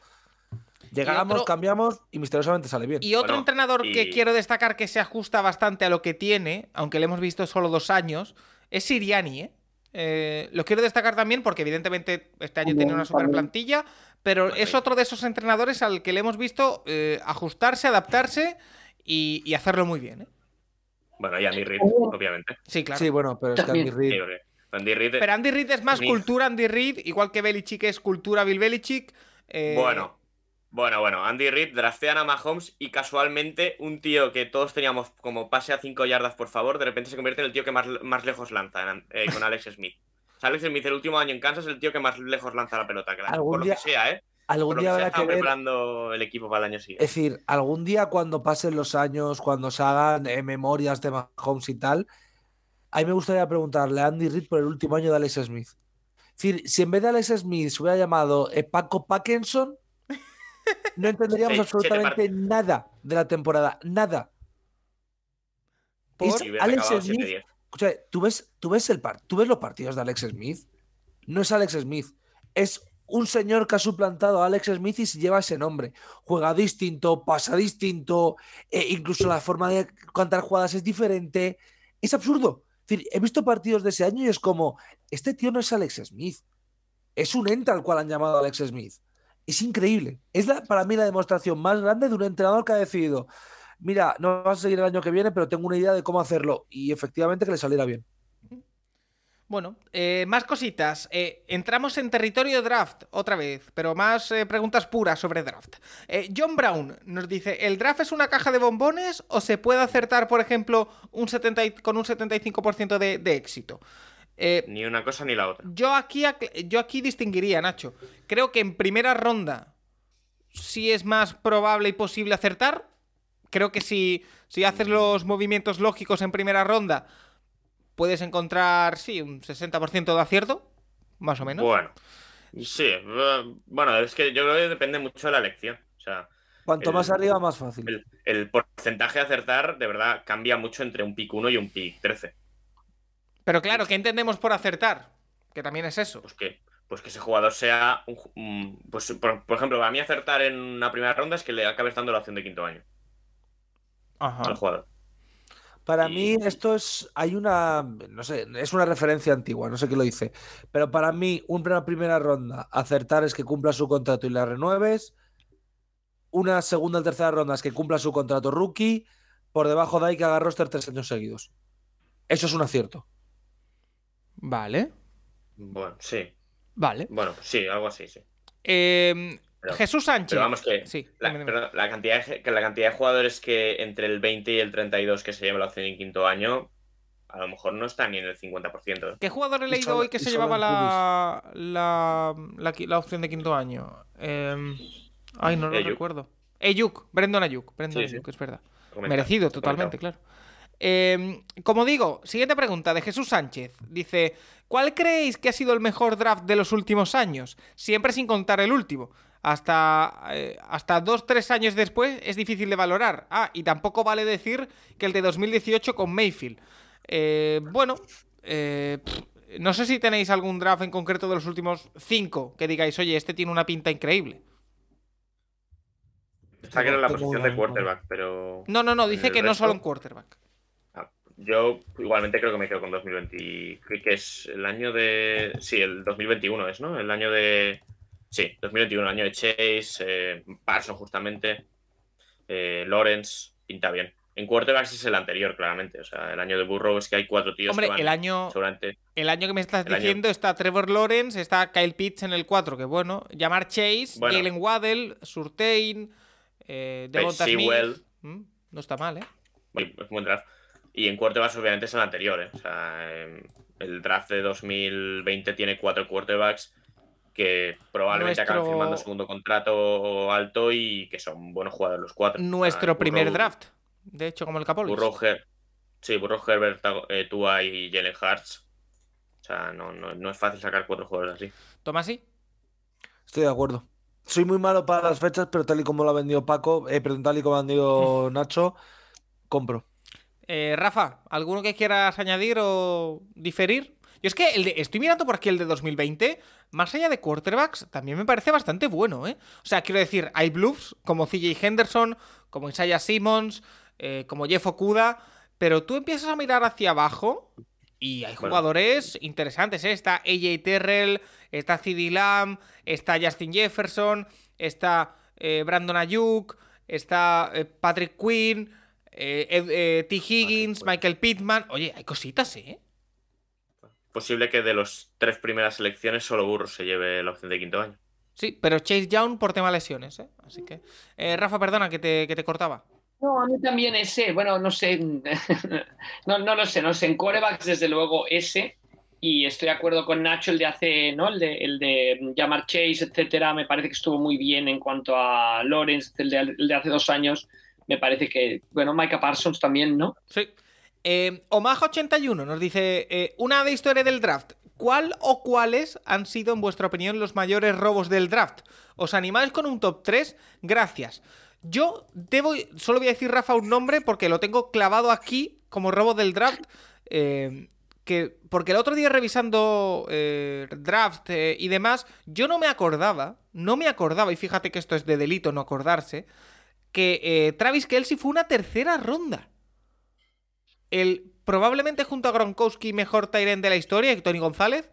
Llegamos, otro... cambiamos y misteriosamente sale bien. Y otro bueno, entrenador y... que quiero destacar que se ajusta bastante a lo que tiene, aunque le hemos visto solo dos años, es Siriani, ¿eh? Eh, lo quiero destacar también porque evidentemente este año tiene una super plantilla, pero es otro de esos entrenadores al que le hemos visto eh, ajustarse, adaptarse y, y, hacerlo muy bien. ¿eh? Bueno, y Andy Reid, obviamente. Sí, claro. Sí, bueno, pero es que Andy Reid... Andy Reid... Pero Andy Reid es más cultura Andy Reid, igual que Belichick es cultura Bill Belichick. Eh, Bueno, bueno, bueno, Andy Reid draftean a Mahomes y casualmente un tío que todos teníamos como pase a 5 yardas, por favor, de repente se convierte en el tío que más, más lejos lanza eh, con Alex Smith. O sea, Alex Smith el último año en Kansas es el tío que más lejos lanza la pelota, la, por día, lo que sea, ¿eh? Algún por día lo que habrá sea, que ver... preparando el equipo para el año siguiente. Es decir, algún día cuando pasen los años, cuando se hagan eh, memorias de Mahomes y tal, a mí me gustaría preguntarle a Andy Reid por el último año de Alex Smith. Es decir, si en vez de Alex Smith se hubiera llamado eh, Paco Parkinson, no entenderíamos sí, absolutamente nada de la temporada. Nada. Alex Smith. O sea, ¿tú ves, tú, ves el par ¿tú ves los partidos de Alex Smith? No es Alex Smith. Es un señor que ha suplantado a Alex Smith y se lleva ese nombre. Juega distinto, pasa distinto, eh, incluso la forma de contar jugadas es diferente. Es absurdo. Es decir, he visto partidos de ese año y es como, este tío no es Alex Smith. Es un ente al cual han llamado Alex Smith. Es increíble. Es para mí la demostración más grande de un entrenador que ha decidido, mira, no vas a seguir el año que viene, pero tengo una idea de cómo hacerlo. Y efectivamente que le saliera bien. Bueno, eh, más cositas. Eh, entramos en territorio draft otra vez, pero más eh, preguntas puras sobre draft. John Brown nos dice, ¿el draft es una caja de bombones o se puede acertar, por ejemplo, un 70, con un 75% de, de éxito? Eh, ni una cosa ni la otra. Yo aquí, yo aquí distinguiría, Nacho. Creo que en primera ronda sí es más probable y posible acertar. Creo que si, si haces los movimientos lógicos en primera ronda, puedes encontrar, sí, un 60% de acierto, más o menos. Bueno, sí. Bueno, es que yo creo que depende mucho de la elección. O sea, Cuanto el, más arriba, más fácil. El, el, porcentaje de acertar, de verdad, cambia mucho entre un pick 1 y un pick 13. Pero claro, ¿qué entendemos por acertar? Que también es eso. Pues que, pues que ese jugador sea. Un, pues, por, por, ejemplo, a mí acertar en una primera ronda es que le acabes dando la opción de quinto año. Ajá. Al jugador. Para y... mí, esto es. Hay una. No sé, es una referencia antigua, no sé qué lo dice. Pero para mí, una primera ronda, acertar es que cumpla su contrato y la renueves. Una segunda o tercera ronda es que cumpla su contrato rookie. Por debajo de ahí que haga roster tres años seguidos. Eso es un acierto. Vale. Bueno, sí. Vale. Bueno, sí, algo así, sí. Eh, pero, Jesús Sánchez. Pero vamos que, sí, la, dime, dime. Pero la, cantidad de, que la cantidad de jugadores que entre el 20 y el 32 que se lleva la opción en quinto año, a lo mejor no está ni en el 50%. ¿Qué jugador he leído hoy que se llevaba la, la, la, la, opción de quinto año? Eh, ay, no lo Ayuk. recuerdo. Ayuk, Brendan Ayuk. Brendan sí, Ayuk, sí. es verdad. Comentar, Merecido totalmente, claro. Eh, como digo, siguiente pregunta de Jesús Sánchez. Dice, ¿cuál creéis que ha sido el mejor draft de los últimos años? Siempre sin contar el último. Hasta, eh, hasta dos, tres años después es difícil de valorar. Ah, y tampoco vale decir que el de 2018 con Mayfield. Eh, bueno, eh, pff, no sé si tenéis algún draft en concreto de los últimos cinco que digáis, oye, este tiene una pinta increíble. Está que era la posición de quarterback, pero... No, no, no, dice que resto... no solo en quarterback. Yo igualmente creo que me quedo con 2020, que es el año de... Sí, el 2021 es, ¿no? El año de... Sí, 2021, año de Chase, eh, Parson justamente, eh, Lawrence, pinta bien. En quarterbacks es el anterior, claramente. O sea, el año de Burrow es que hay cuatro tíos Hombre, que van el año, el año que me estás el año- diciendo está Trevor Lawrence, está Kyle Pitts en el 4, que bueno. Llamar Chase, Bueno. Jalen Waddell, Surtain, eh, Devonta Smith. Mm, No está mal, ¿eh? Es un buen draft. Y en quarterbacks, obviamente, es el anterior. ¿eh? O sea, em, el draft de 2020 tiene cuatro quarterbacks que probablemente acaben Nuestro- firmando segundo contrato alto y que son buenos jugadores los cuatro. Nuestro O sea, primer Burrow- draft. De hecho, como el Capolis. Burrow, Her- sí, Burrow Herbert, eh, Tua y Jalen Hurts. O sea, no, no, no es fácil sacar cuatro jugadores así. Tomasi. Estoy de acuerdo. Soy muy malo para las fechas, pero tal y como lo ha vendido Paco, eh, perdón, tal y como lo ha vendido [laughs] Nacho, compro. Eh, Rafa, ¿alguno que quieras añadir o diferir? Yo es que el de- estoy mirando por aquí el de 2020, más allá de quarterbacks, también me parece bastante bueno, ¿eh? O sea, quiero decir, hay bluffs como CJ Henderson, como Isaiah Simmons, eh, como Jeff Okuda, pero tú empiezas a mirar hacia abajo y hay Bueno. jugadores interesantes, ¿eh? Está AJ Terrell, está CD Lamb, está Justin Jefferson, está eh, Brandon Ayuk, está eh, Patrick Quinn, eh, Ed- eh, T. Higgins, Quinn. Michael Pittman. Oye, hay cositas, ¿eh? Posible que de los tres primeras selecciones solo Burrow se lleve la opción de quinto año. Sí, pero Chase Young por tema lesiones, ¿eh? Así que. Eh, Rafa, perdona que te, que te cortaba. No, a mí también ese, bueno, no sé, [laughs] no, no lo sé, no sé, en corebacks desde luego ese, y estoy de acuerdo con Nacho, el de hace, ¿no? El de, el de Jamar Chase, etcétera, me parece que estuvo muy bien en cuanto a Lawrence, el de, el de hace dos años, me parece que, bueno, Micah Parsons también, ¿no? Sí. Eh, Omaha81 nos dice: eh, Una de historia del draft. ¿Cuál o cuáles han sido, en vuestra opinión, los mayores robos del draft? ¿Os animáis con un top 3? Gracias. Yo debo. Solo voy a decir, Rafa, un nombre porque lo tengo clavado aquí como robo del draft. eh, que, porque el otro día revisando eh, draft y demás, yo no me acordaba, no me acordaba, y fíjate que esto es de delito no acordarse, que eh, Travis Kelsey fue una tercera ronda. El probablemente junto a Gronkowski mejor Tyrant de la historia, y Tony González.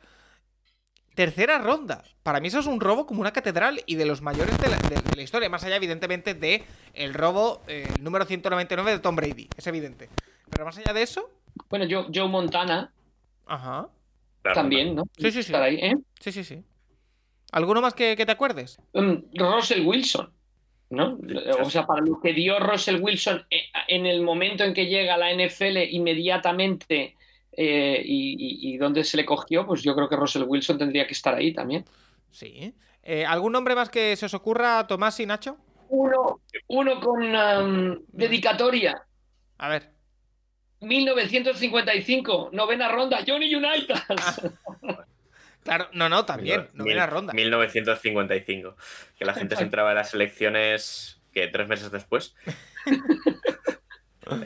Tercera ronda. Para mí eso es un robo como una catedral y de los mayores de la, de- de la historia. Más allá, evidentemente, de el robo, eh, el número 199 de Tom Brady. Es evidente. Pero más allá de eso... Bueno, Joe, Joe Montana Ajá. También, ¿no? Sí, sí, sí. Ahí, ¿eh? Sí, sí, sí. ¿Alguno más que, que te acuerdes? Um, Russell Wilson, ¿no? O sea, para lo que dio Russell Wilson eh, en el momento en que llega a la NFL inmediatamente eh, y, y- y donde se le cogió, pues yo creo que Russell Wilson tendría que estar ahí también. Sí. Eh, ¿Algún nombre más que se os ocurra, Tomás y Nacho? Uno, uno con um, dedicatoria. A ver. 1955, novena ronda, Johnny United. [laughs] Claro, no, no, también. Mil- Novena ronda. 1955. Que la gente se entraba en las elecciones que tres meses después. [laughs]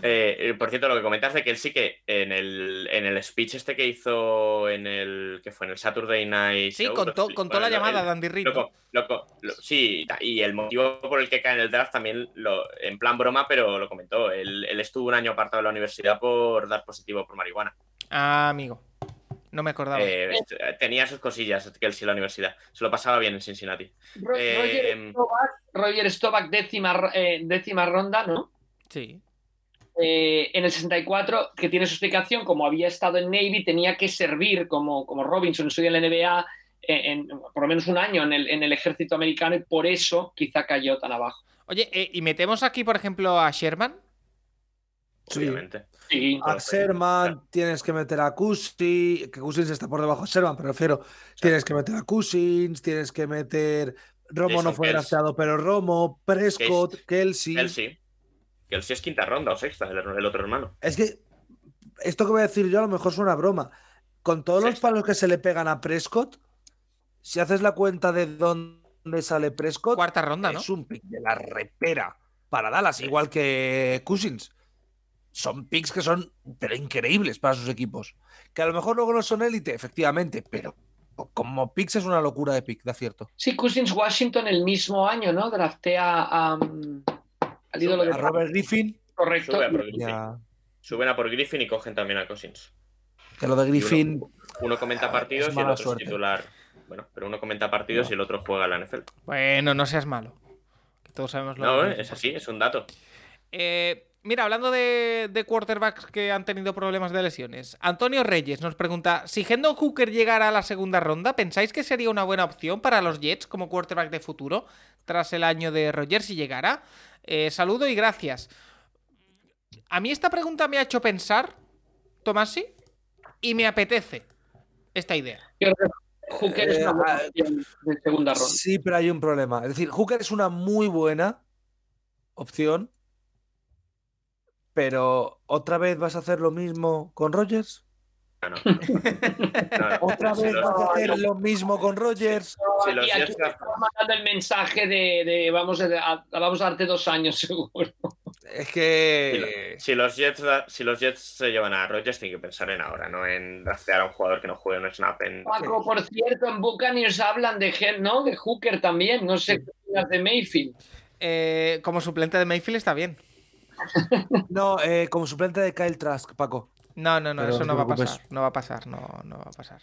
Eh, eh, por cierto, lo que comentas de que él sí que en el, en el speech este que hizo en el que fue en el Saturday Night Sí, Show, contó, contó bueno, la llamada él- de Andy Reid. lo co- lo co- lo- sí, y el motivo por el que cae en el draft también, lo, en plan broma, pero lo comentó. Él, él estuvo un año apartado de la universidad por dar positivo por marihuana. Ah, amigo. No me acordaba. Eh, est- tenía sus cosillas que él sí en la universidad. Se lo pasaba bien en Cincinnati. Ro- Eh, Roger Staubach, décima, eh, décima ronda, ¿no? Sí. Eh, en el 64, que tiene su explicación, como había estado en Navy, tenía que servir como, como Robinson en su día en la NBA en, en por lo menos un año en el, en el ejército americano y por eso quizá cayó tan abajo. Oye, eh, ¿y metemos aquí, por ejemplo, a Sherman? Sí. Obviamente. Sí, A Sherman tienes que meter a Cousins, que Cousins está por debajo de Sherman, pero refiero, tienes que meter a Cousins, tienes que meter Romo no fue drafteado, pero Romo, Prescott, Kelsey. Sí es quinta ronda o sexta, el, el otro hermano. Es que esto que voy a decir yo a lo mejor suena broma. Con todos los palos que se le pegan a Prescott, si haces la cuenta de dónde sale Prescott, Cuarta ronda, ¿no? es un pick de la repera para Dallas, igual que Cousins. Son picks que son pero increíbles para sus equipos. Que a lo mejor luego no son élite, efectivamente, pero como picks es una locura de pick, de acierto. Sí, Cousins Washington el mismo año, ¿no? Draftea a, um, al ídolo de A Robert Griffin, correcto. Sube a por Griffin. ya, Suben a por Griffin y cogen también a Cousins. que lo de Griffin Uno comenta Ah, partidos y el otro suerte. es titular. Bueno, pero uno comenta partidos y el otro juega la NFL. Bueno, no seas malo. Que todos sabemos lo No, que eh, es así, es un dato. Eh, mira, hablando de, de quarterbacks que han tenido problemas de lesiones, Antonio Reyes nos pregunta: si Hendon Hooker llegara a la segunda ronda, ¿pensáis que sería una buena opción para los Jets como quarterback de futuro tras el año de Rogers si llegara? Eh, saludo y gracias. A mí esta pregunta me ha hecho pensar, Tomasi, y me apetece esta idea. Yo creo que Hooker es Eh, una buena ah, opción de segunda ronda. Sí, pero hay un problema. Es decir, Hooker es una muy buena opción, pero ¿otra vez vas a hacer lo mismo con Rogers? No, no. [laughs] ¿Otra Si vez vas a hacer lo mismo con Rogers? si los Y aquí Jets- te estamos mandando el mensaje de, de vamos, a, vamos a darte dos años [laughs] seguro. Es Si, que... lo- si los Jets, si los Jets se llevan a Rodgers, tienen que pensar en ahora, no en draftear a un jugador que no juegue un snap en. Paco, por cierto, en Buccaneers hablan de ¿no? De Hooker también. No sé qué opinas de Mayfield. Eh, como suplente de Mayfield está bien. No, eh, como suplente de Kyle Trask, Paco. No, no, no, Pero eso no va a pasar. No va a pasar, no, no va a pasar.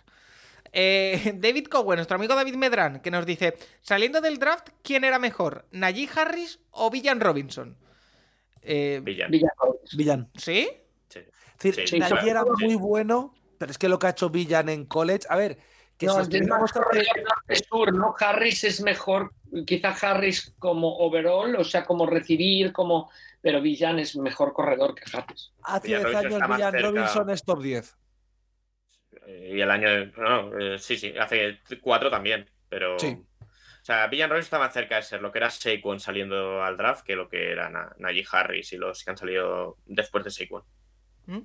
Eh, [laughs] David Cowen, nuestro amigo David Medrán, que nos dice: Saliendo del draft, ¿quién era mejor? ¿Najee Harris o Villan Robinson? Eh, Villan. Villan. ¿Sí? Sí. Es decir, Sí, Najee era muy bueno, pero es que lo que ha hecho Villan en college... A ver, que No, si norte-sur, ¿no? Harris es mejor, quizá Harris como overall, o sea, como recibir, como. Pero Villan es mejor corredor que Harris. hace Villan 10 Robinson años Villan. Robinson es top 10. Eh, Y el año. No, eh, sí, sí, hace cuatro también. Pero. Sí. O sea, Villan Robinson está más cerca de ser lo que era Saquon saliendo al draft que lo que era Na- Najee Harris y los que han salido después de Saquon. ¿Mm?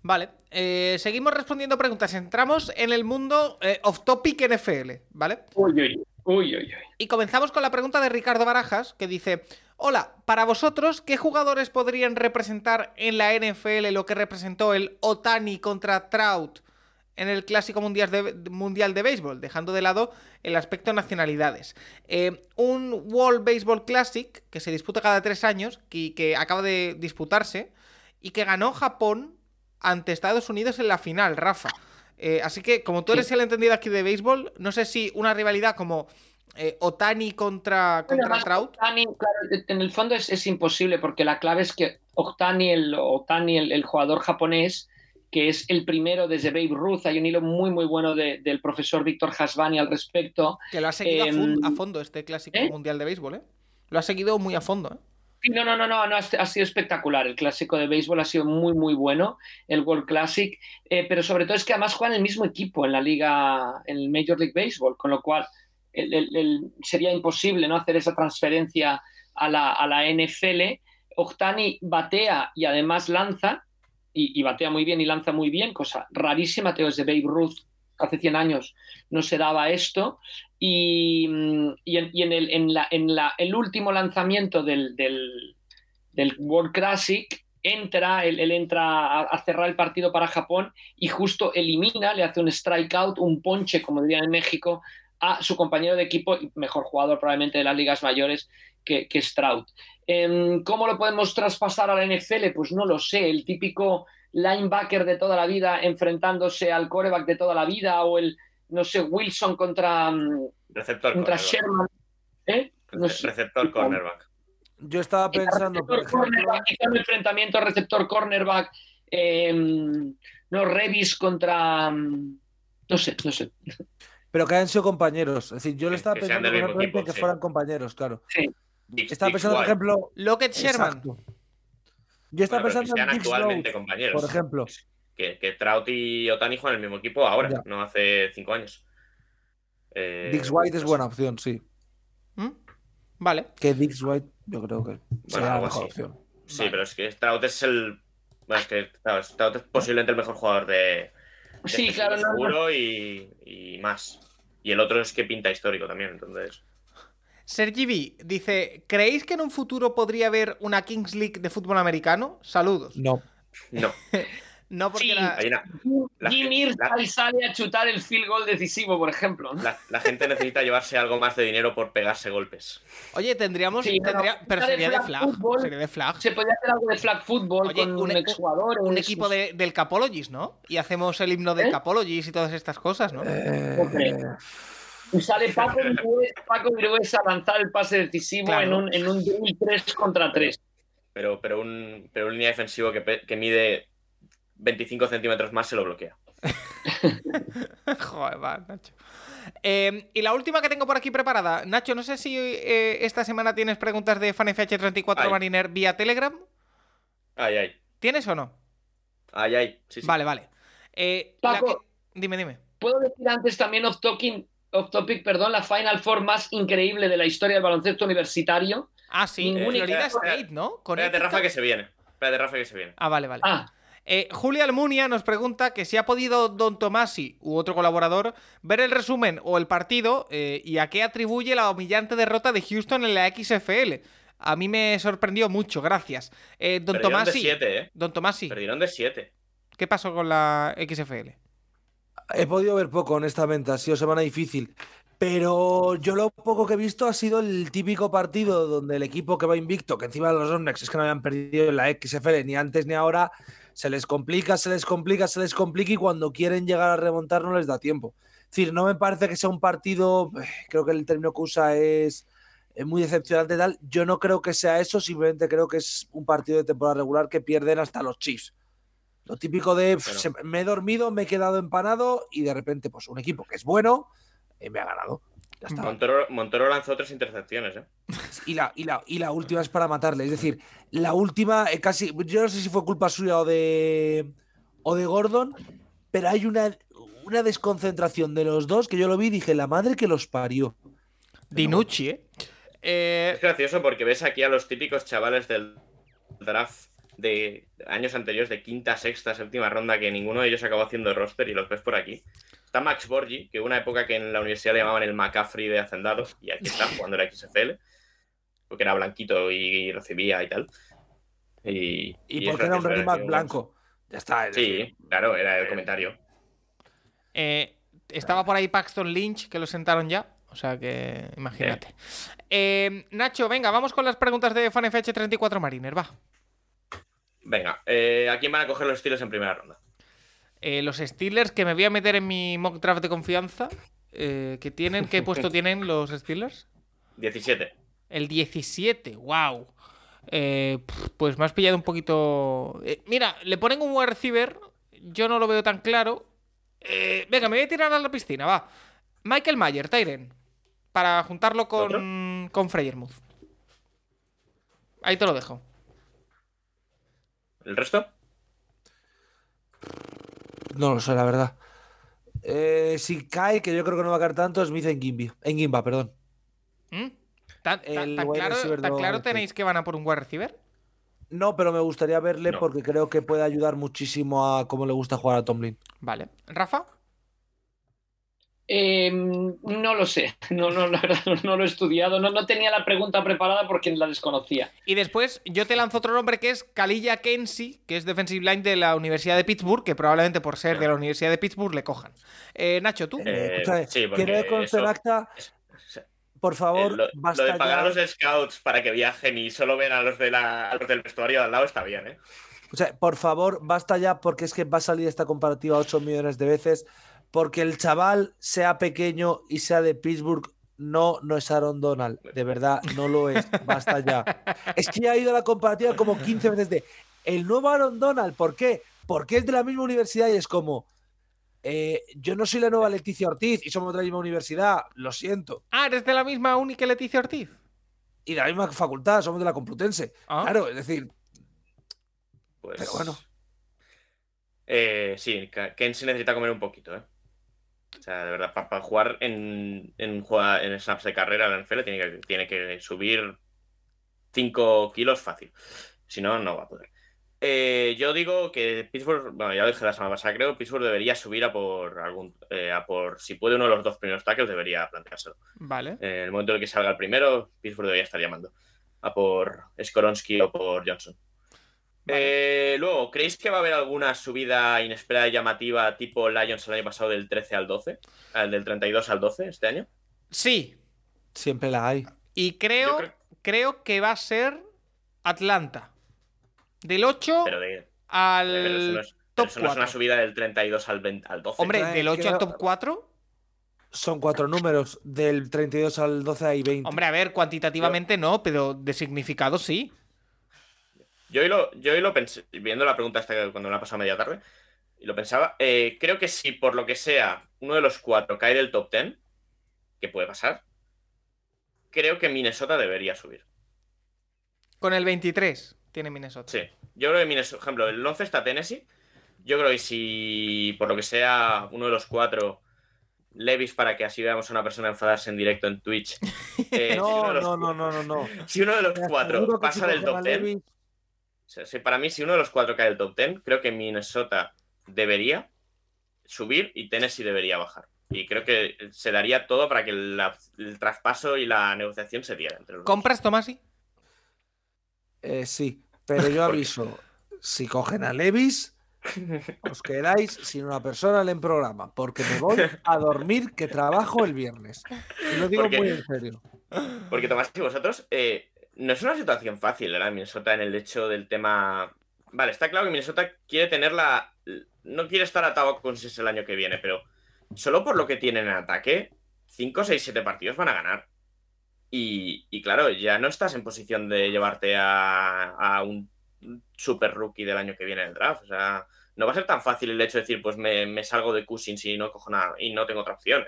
Vale, eh, seguimos respondiendo preguntas. Entramos en el mundo eh, off topic NFL, ¿vale? Uy, uy, uy, uy, uy. Y comenzamos con la pregunta de Ricardo Barajas, que dice: Hola, para vosotros, ¿qué jugadores podrían representar en la NFL lo que representó el Otani contra Trout en el Clásico Mundial de, mundial de Béisbol? Dejando de lado el aspecto nacionalidades. Eh, un World Baseball Classic que se disputa cada tres años, que, que acaba de disputarse, y que ganó Japón ante Estados Unidos en la final, Rafa. Eh, así que, como tú eres el entendido aquí de béisbol, no sé si una rivalidad como eh, Otani contra, contra Trout. Ohtani, claro, en el fondo es, es imposible porque la clave es que Ohtani, el, el, el jugador japonés, que es el primero desde Babe Ruth, hay un hilo muy muy bueno de- del profesor Víctor Hasbani al respecto. Que lo ha seguido a, Em, a fondo este clásico ¿eh? mundial de béisbol, ¿eh? Lo ha seguido muy a fondo, ¿eh? No, no, no, no, no, ha sido espectacular. El clásico de béisbol ha sido muy, muy bueno, el World Classic, eh, pero sobre todo es que además juegan en el mismo equipo en la liga, en el Major League Baseball, con lo cual sería imposible no hacer esa transferencia a la, a la NFL. Ohtani batea y además lanza, y, batea muy bien y lanza muy bien, cosa rarísima, Teo, desde Babe Ruth hace 100 años no se daba esto. Y, y en, el, en la, en la- el último lanzamiento del, del, World Classic, entra, él, entra a, a cerrar el partido para Japón y justo elimina, le hace un strikeout, un ponche, como dirían en México, a su compañero de equipo, y mejor jugador probablemente de las ligas mayores, que, que Stroud. Em, ¿Cómo lo podemos traspasar a la NFL? Pues no lo sé, el típico linebacker de toda la vida enfrentándose al coreback de toda la vida o el, no sé, Wilson contra, mm, Receptor contra. Sherman. ¿Eh? No sé. Receptor cornerback. Yo estaba pensando, por Receptor cornerback, quizá un enfrentamiento receptor cornerback, em, no Revis contra, mm, no sé, no sé. Pero que hayan sido compañeros. Es decir, yo le Que- estaba que pensando equipo, que sí. fueran compañeros, claro. Dix- Estaba pensando, por ejemplo, Lockett Sherman. exacto. Yo estaba Bueno, pero que pensando sean en actualmente compañeros. por ejemplo. Que, que Trout y Otani juegan en el mismo equipo ahora, Ya. no hace cinco años. Eh, Dix White es pues, buena opción, sí. ¿Mm? Vale. Que Dix White, yo creo que sería la mejor así. opción. Sí, Vale. pero es que Trout es el. Bueno, es que Trout es posiblemente el mejor jugador de. Sí, este claro, no. seguro y, y más. Y el otro es que pinta histórico también, entonces. Sergi B dice: ¿Creéis que en un futuro podría haber una Kings League de fútbol americano? Saludos. No. No, [laughs] No, porque Sí. la- hay una- La- Jim la- Irsay sale a chutar el field goal decisivo, por ejemplo. ¿no? la, la gente necesita llevarse algo más de dinero por pegarse golpes. Oye, tendríamos. Sí, tendría- pero sería de flag flag. football, Sería de flag. Se podría hacer algo de flag football Oye, con un- un, exjugador. Un un- equipo de- del Capologist, ¿no? Y hacemos el himno del ¿Eh? Capologist y todas estas cosas, ¿no? Eh, Ok. Y sale [laughs] Paco Virués, Paco Virués a lanzar el pase decisivo Claro. en un, en un drill 3 contra 3. Pero, pero, un, pero un línea defensivo que mide 25 centímetros más se lo bloquea. [laughs] Joder, va, Nacho. Eh, y la última que tengo por aquí preparada. Nacho, no sé si eh, esta semana tienes preguntas de FanFH34 Ay. Mariner vía Telegram. Ay, ay. ¿Tienes o no? Ay, ay. Sí, sí. Vale, vale. Eh, Paco. que- Dime, dime. Puedo decir antes también off, talking, off topic, perdón, la Final Four más increíble de la historia del baloncesto universitario. Ah, sí, Ningún Florida State, ¿no? Con Espérate, Rafa, que se viene. Espérate, Rafa, que se viene. Ah, vale, vale. Ah, Eh, Julia Almunia nos pregunta que si ha podido Don Tomasi u otro colaborador ver el resumen o el partido eh, y a qué atribuye la humillante derrota de Houston en la XFL. A mí me sorprendió mucho, gracias. Eh, don Perdieron de Tomasi. 7, ¿eh? Don Tomasi, Perdieron de 7. ¿qué pasó con la XFL? He podido ver poco, honestamente, ha sido semana difícil. Pero yo lo poco que he visto ha sido el típico partido donde el equipo que va invicto, que encima de los Omnex es que no habían perdido en la XFL ni antes ni ahora, se les complica, se les complica, se les complica y cuando quieren llegar a remontar no les da tiempo. Es decir, no me parece que sea un partido, eh, creo que el término que usa es eh, muy decepcionante y tal. Yo no creo que sea eso, simplemente creo que es un partido de temporada regular que pierden hasta los Chiefs. Lo típico de se- me he dormido, me he quedado empanado y de repente, pues un equipo que es bueno eh, me ha ganado. Ya está. Montoro, Montoro lanzó tres intercepciones, ¿eh? Y la, y, la, y la última es para matarle. Es decir, la última eh, casi. Yo no sé si fue culpa suya o de. o de Gordon, pero hay una, una desconcentración de los dos que yo lo vi y dije, la madre que los parió. Dinucci, ¿eh? Eh, Es gracioso porque ves aquí a los típicos chavales del draft de años anteriores, de quinta, sexta, séptima ronda, que ninguno de ellos acabó haciendo roster y los ves por aquí. Está Max Borgi, que una época que en la universidad le llamaban el McCaffrey de Hacendados, y aquí está jugando la XFL, porque era blanquito y recibía y tal. Y, Y, es porque era un running back blanco. Ya está. Sí, claro, era el comentario. eh, estaba por ahí Paxton Lynch, que lo sentaron ya. O sea que, imagínate. Eh, Nacho, venga, vamos con las preguntas de FanFH34 Mariner, va. Venga, eh, ¿a quién van a coger los estilos en primera ronda? Eh, los Steelers que me voy a meter en mi mock draft de confianza. eh, que tienen, ¿Qué puesto [laughs] tienen los Steelers? 17. El 17, wow. Eh, pues me has pillado un poquito. Mira, le ponen un wide receiver. Yo no lo veo tan claro. Venga, me voy a tirar a la piscina, va. Michael Mayer, Tyren. Para juntarlo con, con Freyermuth. Ahí te lo dejo. ¿El resto? No lo sé, la verdad. Eh, si cae, que yo creo que no va a caer tanto, Smith en Gimby. En Gimba, perdón. ¿Mm? ¿Tan, claro, tan tenéis que van a por un wide receiver? No, pero me gustaría verle No. porque creo que puede ayudar muchísimo a cómo le gusta jugar a Tomlin. Vale. ¿Rafa? Eh, no lo sé, [laughs] no, no, la verdad, no, no lo he estudiado, no, no tenía la pregunta preparada porque la desconocía. Y después yo te lanzo otro nombre que es Kalilla Kensi, que es defensive line de la Universidad de Pittsburgh, que probablemente por ser de la Universidad de Pittsburgh le cojan. Eh, Nacho, tú. Eh, Escúchame, sí, quiero es- por Eh, favor, lo, lo basta de pagar ya. a los scouts para que viajen y solo ven a los, de la, a los del vestuario de al lado está bien, ¿eh? O sea, por favor, basta ya porque es que va a salir esta comparativa 8 millones de veces. Porque el chaval, sea pequeño y sea de Pittsburgh, no, no es Aaron Donald. De verdad, no lo es. Basta ya. Es que ya ha ido la comparativa como 15 veces de el nuevo Aaron Donald. ¿Por qué? Porque es de la misma universidad y es como. eh, yo no soy la nueva Leticia Ortiz y somos de la misma universidad. Lo siento. Ah, eres de la misma uni que Leticia Ortiz. Y de la misma facultad, somos de la Complutense. Ah. Claro, es decir, Pues, Pero bueno. Eh, sí, Ken sí necesita comer un poquito, ¿eh? O sea, de verdad, para, jugar en, en, en snaps de carrera en la NFL tiene que, tiene que subir 5 kilos fácil. Si no, no va a poder. Eh, yo digo que Pittsburgh, bueno, ya lo dije la semana pasada, creo, Pittsburgh debería subir a por algún, eh, a por, si puede uno de los dos primeros tackles, debería planteárselo. Vale. En el momento en el que salga el primero, Pittsburgh debería estar llamando a por Skoronsky o por Johnson. Eh, luego, ¿creéis que va a haber alguna subida inesperada y llamativa tipo Lions el año pasado del 13 al 12? Al del 32 al 12 este año? Sí. siempre la hay. Y creo, creo- creo que va a ser Atlanta. Del 8 Pero, de, al pero eso no es, top eso no es una 4. subida del 32 al, 20 al 12. Hombre, del 8 al creo- top 4. O Son cuatro números. Del 32 al 12 hay 20. Hombre, a ver, cuantitativamente no, pero de significado sí. Yo hoy lo, yo hoy lo pensé, viendo la pregunta que cuando me la pasado media tarde, y lo pensaba, eh, creo que si por lo que sea uno de los cuatro cae del top 10, que puede pasar, creo que Minnesota debería subir. Con el 23 tiene Minnesota. Sí. Yo creo que Minnesota, por ejemplo, el 11 está Tennessee. Yo creo que si por lo que sea uno de los cuatro Levis para que así veamos a una persona enfadarse en directo en Twitch. [laughs] eh, si no, los- no, no, no, no, no. [laughs] Si uno de los cuatro pasa si del top a 10, Levis- o sea, si para mí, si uno de los cuatro cae del top 10, creo que Minnesota debería subir y Tennessee debería bajar. Y creo que se daría todo para que la- el traspaso y la negociación se diera entre los dos. ¿Compras, Tomasi? Eh, sí, pero yo [laughs] aviso. Si cogen a Levis, os quedáis sin una persona en el programa. Porque me voy a dormir que trabajo el viernes. Y lo digo muy en serio. Porque Tomás y vosotros, eh, no es una situación fácil, ¿verdad? Minnesota en el hecho del tema. Vale, está claro que Minnesota quiere tener la. No quiere estar atado a Cousins el año que viene, pero solo por lo que tienen en ataque, 5, 6, 7 partidos van a ganar. Y, claro, ya no estás en posición de llevarte a, un super rookie del año que viene en el draft. O sea, no va a ser tan fácil el hecho de decir, pues me, salgo de Cousins y no cojo nada y no tengo otra opción.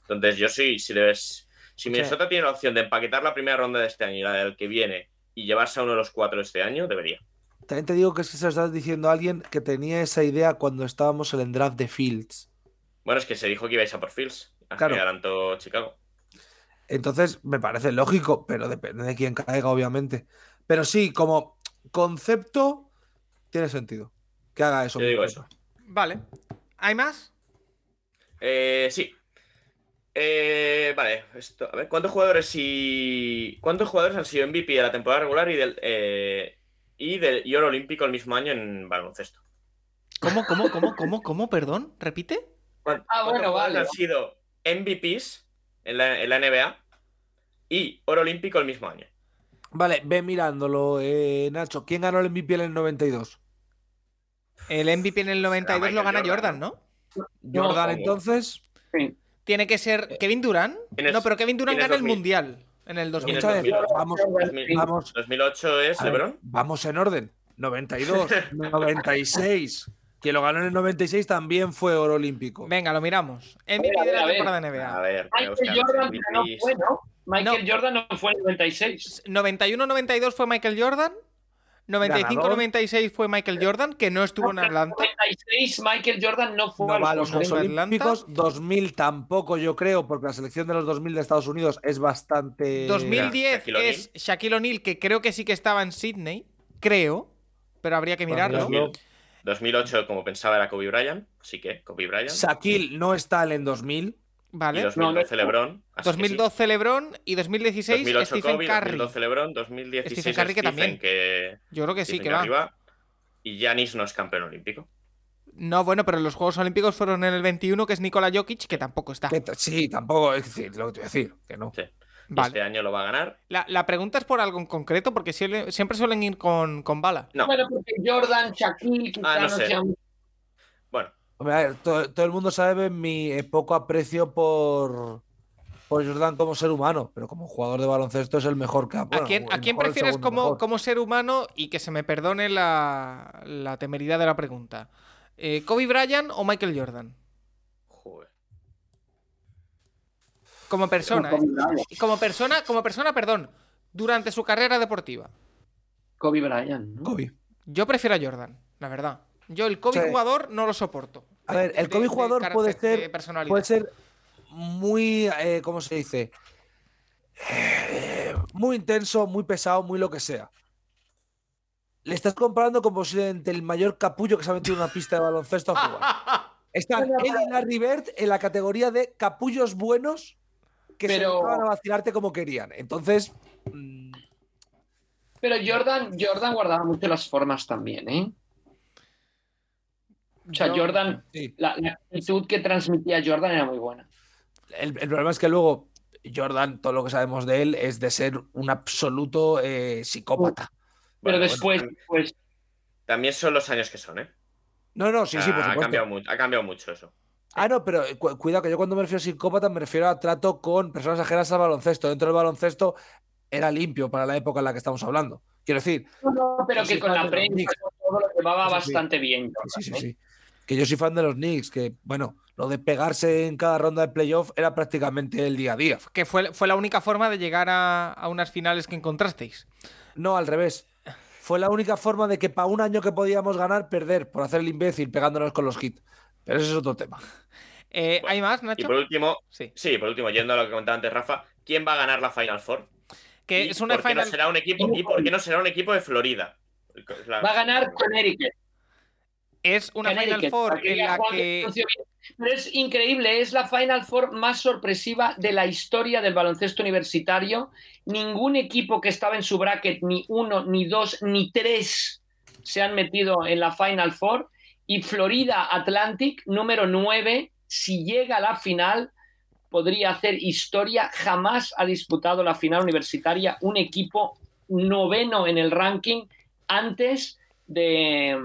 Entonces, yo sí, si debes. Si Minnesota tiene la opción de empaquetar la primera ronda de este año y la del que viene y llevarse a uno de los cuatro este año, debería. También te digo que es que se lo estás diciendo a alguien que tenía esa idea cuando estábamos en el draft de Fields. Bueno, es que se dijo que ibais a por Fields. Claro. que adelantó Chicago. Entonces, me parece lógico, pero depende de quién caiga, obviamente. Pero sí, como concepto, tiene sentido que haga eso. Yo digo Minnesota. Vale. ¿Hay más? Eh, sí. Eh, vale, esto, a ver, ¿cuántos jugadores y cuántos jugadores han sido MVP de la temporada regular y del eh, y del y oro olímpico el mismo año en baloncesto? ¿Cómo, cómo, cómo, cómo, cómo? Perdón, repite. ¿Cuán- Ah, bueno, jugadores vale. Han sido MVPs en la, en la NBA y oro olímpico el mismo año. Vale, ve mirándolo, eh, Nacho. ¿Quién ganó el MVP en el 92? El MVP en el 92 lo gana Jordan, Jordan, ¿no? ¿no? Jordan, entonces. Sí. Tiene que ser Kevin Durant. ¿Quién es- No, pero Kevin Durant gana el 2000? Mundial en el ¿Quién es 2000. Escucha, 2008? vamos, 2000. vamos. 2008 es ver, LeBron. vamos en orden. 92, 96. Quien lo ganó en el 96 también fue oro olímpico. Venga, lo miramos. A MVP ver, de ver, la a ver. temporada de A NBA. ver, a Michael buscar los Jordan no fue, ¿no? Michael Jordan no fue en el 96. 91-92 fue Michael Jordan. 95-96 fue Michael Jordan, que no estuvo en Atlanta. 96 Michael Jordan no fue no, a los, Juegos Olímpicos. 2000 tampoco, yo creo, porque la selección de los 2000 de Estados Unidos es bastante. 2010 Shaquille es Shaquille O'Neal, que creo que sí que estaba en Sydney, creo, pero habría que mirarlo. 2008, como pensaba, era Kobe Bryant, así que Kobe Bryant. Shaquille no está en 2000. Vale. Y 2012 no, LeBron. 2012 sí. LeBron y 2016 2008 Stephen Kobe, Curry. 2012 LeBron, 2016 Stephen Curry que también. Que... Yo creo que sí, que va. va. Y Yanis no es campeón olímpico. No, bueno, pero los Juegos Olímpicos fueron en el 21, que es Nikola Jokic, que tampoco está. Sí, tampoco, es decir, lo que te voy a decir, que no. Sí. Vale. Este año lo va a ganar. La, la, pregunta es por algo en concreto, porque siempre, siempre suelen ir con, con bala. No. Bueno, porque Jordan, Shaquille, ah, no sé. Bueno, Hombre, a ver, todo, todo el mundo sabe mi eh, poco aprecio por, por Jordan como ser humano, pero como jugador de baloncesto es el mejor que ha. ¿A bueno, quién, a quién prefieres como, como ser humano y que se me perdone la, la temeridad de la pregunta? Eh, ¿Kobe Bryant o Michael Jordan? joder. Como persona, ¿eh? Como persona, como persona, perdón. Durante su carrera deportiva. Kobe Bryant. ¿no? Kobe. Yo prefiero a Jordan, la verdad. Yo el Kobe Sí. jugador no lo soporto. A ver, el Kobe de jugador puede de ser, puede ser muy, eh, ¿cómo se dice? Eh, muy intenso, muy pesado, muy lo que sea. Le estás comparando con posiblemente el mayor capullo que se ha metido en una pista de baloncesto a jugar. Están él y Larry Bird en la categoría de capullos buenos que se dedicaban a vacilarte como querían. Entonces, mm, Pero Jordan, Jordan guardaba mucho las formas también, ¿eh? O sea, Jordan, sí. la, la actitud que transmitía Jordan era muy buena. El, el problema es que luego Jordan, todo lo que sabemos de él es de ser un absoluto eh, psicópata. Pero Bueno, después, bueno, pues, También son los años que son, ¿eh? No, no, sí, sí, por ha, cambiado mucho, ha cambiado mucho eso. Ah, no, pero eh, cu- cuidado que yo cuando me refiero a psicópata me refiero a trato con personas ajenas al baloncesto. Dentro del baloncesto era limpio para la época en la que estamos hablando. Quiero decir, No, pero Yo que con la prensa todo lo llevaba sí. bastante bien. sí, sí, Jordan, ¿eh? sí. Que yo soy fan de los Knicks, que bueno, lo de pegarse en cada ronda de playoff era prácticamente el día a día. Que fue, fue la única forma de llegar a, a unas finales que encontrasteis. No, al revés. Fue la única forma de que para un año que podíamos ganar, perder por hacer el imbécil pegándonos con los hits. Pero ese es otro tema. Eh, ¿Hay más, Y Nacho? por último, Sí. sí, por último, yendo a lo que comentaba antes Rafa, ¿quién va a ganar la Final Four? Que ¿Y es una por qué no final. será un equipo, ¿Y por qué no será un equipo de Florida? La- Va a ganar Connecticut. Es una Final Four en la que. Pero es increíble, es la Final Four más sorpresiva de la historia del baloncesto universitario. Ningún equipo que estaba en su bracket, ni uno, ni dos, ni tres, se han metido en la Final Four. Y Florida Atlantic, número 9, si llega a la final, podría hacer historia. Jamás ha disputado la final universitaria un equipo noveno en el ranking antes de,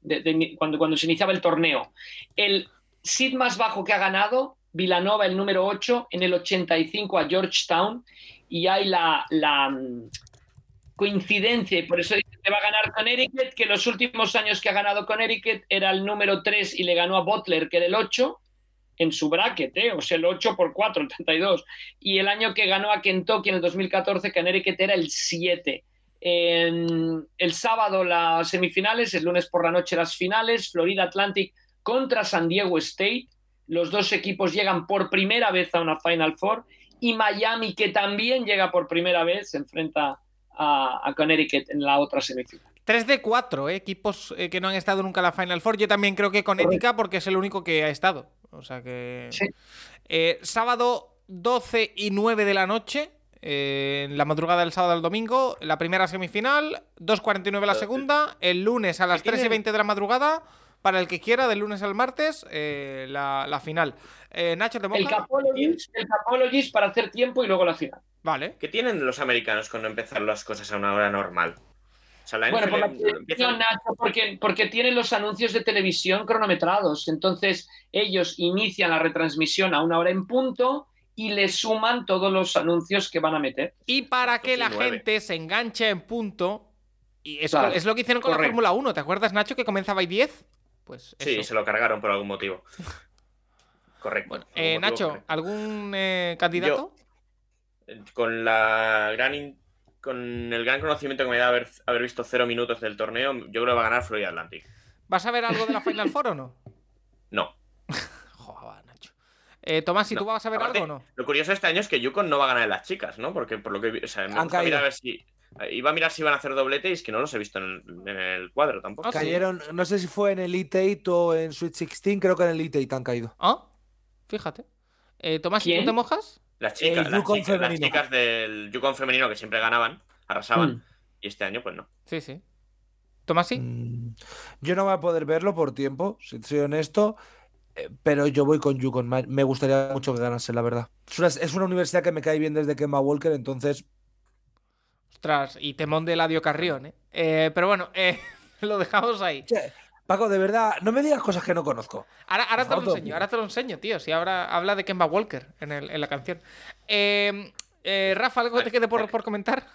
de- de- cuando, cuando se iniciaba el torneo. El seed más bajo que ha ganado, Villanova, el número 8, en el 85 a Georgetown, y hay la, la, mm, coincidencia, y por eso dice que va a ganar Connecticut, que los últimos años que ha ganado Connecticut era el número 3 y le ganó a Butler, que era el 8, en su bracket, ¿eh? o sea, el 8 por 4, el 32. Y el año que ganó a Kentucky en el 2014, Connecticut era el 7. En el sábado las semifinales, el lunes por la noche las finales, Florida Atlantic contra San Diego State. Los dos equipos llegan por primera vez a una Final Four y Miami, que también llega por primera vez, se enfrenta a, a Connecticut en la otra semifinal. 3 de 4, equipos eh, que no han estado nunca en la Final Four. Yo también creo que con ética porque es el único que ha estado. O sea que. Sí. Eh, sábado 12 y 9 de la noche. Eh, en la madrugada del sábado al domingo, la primera semifinal, 2.49 la segunda, el lunes a las 3 y 20 de la madrugada, para el que quiera, del lunes al martes, eh, la, la final. Eh, Nacho, ¿te El? Capologist, el Capologist para hacer tiempo y luego la final. Vale. ¿Qué tienen los americanos con no empezar las cosas a una hora normal? O sea, la Bueno, por la empieza- Nacho, porque, porque tienen los anuncios de televisión cronometrados. Entonces, ellos inician la retransmisión a una hora en punto y le suman todos los anuncios que van a meter. Y para que la gente se enganche en punto, y es, Claro, es lo que hicieron con la. Fórmula 1, ¿te acuerdas, Nacho, que comenzaba ahí 10? Pues Sí, se lo cargaron por algún motivo. [laughs] Correcto. Bueno, por algún eh, motivo Nacho, correcto. ¿algún eh, candidato? Con la gran in- con el gran conocimiento que me da haber, haber visto cero minutos del torneo, yo creo que va a ganar Florida Atlantic. ¿Vas a ver algo de la Final Four o no? No. [laughs] Eh, Tomás, ¿y No. tú vas a ver Aparte, algo o no? Lo curioso de este año es que Yukon no va a ganar en las chicas, ¿no? Porque por lo que o sea, me Han gusta caído. mirar a ver si iba a mirar si iban a hacer doblete y es que no los he visto en el, en el cuadro tampoco. Ah, sí. Cayeron, no sé si fue en Elite 8 o en Sweet 16, creo que en Elite 8 han caído. Ah, fíjate. Eh, Tomás, ¿y tú te mojas? Las chicas, El las, chicas las femenino. chicas del Yukon femenino que siempre ganaban, arrasaban, Mm. y este año pues no. Sí, sí. Tomás, sí. Mm, Yo no voy a poder verlo por tiempo, si soy honesto, eh, pero yo voy con Yukon. Me me gustaría mucho que ganase, la verdad. Es una, es una universidad que me cae bien desde Kemba Walker, entonces Ostras, y temón de Eladio Carrión, ¿eh? Eh, Pero bueno, eh, [laughs] lo dejamos ahí. Che, Paco, de verdad, no me digas cosas que no conozco. Ahora, ahora te lo enseño, ahora te lo enseño, tío. Si ahora habla de Kemba Walker en, el- en la canción. Eh, eh, Rafa, ¿algo que te quede por, por comentar?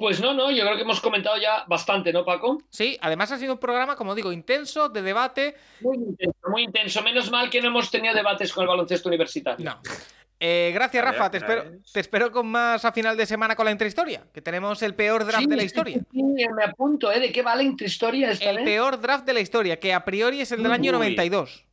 Pues no, no, yo creo que hemos comentado ya bastante, ¿no, Paco? Sí, además ha sido un programa, como digo, intenso, de debate. Muy intenso, muy intenso. Menos mal que no hemos tenido debates con el baloncesto universitario. No. Eh, gracias, ver, Rafa. Te espero, ¿sabes? te espero con más a final de semana con la intrahistoria, que tenemos el peor draft Sí, de la historia. sí, sí, me apunto, ¿eh? ¿De qué vale intrahistoria esta El vez? peor draft de la historia, que a priori es el del año Uy. 92.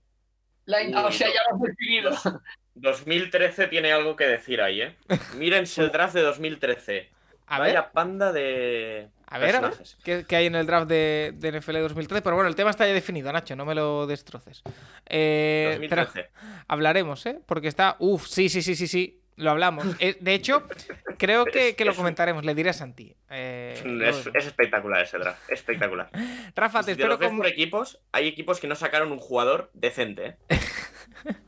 La- Uy, o sea, ya lo hemos decidido. [laughs] 2013 tiene algo que decir ahí, ¿eh? Mírense el draft de 2013. A ver, Vaya panda de a ver, ver. ¿qué, qué hay en el draft de, de NFL 2013? Pero bueno, el tema está ya definido, Nacho, no me lo destroces. Eh, pero 2013. hablaremos, ¿eh? Porque está... Uf, sí, sí, sí, sí, sí, lo hablamos. Eh, de hecho, creo que, que lo comentaremos, le diré a Santi. Eh, lo Es, espectacular ese draft, espectacular. Rafa, te si espero con... por equipos, hay equipos que no sacaron un jugador decente, ¿eh?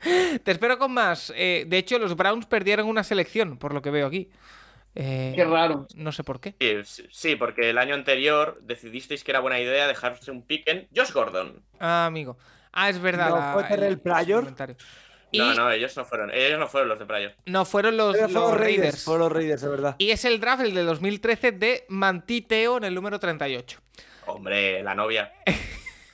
[laughs] Te espero con más. Eh, de hecho, los Browns perdieron una selección, por lo que veo aquí. Eh, Qué raro. No sé por qué. Sí, Sí, porque el año anterior decidisteis que era buena idea dejarse un pick en Josh Gordon. Ah, amigo. Ah, es verdad. No, la- tener el Prior. comentario. No, Y no, ellos no fueron. Ellos no fueron los de Prayo. no fueron los, los los Raiders. Raiders. Fueron los Raiders, de verdad. Y es el draft, el de 2013, de Mantiteo en el número 38. Hombre, la novia.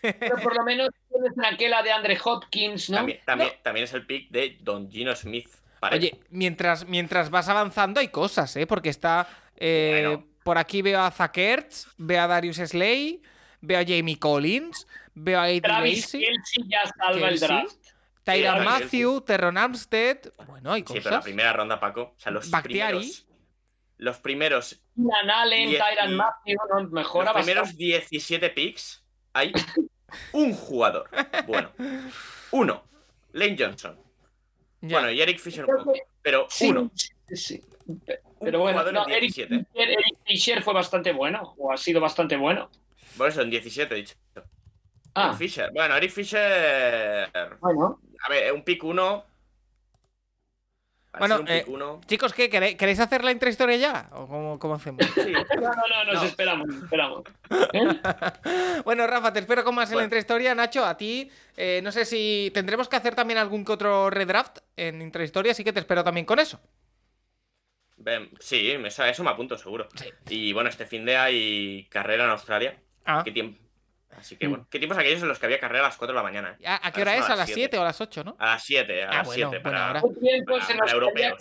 Pero por lo menos tienes aquella de Andre Hopkins, ¿no? También, también, también es el pick de Don Gino Smith. Vale. Oye, mientras, mientras vas avanzando hay cosas, ¿eh? Porque está... eh, Bueno. Por aquí veo a Zach Ertz, veo a Darius Slay, veo a Jamie Collins, veo a Eddie Travis Lacy, Kelsey ya salva el draft. Tyron Matthew, Terron Armstead... Bueno, hay sí, pero la cosas. primera ronda, Paco. O sea, los Bakhtiari. primeros. Los primeros, Keenan Allen, Tyron Matthew, no, mejora los primeros bastante. 17 picks hay un jugador. [laughs] Bueno, uno. Lane Johnson. Ya. Bueno, y Eric Fisher Creo que- Pero Sí, uno. sí, sí. Un Pero bueno, no, Eric, 17. Fisher, Eric Fisher fue bastante bueno, o ha sido bastante bueno. Por eso, en 17 he dicho. Ah, Eric Fisher. Bueno, Eric Fisher. bueno. A ver, un pick 1. Bueno, un eh, pick 1. Chicos, ¿qué? ¿Queréis, queréis hacer la intrahistoria ya? ¿O cómo, cómo hacemos? Sí. No, no, no, nos No. esperamos, esperamos. [laughs] ¿Eh? Bueno, Rafa, te espero con más en la intrahistoria. Nacho, a ti, eh, no sé si tendremos que hacer también algún que otro redraft en intrahistoria, así que te espero también con eso. Sí, me- eso me apunto seguro. Sí. Y bueno, este fin de hay carrera en Australia. Ah, ¿Qué tiempo? Así Mm. que bueno, ¿qué tiempos aquellos en los que había carrera a las 4 de la mañana? eh? ¿a, a qué hora es? ¿A las 7 siete. o a las 8, no? A las 7, a Ah, las bueno, 7 buena para, para- para había europeos.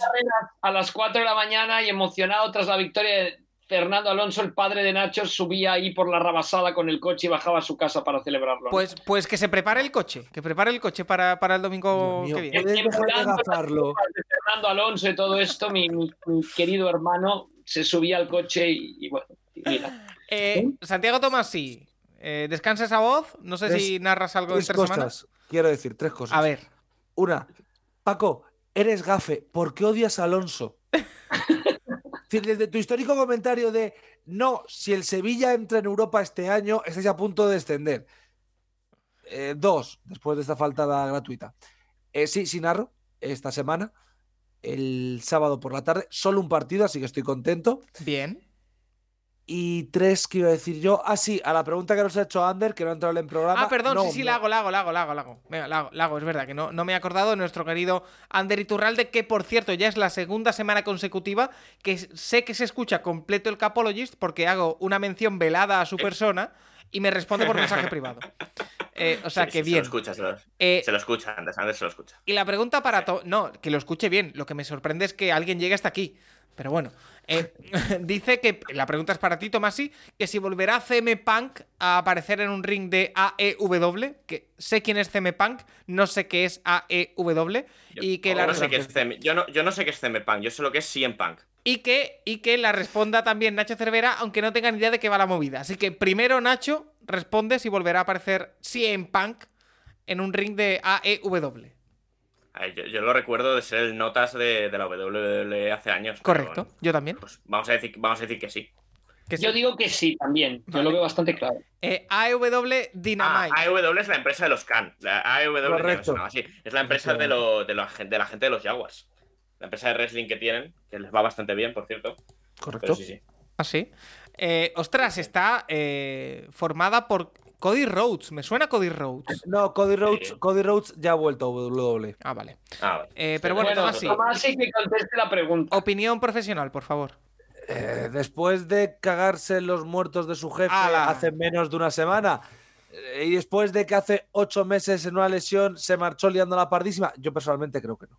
a las 4 de la mañana y emocionado tras la victoria de Fernando Alonso, el padre de Nacho, subía ahí por la rabasada con el coche y bajaba a su casa para celebrarlo. Pues, pues que se prepare el coche, que prepare el coche para, para el domingo Dios que viene. ¿Puedes dejar de las Fernando Alonso y todo esto, mi, mi- mi querido hermano se subía al coche y, y bueno, y mira. Eh, Santiago Tomasi, eh, descansa esa voz. No sé Tres- si narras algo Tres entre cosas. semanas. Quiero decir, tres cosas. A ver, Una, Paco, eres gafe. ¿Por qué odias a Alonso? [laughs] Desde tu histórico comentario de no, si el Sevilla entra en Europa este año, estáis a punto de descender. Eh, dos, después de esta faltada gratuita. Eh, sí, sí narro esta semana, el sábado por la tarde, solo un partido, así que estoy contento. bien. Y tres, que iba a decir yo. Ah, sí, a la pregunta que nos ha hecho Ander, que no ha entrado en el programa. Ah, perdón, no, sí, sí, la hago, la hago, la hago, la hago, la hago. Venga, la hago, la hago, es verdad que no, no me he acordado de nuestro querido Ander Iturralde, que por cierto ya es la segunda semana consecutiva que sé que se escucha completo el Capologist porque hago una mención velada a su persona y me responde por mensaje [laughs] privado. Eh, o sea Sí, que sí, bien. Se lo escucha, se lo, Eh, se lo escucha, Andrés, Andrés se lo escucha. y la pregunta para... to- No, que lo escuche bien. Lo que me sorprende es que alguien llegue hasta aquí. Pero bueno, eh, [laughs] dice que la pregunta es para ti, Tomasi, que si volverá CM Punk a aparecer en un ring de AEW, que sé quién es CM Punk, no sé qué es AEW, Yo, y que yo la no sé qué es CM, yo, no, yo no sé qué es CM Punk, yo sé lo que es CM Punk. y que, y que la responda también Nacho Cervera, aunque no tenga ni idea de qué va la movida. Así que primero Nacho responde si volverá a aparecer CM Punk en un ring de AEW. Yo, yo lo recuerdo de ser el notas de, de la WWE hace años. Correcto, yo también. Pues vamos a decir, vamos a decir que sí. Que sí. Yo digo que sí también, yo Vale. lo veo bastante claro. Eh, AEW Ah, Dynamite. AEW es la empresa de los Can. La AEW Correcto. así. Es la empresa de, lo- de, la, gen- de la gente de los Jaguars. La empresa de wrestling que tienen, que les va bastante bien, por cierto. Correcto. Pero sí, sí. Ah, sí. Eh, ostras, está eh, formada por Cody Rhodes. ¿Me suena Cody Rhodes? No, Cody Rhodes, Sí. Cody Rhodes ya ha vuelto a WWE. Ah, vale. Ah, vale. Eh, pero bueno, Bueno, Tomás, sí. Tomás sí que conteste la pregunta. Opinión profesional, por favor. Eh, después de cagarse en los muertos de su jefe hace menos de una semana eh, y después de que hace ocho meses en una lesión se marchó liando la pardísima, yo personalmente creo que no.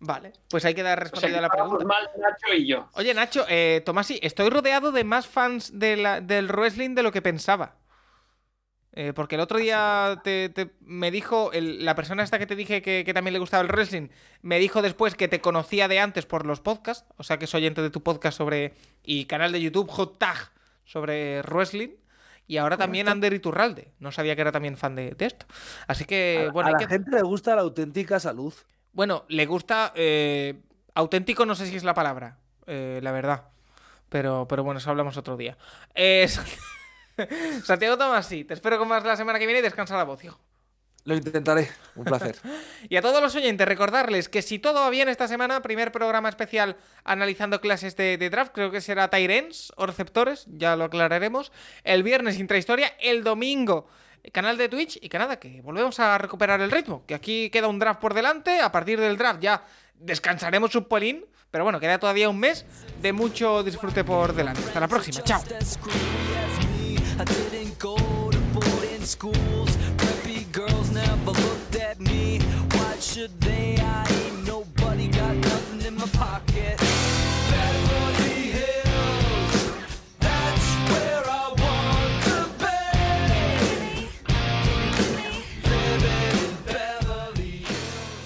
Vale, pues hay que dar O sea, respondida a la pregunta. mal Nacho y yo. Oye, Nacho, eh, Tomasi, estoy rodeado de más fans de la- del wrestling de lo que pensaba. Eh, porque el otro día te, te- me dijo, el- la persona esta que te dije que, que también le gustaba el wrestling, me dijo después que te conocía de antes por los podcasts, o sea que soy oyente de tu podcast sobre, y canal de YouTube, Hot Tag, sobre wrestling, y ahora también Ander Iturralde. No sabía que era también fan de, de esto. Así que, a bueno, a hay la que- gente le gusta la auténtica salud. bueno, le gusta. eh, auténtico, no sé si es la palabra, eh, la verdad. Pero, pero bueno, eso hablamos otro día. Eh, [laughs] [laughs] Santiago Tomás, sí, te espero con más la semana que viene y descansa la voz, hijo. Lo intentaré. Un placer. [laughs] Y a todos los oyentes, recordarles que si todo va bien esta semana, primer programa especial analizando clases de, de draft, creo que será Tyrens o receptores, ya lo aclararemos. El viernes intrahistoria, el domingo canal de Twitch y que nada, que volvemos a recuperar el ritmo. Que aquí queda un draft por delante. A partir del draft ya descansaremos un polín. Pero bueno, queda todavía un mes de mucho disfrute por delante. Hasta la próxima. Chao. I didn't go to boarding schools. Preppy girls never looked at me. Why should they? I ain't nobody got nothing in my pocket.